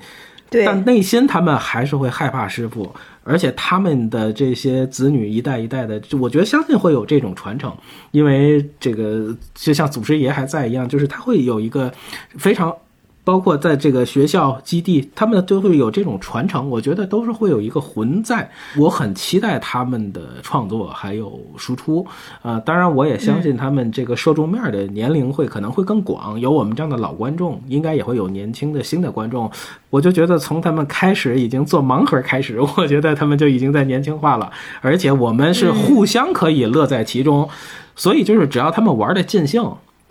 但内心他们还是会害怕师傅，而且他们的这些子女一代一代的，我觉得相信会有这种传承，因为这个就像祖师爷还在一样，就是他会有一个非常。包括在这个学校基地，他们都会有这种传承，我觉得都是会有一个魂在。我很期待他们的创作还有输出，呃，当然我也相信他们这个受众面的年龄会可能会更广，有我们这样的老观众，应该也会有年轻的新的观众。我就觉得从他们开始已经做盲盒开始，我觉得他们就已经在年轻化了，而且我们是互相可以乐在其中，所以就是只要他们玩的尽兴。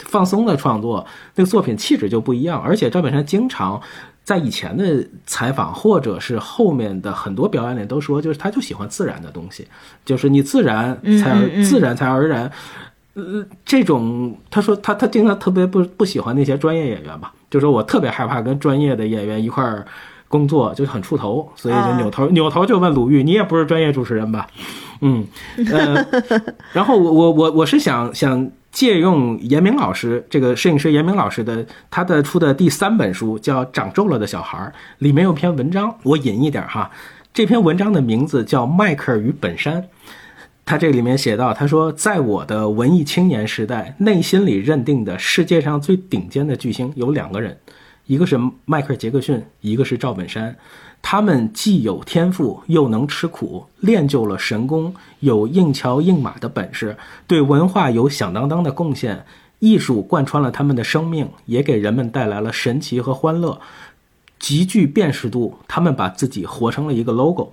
放松的创作，那个作品气质就不一样。而且赵本山经常在以前的采访，或者是后面的很多表演里都说，就是他就喜欢自然的东西，就是你自然才自然才而然。呃，这种他说他他经常特别不不喜欢那些专业演员吧，就说我特别害怕跟专业的演员一块儿工作，就很出头，所以就扭头扭头就问鲁豫，你也不是专业主持人吧？嗯，呃，然后我我我我是想想。借用严明老师这个摄影师严明老师的他的出的第三本书叫《长皱了的小孩》，里面有篇文章，我引一点哈。这篇文章的名字叫《迈克尔与本山》。他这里面写到，他说，在我的文艺青年时代，内心里认定的世界上最顶尖的巨星有两个人，一个是迈克尔·杰克逊，一个是赵本山。他们既有天赋，又能吃苦，练就了神功，有硬桥硬马的本事，对文化有响当当的贡献。艺术贯穿了他们的生命，也给人们带来了神奇和欢乐，极具辨识度。他们把自己活成了一个 logo。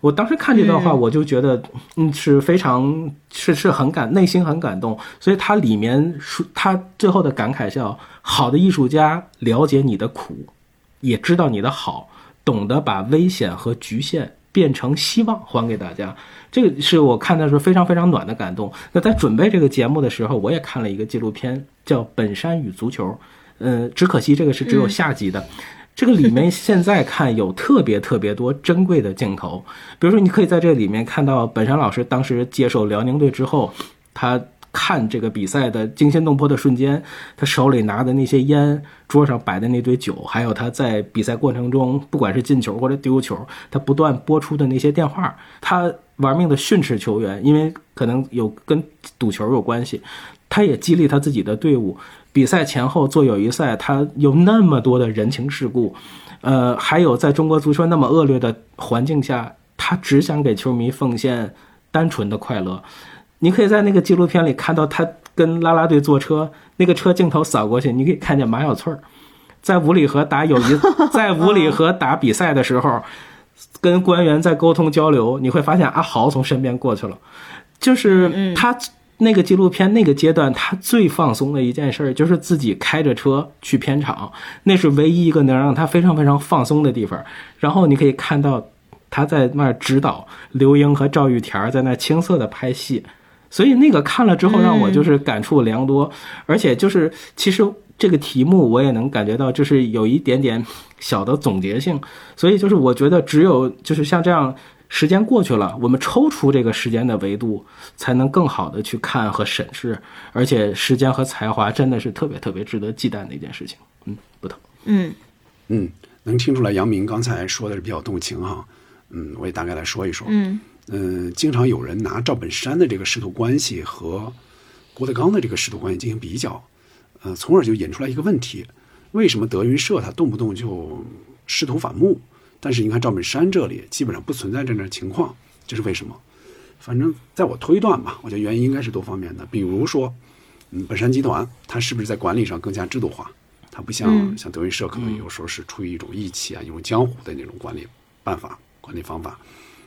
我当时看这段话，我就觉得，嗯，是非常是是很感，内心很感动。所以它里面说，他最后的感慨叫：好的艺术家了解你的苦，也知道你的好。懂得把危险和局限变成希望还给大家，这个是我看的时候非常非常暖的感动。那在准备这个节目的时候，我也看了一个纪录片，叫《本山与足球》。嗯，只可惜这个是只有下集的。这个里面现在看有特别特别多珍贵的镜头，比如说你可以在这里面看到本山老师当时接手辽宁队之后，他看这个比赛的惊心动魄的瞬间，他手里拿的那些烟，桌上摆的那堆酒，还有他在比赛过程中，不管是进球或者丢球，他不断播出的那些电话，他玩命的训斥球员，因为可能有跟赌球有关系，他也激励他自己的队伍。比赛前后做友谊赛，他有那么多的人情世故，呃，还有在中国足球那么恶劣的环境下，他只想给球迷奉献单纯的快乐。你可以在那个纪录片里看到他跟啦啦队坐车，那个车镜头扫过去，你可以看见马小翠儿在五里河打友谊，<laughs> 在五里河打比赛的时候，跟官员在沟通交流，你会发现阿豪从身边过去了，就是他。那个纪录片那个阶段，他最放松的一件事儿就是自己开着车去片场，那是唯一一个能让他非常非常放松的地方。然后你可以看到他在那儿指导刘英和赵玉田在那青涩的拍戏，所以那个看了之后让我就是感触良多。而且就是其实这个题目我也能感觉到，就是有一点点小的总结性。所以就是我觉得只有就是像这样。时间过去了，我们抽出这个时间的维度，才能更好的去看和审视。而且，时间和才华真的是特别特别值得忌惮的一件事情。嗯，不疼。嗯嗯，能听出来杨明刚才说的是比较动情哈。嗯，我也大概来说一说。嗯嗯，经常有人拿赵本山的这个师徒关系和郭德纲的这个师徒关系进行比较，呃，从而就引出来一个问题：为什么德云社他动不动就师徒反目？但是你看赵本山这里基本上不存在这样的情况，这是为什么？反正在我推断吧，我觉得原因应该是多方面的。比如说，嗯，本山集团它是不是在管理上更加制度化？它不像像德云社，可能有时候是出于一种义气啊，一种江湖的那种管理办法、管理方法。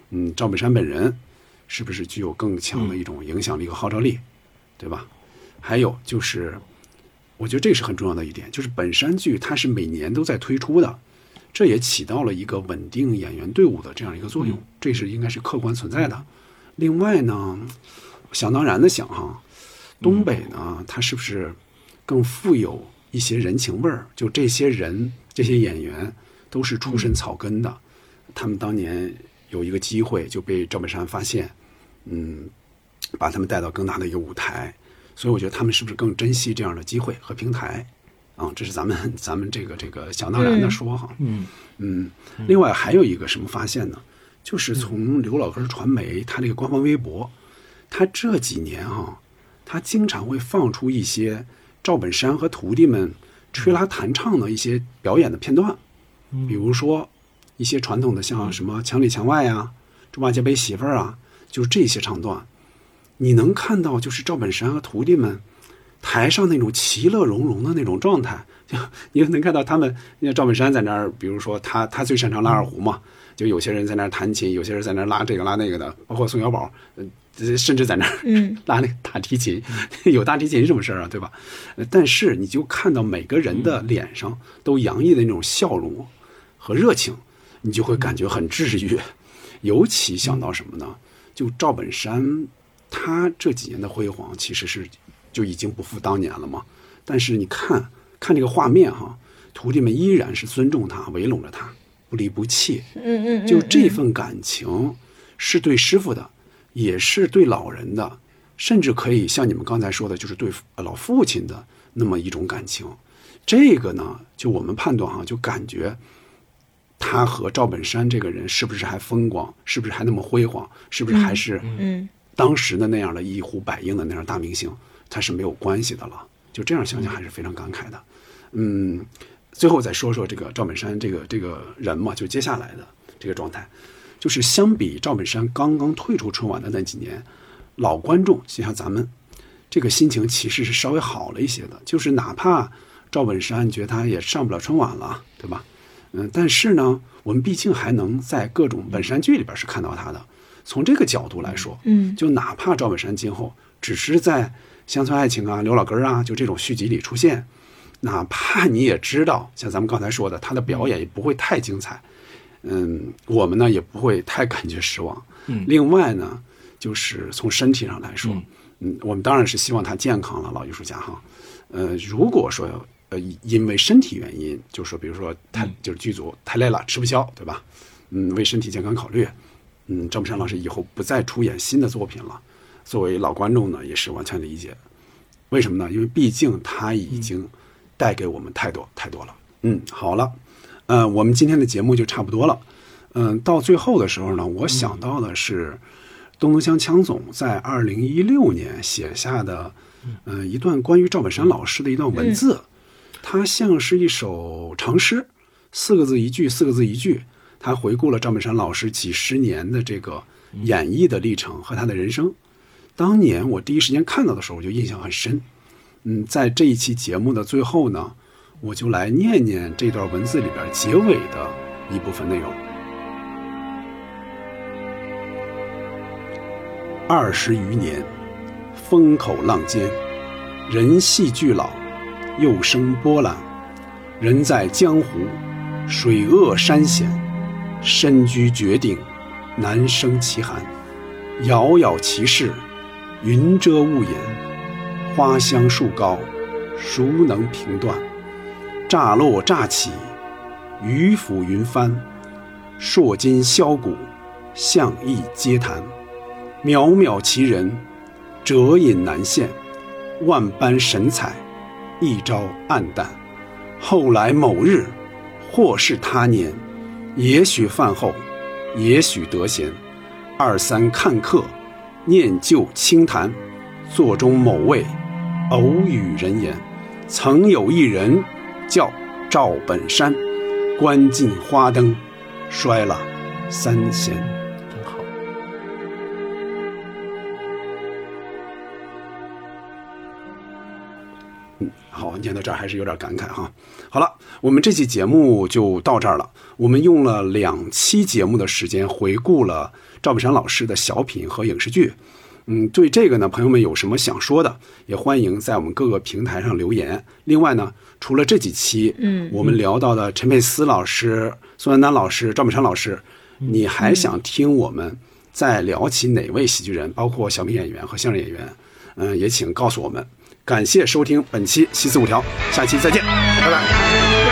嗯，赵本山本人是不是具有更强的一种影响力和号召力，对吧？还有就是，我觉得这是很重要的一点，就是本山剧它是每年都在推出的。这也起到了一个稳定演员队伍的这样一个作用，这是应该是客观存在的。另外呢，想当然的想哈，东北呢，它是不是更富有一些人情味儿？就这些人，这些演员都是出身草根的，他们当年有一个机会就被赵本山发现，嗯，把他们带到更大的一个舞台，所以我觉得他们是不是更珍惜这样的机会和平台？啊，这是咱们咱们这个这个想当然的说哈，嗯嗯，另外还有一个什么发现呢？就是从刘老根传媒他这个官方微博，他这几年哈，他经常会放出一些赵本山和徒弟们吹拉弹唱的一些表演的片段，比如说一些传统的像什么墙里墙外呀、猪八戒背媳妇儿啊，就是这些唱段，你能看到就是赵本山和徒弟们。台上那种其乐融融的那种状态，<laughs> 就你能看到他们，那赵本山在那儿，比如说他他最擅长拉二胡嘛，就有些人在那儿弹琴，有些人在那儿拉这个拉那个的，包括宋小宝，呃，甚至在那儿 <laughs> 拉那个大提琴，<laughs> 有大提琴什么事儿啊，对吧？但是你就看到每个人的脸上都洋溢的那种笑容和热情，你就会感觉很治愈。尤其想到什么呢？就赵本山，他这几年的辉煌其实是。就已经不复当年了嘛。但是你看看这个画面哈，徒弟们依然是尊重他，围拢着他，不离不弃。嗯嗯，就这份感情，是对师傅的，也是对老人的，甚至可以像你们刚才说的，就是对老父亲的那么一种感情。这个呢，就我们判断哈，就感觉他和赵本山这个人是不是还风光，是不是还那么辉煌，是不是还是嗯当时的那样的一呼百应的那样大明星。他是没有关系的了，就这样想想还是非常感慨的。嗯，最后再说说这个赵本山这个这个人嘛，就接下来的这个状态，就是相比赵本山刚刚退出春晚的那几年，老观众就像咱们，这个心情其实是稍微好了一些的。就是哪怕赵本山觉得他也上不了春晚了，对吧？嗯，但是呢，我们毕竟还能在各种本山剧里边是看到他的。从这个角度来说，嗯，就哪怕赵本山今后只是在。乡村爱情啊，刘老根啊，就这种续集里出现，哪怕你也知道，像咱们刚才说的，他的表演也不会太精彩，嗯，我们呢也不会太感觉失望。嗯，另外呢，就是从身体上来说，嗯，我们当然是希望他健康了，老艺术家哈。呃，如果说呃因为身体原因，就是说比如说太就是剧组太累了，吃不消，对吧？嗯，为身体健康考虑，嗯，赵本山老师以后不再出演新的作品了。作为老观众呢，也是完全理解。为什么呢？因为毕竟他已经带给我们太多太多了。嗯，好了，呃，我们今天的节目就差不多了。嗯，到最后的时候呢，我想到的是东东乡枪总在二零一六年写下的，嗯、一段关于赵本山老师的一段文字，它像是一首长诗，四个字一句，四个字一句。他回顾了赵本山老师几十年的这个演绎的历程和他的人生。当年我第一时间看到的时候，我就印象很深。嗯，在这一期节目的最后呢，我就来念念这段文字里边结尾的一部分内容。二十余年，风口浪尖，人戏俱老，又生波澜。人在江湖，水恶山险，身居绝顶，难生其寒。杳杳其事，云遮雾掩。花香树高，孰能评断？乍落乍起，鱼浮云翻。烁金箫鼓，象意皆谈。渺渺其人，折引难现。万般神采，一朝黯淡。后来某日，或是他年，也许饭后，也许得闲，二三看客，念旧轻谈，座中某位，偶语人言，曾有一人，叫赵本山，关尽花灯，摔了三弦。好，念到这儿还是有点感慨哈。好了，我们这期节目就到这儿了。我们用了两期节目的时间回顾了赵本山老师的小品和影视剧。嗯，对这个呢，朋友们有什么想说的，也欢迎在我们各个平台上留言。另外呢，除了这几期，嗯我们聊到的陈佩斯老师、宋丹丹老师、赵本山老师，你还想听我们再聊起哪位喜剧人，包括小品演员和相声演员？嗯，也请告诉我们。感谢收听本期《西四五条》，下期再见，拜拜。